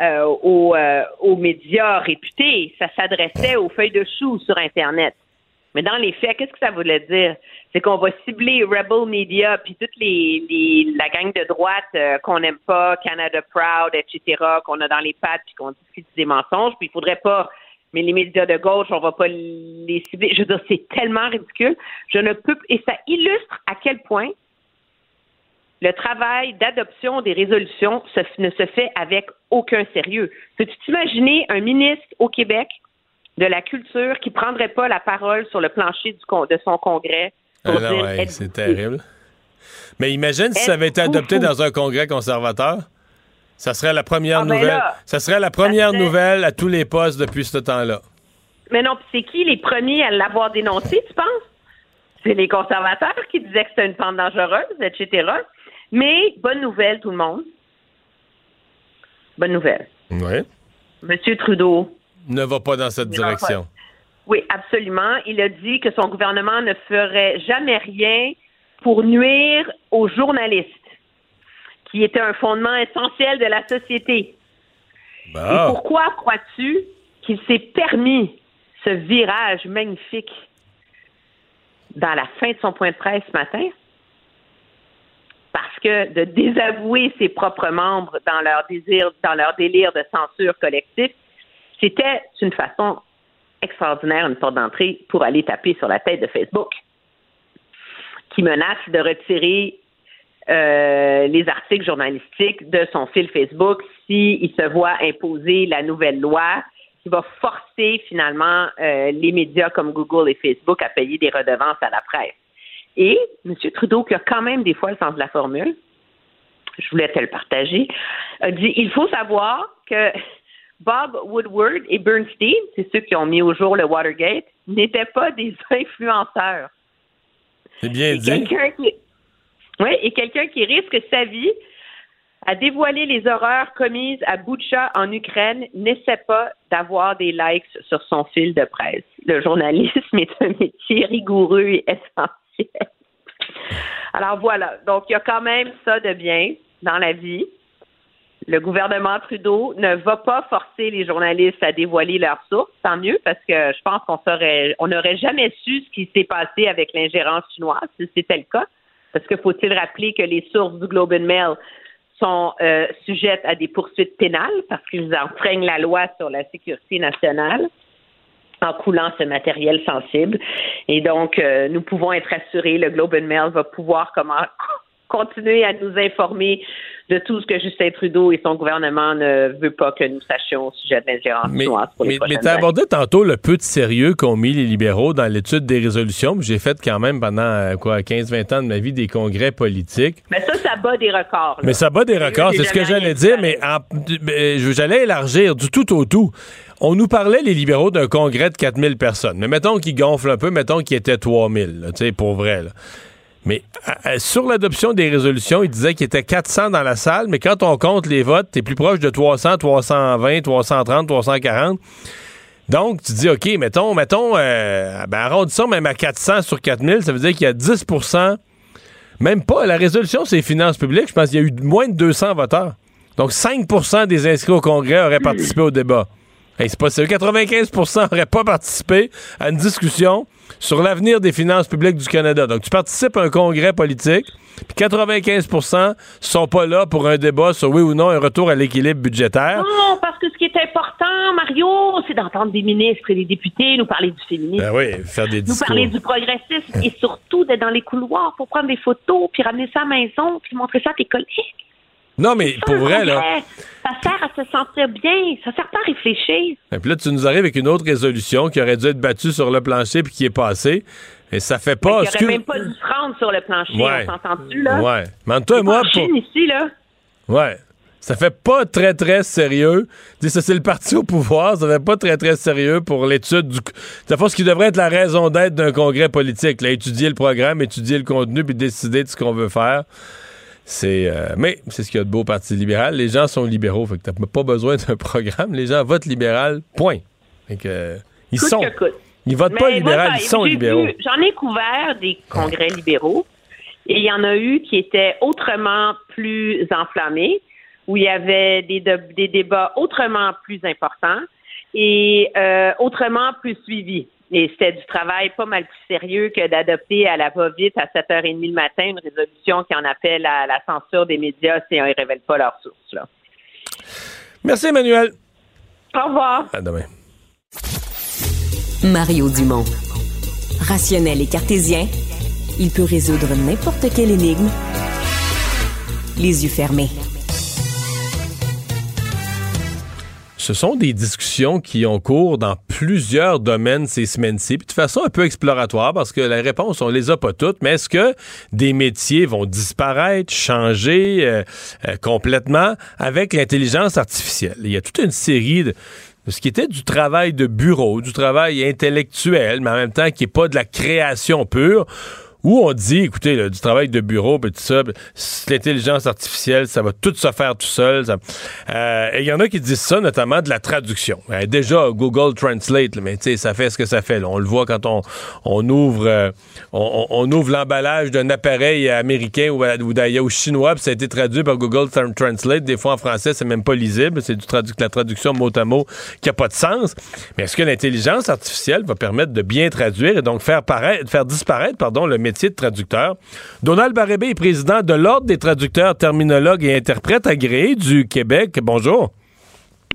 euh, aux, euh, aux médias réputés, ça s'adressait aux feuilles de choux sur Internet. Mais dans les faits, qu'est-ce que ça voulait dire? C'est qu'on va cibler Rebel Media puis toute les, les, la gang de droite euh, qu'on n'aime pas, Canada Proud, etc., qu'on a dans les pattes puis qu'on c'est des mensonges, puis il faudrait pas mais les médias de gauche, on va pas les cibler. Je veux dire, c'est tellement ridicule. Je ne peux et ça illustre à quel point le travail d'adoption des résolutions ne se fait avec aucun sérieux. Peux-tu t'imaginer un ministre au Québec de la culture qui prendrait pas la parole sur le plancher du con- de son congrès pour Ah dire ouais, c'est terrible. Mais imagine si ça avait été adopté fou? dans un congrès conservateur. Ça serait la première Ah, ben nouvelle. là, ça serait la première serait- nouvelle à tous les postes depuis ce temps-là. Mais non, c'est qui les premiers à l'avoir dénoncé, tu penses? C'est les conservateurs qui disaient que c'était une pente dangereuse, etc. Mais bonne nouvelle, tout le monde. Bonne nouvelle. Oui. Monsieur Trudeau, Ne va pas dans cette direction. oui, absolument. Il a dit que son gouvernement ne ferait jamais rien pour nuire aux journalistes, qui était un fondement essentiel de la société. Et Bon. pourquoi crois-tu qu'il s'est permis ce virage magnifique dans la fin de son point de presse ce matin? Parce que de désavouer ses propres membres dans leur désir, dans leur délire de censure collectif, c'était une façon extraordinaire, une porte d'entrée pour aller taper sur la tête de Facebook, qui menace de retirer euh, les articles journalistiques de son fil Facebook s'il se voit imposer la nouvelle loi qui va forcer finalement euh, les médias comme Google et Facebook à payer des redevances à la presse. Et M. Trudeau, qui a quand même des fois le sens de la formule, je voulais te le partager, a dit il faut savoir que Bob Woodward et Bernstein, c'est ceux qui ont mis au jour le Watergate, n'étaient pas des influenceurs. C'est bien dit. Quelqu'un qui, oui, et quelqu'un qui risque sa vie à dévoiler les horreurs commises à Boucha en Ukraine n'essaie pas d'avoir des likes sur son fil de presse. Le journalisme est un métier rigoureux et essentiel. Alors voilà, donc il y a quand même ça de bien dans la vie. Le gouvernement Trudeau ne va pas forcer les journalistes à dévoiler leurs sources, tant mieux, parce que je pense qu'on saurait, on n'aurait jamais su ce qui s'est passé avec l'ingérence chinoise, si c'était le cas. Parce que faut-il rappeler que les sources du Globe and Mail sont euh, sujettes à des poursuites pénales parce qu'ils enfreignent la loi sur la sécurité nationale en coulant ce matériel sensible? Et donc, euh, nous pouvons être assurés, le Globe and Mail va pouvoir comment continuer à nous informer de tout ce que Justin Trudeau et son gouvernement ne veut pas que nous sachions au sujet de l'ingérence Mais, pour les mais, mais abordé tantôt le peu de sérieux qu'ont mis les libéraux dans l'étude des résolutions. J'ai fait quand même pendant euh, quoi 15-20 ans de ma vie des congrès politiques. Mais ça, ça bat des records. là. Mais ça bat des records, c'est ce que j'allais dire, mais euh, j'allais élargir du tout au tout. On nous parlait, les libéraux, d'un congrès de 4000 personnes. Mais mettons qu'ils gonflent un peu, mettons qu'ils étaient 3000, là, tu sais, pour vrai. là. Mais à- à- sur l'adoption des résolutions, il disait qu'il était 400 dans la salle, mais quand on compte les votes, t'es plus proche de 300, 320, 330, 340. Donc, tu dis, OK, mettons, mettons, euh, ben, arrondissons même à 400 sur 4000, ça veut dire qu'il y a 10% même pas, la résolution, c'est finances publiques, je pense qu'il y a eu moins de 200 voteurs. Donc, 5% des inscrits au Congrès auraient participé au débat. C'est pas sérieux. 95% n'auraient pas participé à une discussion sur l'avenir des finances publiques du Canada. Donc, tu participes à un congrès politique, puis 95% sont pas là pour un débat sur oui ou non un retour à l'équilibre budgétaire. Non, parce que ce qui est important, Mario, c'est d'entendre des ministres et des députés nous parler du féminisme. Ben oui, faire des nous discours. parler du progressisme et surtout d'être dans les couloirs pour prendre des photos, puis ramener ça à la maison, puis montrer ça à tes collègues. Non, mais pour vrai, là. Ça sert à se sentir bien, ça sert pas à réfléchir. Et puis là, tu nous arrives avec une autre résolution qui aurait dû être battue sur le plancher puis qui est passée. Et ça fait pas. Il aurait excuse- même pas dû se rendre sur le plancher, Ouais. on s'entend-tu, là? Ouais. Mais toi et moi, pour- ici, là. Ouais. Ça fait pas très, très sérieux. Dis, ça, c'est le parti au pouvoir. Ça fait pas très, très sérieux pour l'étude du. Ça fait ce qui devrait être la raison d'être d'un congrès politique. Là, étudier le programme, étudier le contenu, puis décider de ce qu'on veut faire. C'est. euh, Mais c'est ce qu'il y a de beau au Parti libéral. Les gens sont libéraux. Fait que t'as pas besoin d'un programme. Les gens votent libéral. Point. Fait que. euh, Ils Coûte sont. que coûte. Ils votent Mais pas libéral, ils sont libéraux. J'en ai couvert des congrès libéraux et il y en a eu qui étaient autrement plus enflammés, où il y avait des, de- des débats autrement plus importants et euh, autrement plus suivis. Et c'était du travail pas mal plus sérieux que d'adopter à la va-vite à 7h30 le matin une résolution qui en appelle à la censure des médias si on ne révèle pas leurs sources. Là. Merci, Emmanuel. Au revoir. À demain. Mario Dumont. Rationnel et cartésien, il peut résoudre n'importe quelle énigme les yeux fermés. Ce sont des discussions qui ont cours dans plusieurs domaines ces semaines-ci, puis de façon un peu exploratoire, parce que la réponse, on les a pas toutes, mais est-ce que des métiers vont disparaître, changer euh, euh, complètement avec l'intelligence artificielle? Il y a toute une série de ce qui était du travail de bureau, du travail intellectuel, mais en même temps qui n'est pas de la création pure, où on dit, écoutez, du travail de bureau, puis tout ça, l'intelligence artificielle, ça va tout se faire tout seul. Euh, et il y en a qui disent ça, notamment de la traduction. Euh, déjà, Google Translate, là, mais tu sais, ça fait ce que ça fait. On le voit quand on, on ouvre euh, on, ouvre l'emballage d'un appareil américain ou, ou d'ailleurs chinois, puis ça a été traduit par Google Tra- Translate. Des fois, en français, c'est même pas lisible. C'est du tradu- la traduction mot à mot qui a pas de sens. Mais est-ce que l'intelligence artificielle va permettre de bien traduire et donc faire, paraître, faire disparaître pardon, le métier de traducteur? Donald Barrébé est président de l'Ordre des traducteurs, terminologues et interprètes agréés du Québec. Bonjour.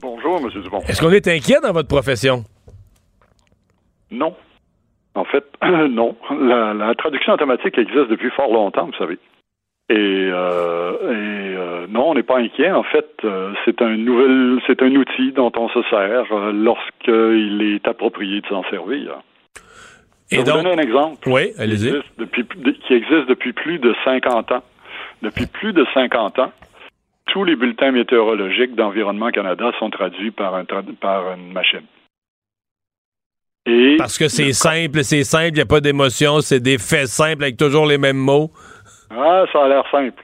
Bonjour, M. Dubon. Est-ce qu'on est inquiet dans votre profession? Non. En fait, non. La, la traduction automatique existe depuis fort longtemps, vous savez. Et, euh, et, euh, non, on n'est pas inquiet. En fait, euh, c'est un nouvel, c'est un outil dont on se sert lorsqu'il est approprié de s'en servir. Je vais vous donner un exemple. Oui, qui allez-y. existe depuis, qui existe depuis plus de 50 ans. Depuis plus de 50 ans, tous les bulletins météorologiques d'Environnement Canada sont traduits par, un tra- par une machine. Et Parce que c'est simple, c'est simple, il n'y a pas d'émotion, c'est des faits simples avec toujours les mêmes mots. Ah, ça a l'air simple.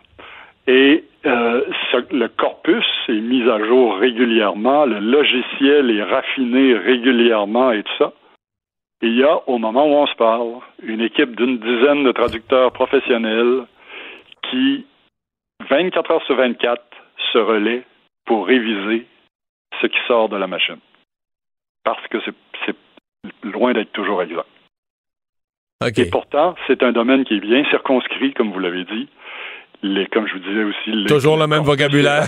Et euh, ce- le corpus est mis à jour régulièrement, le logiciel est raffiné régulièrement et tout ça. Il y a, au moment où on se parle, une équipe d'une dizaine de traducteurs professionnels qui, 24 heures sur 24, se relaient pour réviser ce qui sort de la machine. Parce que c'est loin d'être toujours exact. Et pourtant, c'est un domaine qui est bien circonscrit, comme vous l'avez dit. Les, comme je vous disais aussi, les- Toujours le même vocabulaire.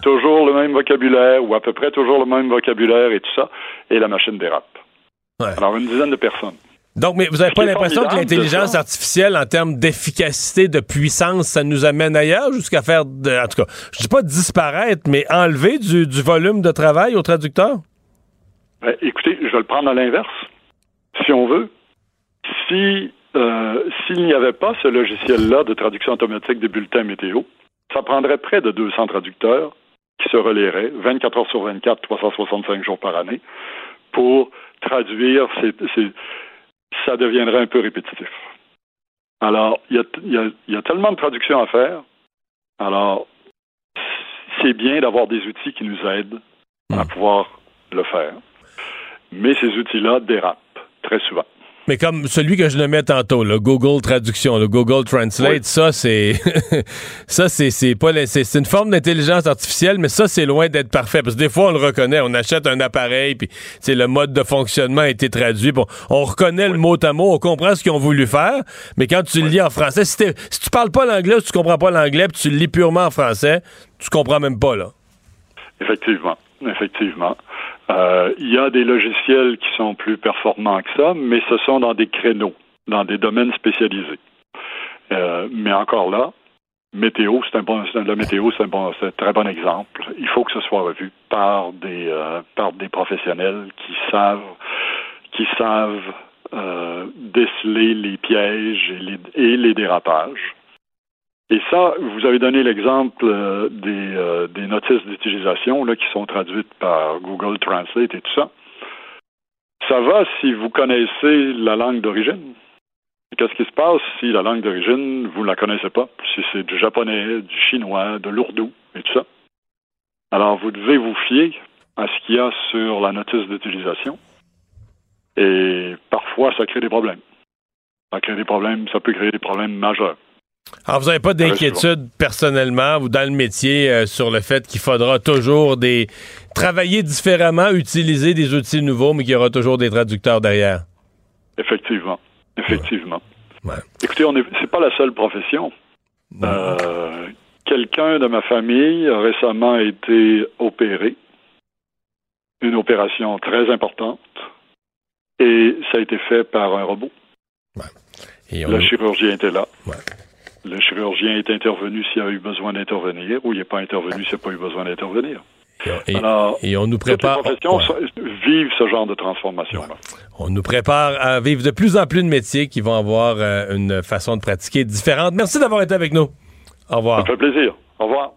toujours le même vocabulaire, ou à peu près toujours le même vocabulaire et tout ça, et la machine dérape. Alors, une dizaine de personnes. Donc, mais vous n'avez pas l'impression que l'intelligence artificielle, en termes d'efficacité, de puissance, ça nous amène ailleurs jusqu'à faire, de, en tout cas, je dis pas disparaître, mais enlever du, du volume de travail au traducteur? Ben, écoutez, je vais le prendre à l'inverse, si on veut. Si euh, s'il n'y avait pas ce logiciel-là de traduction automatique des bulletins météo, ça prendrait près de 200 traducteurs qui se relieraient 24 heures sur 24, 365 jours par année, pour traduire. ça deviendrait un peu répétitif. Alors, il y a, y a- il y a tellement de traductions à faire. Alors, c'est bien d'avoir des outils qui nous aident à pouvoir le faire. Mais ces outils-là dérapent très souvent. Mais comme celui que je nommais tantôt, le Google Traduction, le Google Translate, ça c'est ça c'est c'est pas c'est c'est une forme d'intelligence artificielle, mais ça c'est loin d'être parfait. Parce que des fois on le reconnaît, on achète un appareil puis c'est le mode de fonctionnement a été traduit, bon, on reconnaît le mot à mot, on comprend ce qu'ils ont voulu faire, mais quand tu le lis en français, si, si tu parles pas l'anglais, ou si tu comprends pas l'anglais, puis tu le lis purement en français, tu comprends même pas là. Effectivement, effectivement. Euh, Il y a des logiciels qui sont plus performants que ça, mais ce sont dans des créneaux, dans des domaines spécialisés. Euh, mais encore là, météo, c'est un bon, la météo, c'est un bon, très bon exemple. Il faut que ce soit revu par des euh, par des professionnels qui savent qui savent déceler les pièges et les dérapages. Et ça, vous avez donné l'exemple euh, des, euh, des notices d'utilisation là, qui sont traduites par Google Translate et tout ça. Ça va si vous connaissez la langue d'origine. Qu'est-ce qui se passe si la langue d'origine, vous ne la connaissez pas? Si c'est du japonais, du chinois, de l'ourdou et tout ça. Alors, vous devez vous fier à ce qu'il y a sur la notice d'utilisation. Et parfois, ça crée des problèmes. Ça crée des problèmes, ça peut créer des problèmes majeurs. Alors, vous n'avez pas d'inquiétude personnellement ou dans le métier euh, sur le fait qu'il faudra toujours des travailler différemment, utiliser des outils nouveaux, mais qu'il y aura toujours des traducteurs derrière? Effectivement. Effectivement. Écoutez, on n'est c'est pas la seule profession. Euh, Quelqu'un de ma famille a récemment été opéré. Une opération très importante. Et ça a été fait par un robot. Et Le chirurgien était là. Le chirurgien est intervenu s'il a eu besoin d'intervenir ou il n'est pas intervenu s'il n'a pas eu besoin d'intervenir. Et, Alors, et on nous les prépare. professions vivent ce genre de transformation-là. On nous prépare à vivre de plus en plus de métiers qui vont avoir euh, une façon de pratiquer différente. Merci d'avoir été avec nous. Au revoir. Ça fait plaisir. Au revoir.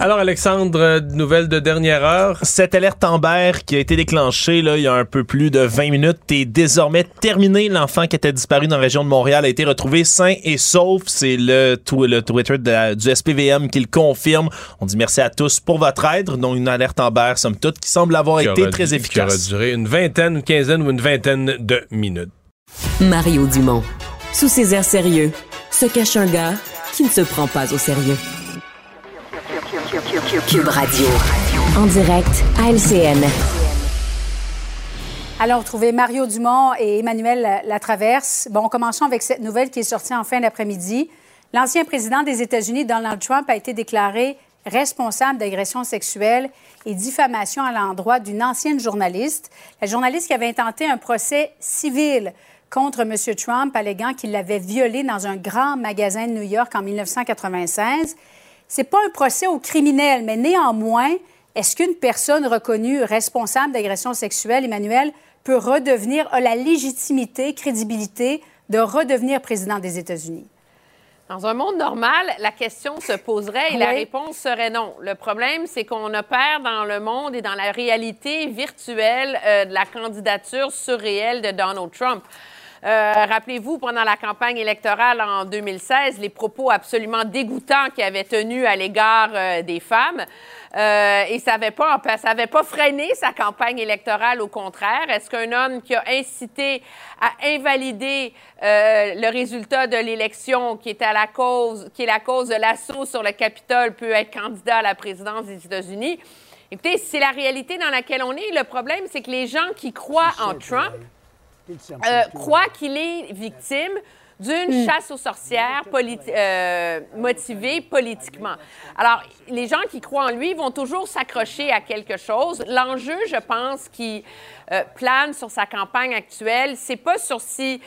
Alors, Alexandre, nouvelle de dernière heure. Cette alerte Amber qui a été déclenchée là, il y a un peu plus de 20 minutes est désormais terminée. L'enfant qui était disparu dans la région de Montréal a été retrouvé sain et sauf. C'est le, tw- le Twitter de la- du SPVM qui le confirme. On dit merci à tous pour votre aide. Donc, une alerte Amber, somme toute, qui semble avoir Qui été aura- très Qui aura efficace. duré une vingtaine, une quinzaine ou une vingtaine de minutes. Mario Dumont. Sous ses airs sérieux, se cache un gars qui ne se prend pas au sérieux. Cube Radio. En direct à LCN. Allons retrouver Mario Dumont et Emmanuel Latraverse. Bon, commençons avec cette nouvelle qui est sortie en fin d'après-midi. L'ancien président des États-Unis, Donald Trump, a été déclaré responsable d'agression sexuelle et diffamation à l'endroit d'une ancienne journaliste. La journaliste qui avait intenté un procès civil contre M. Trump, alléguant qu'il l'avait violée dans un grand magasin de New York en 1996. C'est pas un procès au criminel, mais néanmoins, est-ce qu'une personne reconnue responsable d'agression sexuelle, Emmanuel, peut redevenir, a la légitimité, crédibilité de redevenir président des États-Unis? Dans un monde normal, la question se poserait et la réponse serait non. Le problème, c'est qu'on opère dans le monde et dans la réalité virtuelle euh, de la candidature surréelle de Donald Trump. Euh, Rappelez-vous, pendant la campagne électorale en 2016, les propos absolument dégoûtants qu'il avait tenus à l'égard euh, des femmes. Euh, et ça n'avait pas, ça avait pas freiné sa campagne électorale, au contraire. Est-ce qu'un homme qui a incité à invalider le résultat de l'élection, qui est à la cause, qui est la cause de l'assaut sur le Capitole, peut être candidat à la présidence des États-Unis? Écoutez, c'est la réalité dans laquelle on est. Le problème, c'est que les gens qui croient en Trump euh, croient qu'il est victime d'une chasse aux sorcières politi- euh, motivée politiquement. Alors, les gens qui croient en lui vont toujours s'accrocher à quelque chose. L'enjeu, je pense, qui euh, plane sur sa campagne actuelle, c'est pas sur si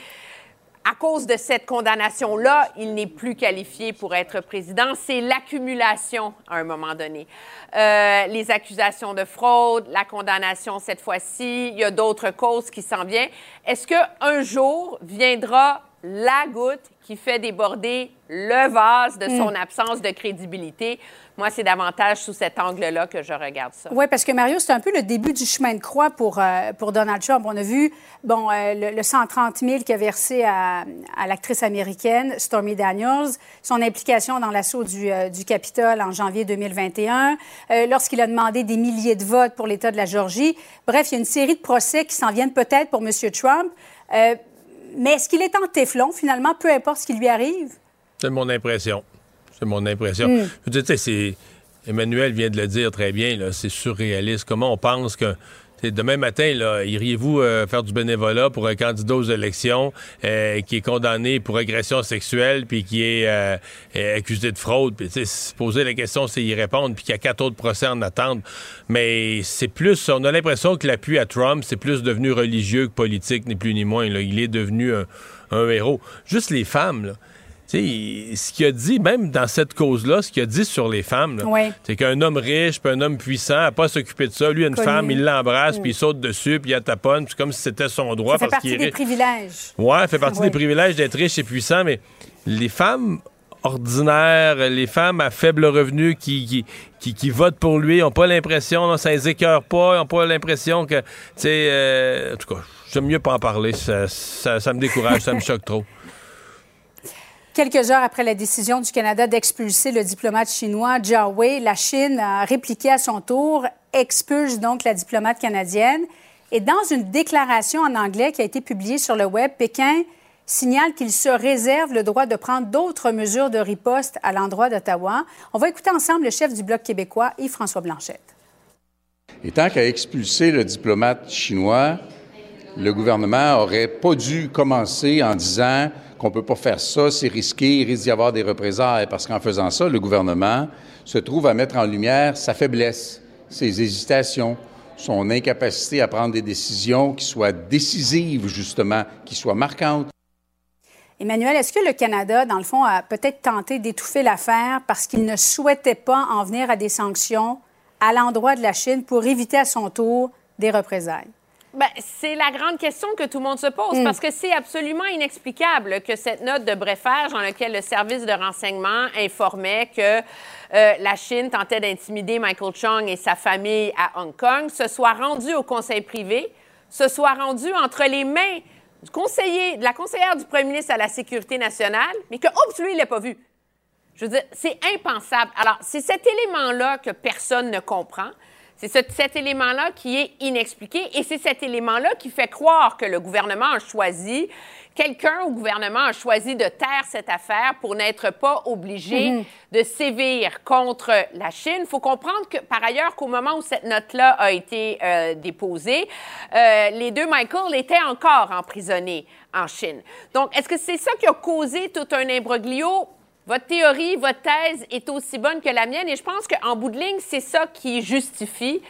à cause de cette condamnation-là, il n'est plus qualifié pour être président. C'est l'accumulation à un moment donné. Euh, les accusations de fraude, la condamnation cette fois-ci, il y a d'autres causes qui s'en viennent. Est-ce qu'un jour viendra la goutte qui fait déborder le vase de son Mm. absence de crédibilité. Moi, c'est davantage sous cet angle-là que je regarde ça. Oui, parce que Mario, c'est un peu le début du chemin de croix pour, euh, pour Donald Trump. On a vu bon, euh, le, le 130 000 qu'il a versé à, à l'actrice américaine Stormy Daniels, son implication dans l'assaut du, euh, du Capitole en janvier 2021, euh, lorsqu'il a demandé des milliers de votes pour l'État de la Géorgie. Bref, il y a une série de procès qui s'en viennent peut-être pour M. Trump. Mais est-ce qu'il est en téflon, finalement, peu importe ce qui lui arrive? C'est mon impression. C'est mon impression. Mm. Je veux dire, tu sais, c'est. Emmanuel vient de le dire très bien, là, c'est surréaliste. Comment on pense que. Demain matin, iriez-vous euh, faire du bénévolat pour un candidat aux élections euh, qui est condamné pour agression sexuelle puis qui est euh, accusé de fraude? Puis, se poser la question, c'est y répondre, puis qu'il y a quatre autres procès en attente. Mais c'est plus, on a l'impression que l'appui à Trump, c'est plus devenu religieux que politique, ni plus ni moins. Il est devenu un, un héros. Juste les femmes, là. Sais, ce qu'il a dit, même dans cette cause-là, ce qu'il a dit sur les femmes, Oui. c'est qu'un homme riche, puis un homme puissant, n'a pas à s'occuper de ça. Lui, une Connu. femme, il l'embrasse, puis il saute dessus, puis il la taponne, puis c'est comme si c'était son droit Ça fait parce partie est des riche. privilèges. Ouais, ça fait partie Oui. des privilèges d'être riche et puissant, mais les femmes ordinaires, les femmes à faible revenu qui, qui, qui, qui votent pour lui, n'ont pas l'impression, non, ça les écœure pas, n'ont pas l'impression que, tu sais, euh, en tout cas, j'aime mieux pas en parler, ça, ça, ça me décourage, ça me choque trop. Quelques heures après la décision du Canada d'expulser le diplomate chinois Jia Wei, la Chine a répliqué à son tour, expulse donc la diplomate canadienne. Et dans une déclaration en anglais qui a été publiée sur le web, Pékin signale qu'il se réserve le droit de prendre d'autres mesures de riposte à l'endroit d'Ottawa. On va écouter ensemble le chef du Bloc québécois, Yves-François Blanchet. Et tant qu'à expulser le diplomate chinois, le gouvernement aurait pas dû commencer en disant qu'on peut pas faire ça, c'est risqué, il risque d'y avoir des représailles, parce qu'en faisant ça, le gouvernement se trouve à mettre en lumière sa faiblesse, ses hésitations, son incapacité à prendre des décisions qui soient décisives, justement, qui soient marquantes. Emmanuel, est-ce que le Canada, dans le fond, a peut-être tenté d'étouffer l'affaire parce qu'il ne souhaitait pas en venir à des sanctions à l'endroit de la Chine pour éviter à son tour des représailles? Ben, c'est la grande question que tout le monde se pose Mm. parce que c'est absolument inexplicable que cette note de brefage dans laquelle le service de renseignement informait que euh, la Chine tentait d'intimider Michael Chung et sa famille à Hong Kong se soit rendue au conseil privé, se soit rendue entre les mains du conseiller, de la conseillère du premier ministre à la sécurité nationale, mais que, oups, lui, il l'a pas vu. Je veux dire, c'est impensable. Alors, c'est cet élément-là que personne ne comprend. C'est ce- cet élément-là qui est inexpliqué et c'est cet élément-là qui fait croire que le gouvernement a choisi, quelqu'un au gouvernement a choisi de taire cette affaire pour n'être pas obligé Mhm. de sévir contre la Chine. Il faut comprendre que, par ailleurs, qu'au moment où cette note-là a été euh, déposée, euh, les deux Michael étaient encore emprisonnés en Chine. Donc, est-ce que c'est ça qui a causé tout un imbroglio? Votre théorie, votre thèse est aussi bonne que la mienne et je pense qu'en bout de ligne, c'est ça qui justifie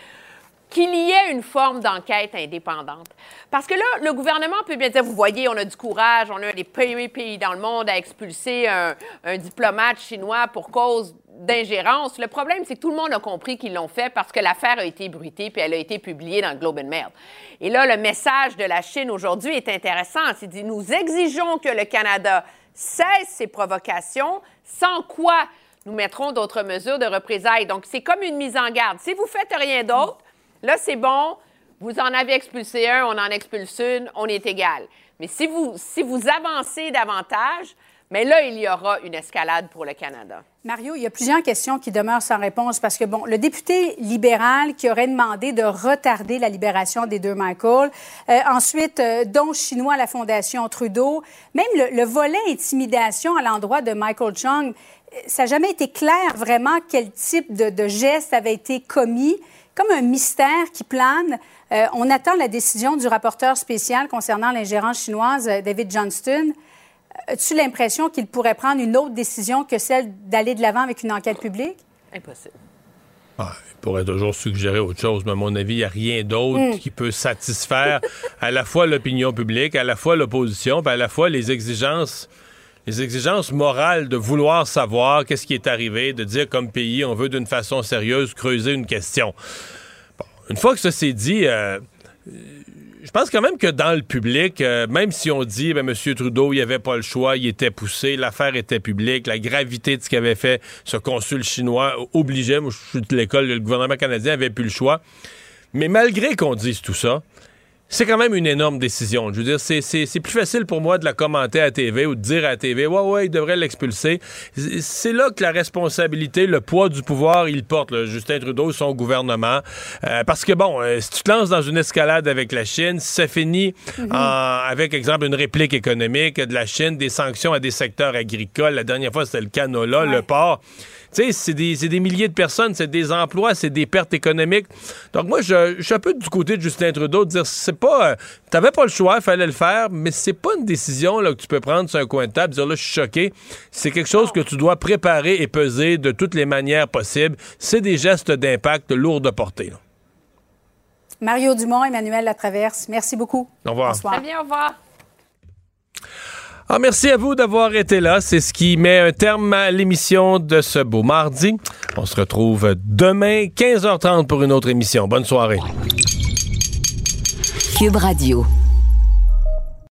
qu'il y ait une forme d'enquête indépendante. Parce que là, le gouvernement peut bien dire, vous voyez, on a du courage, on a des premiers pays dans le monde à expulser un, un diplomate chinois pour cause d'ingérence. Le problème, c'est que tout le monde a compris qu'ils l'ont fait parce que l'affaire a été bruitée puis elle a été publiée dans le Globe and Mail. Et là, le message de la Chine aujourd'hui est intéressant. C'est dit, nous exigeons que le Canada cesse ses provocations, sans quoi nous mettrons d'autres mesures de représailles. Donc, c'est comme une mise en garde. Si vous faites rien d'autre, là, c'est bon, vous en avez expulsé un, on en expulse une, on est égal. Mais si vous avancez davantage, mais là, il y aura une escalade pour le Canada. Mario, il y a plusieurs questions qui demeurent sans réponse parce que, bon, le député libéral qui aurait demandé de retarder la libération des deux Michael, euh, ensuite, euh, don chinois à la Fondation Trudeau, même le, le volet intimidation à l'endroit de Michael Chung, euh, ça n'a jamais été clair vraiment quel type de, geste avait été commis, comme un mystère qui plane. On attend la décision du rapporteur spécial concernant l'ingérence chinoise, David Johnston. As-tu l'impression qu'il pourrait prendre une autre décision que celle d'aller de l'avant avec une enquête publique? Impossible. Ah, il pourrait toujours suggérer autre chose, mais à mon avis, il n'y a rien d'autre Mm. qui peut satisfaire à la fois l'opinion publique, à la fois l'opposition, puis à la fois les exigences, les exigences morales de vouloir savoir qu'est-ce qui est arrivé, de dire comme pays, on veut d'une façon sérieuse creuser une question. Bon, une fois que ça s'est dit, euh, je pense quand même que dans le public, euh, même si on dit, ben, M. Trudeau, il n'y avait pas le choix, il était poussé, l'affaire était publique, la gravité de ce qu'avait fait ce consul chinois obligeait, moi je suis de l'école, le gouvernement canadien avait plus le choix. Mais malgré qu'on dise tout ça, c'est quand même une énorme décision. Je veux dire, c'est plus facile pour moi de la commenter à TV ou de dire à TV, ouais, ouais, il devrait l'expulser. C'est là que la responsabilité, le poids du pouvoir, il porte, Justin Trudeau, son gouvernement. Euh, parce que, bon, euh, si tu te lances dans une escalade avec la Chine, si ça finit mm-hmm. avec, exemple, une réplique économique de la Chine, des sanctions à des secteurs agricoles, la dernière fois, c'était le canola, le porc sais, c'est des, des, milliers de personnes, c'est des emplois, c'est des pertes économiques. Donc moi, je, je, suis un peu du côté de Justin Trudeau de dire, c'est pas, euh, t'avais pas le choix, il fallait le faire, mais c'est pas une décision là, que tu peux prendre sur un coin de table, dire là, je suis choqué. C'est quelque chose que tu dois préparer et peser de toutes les manières possibles. C'est des gestes d'impact lourds de portée. Mario Dumont, Emmanuel Latraverse, merci beaucoup. Au revoir. Bonsoir. Très bien, au revoir. Ah, merci à vous d'avoir été là. C'est ce qui met un terme à l'émission de ce beau mardi. On se retrouve demain, 15h30 pour une autre émission. Bonne soirée. Cube Radio.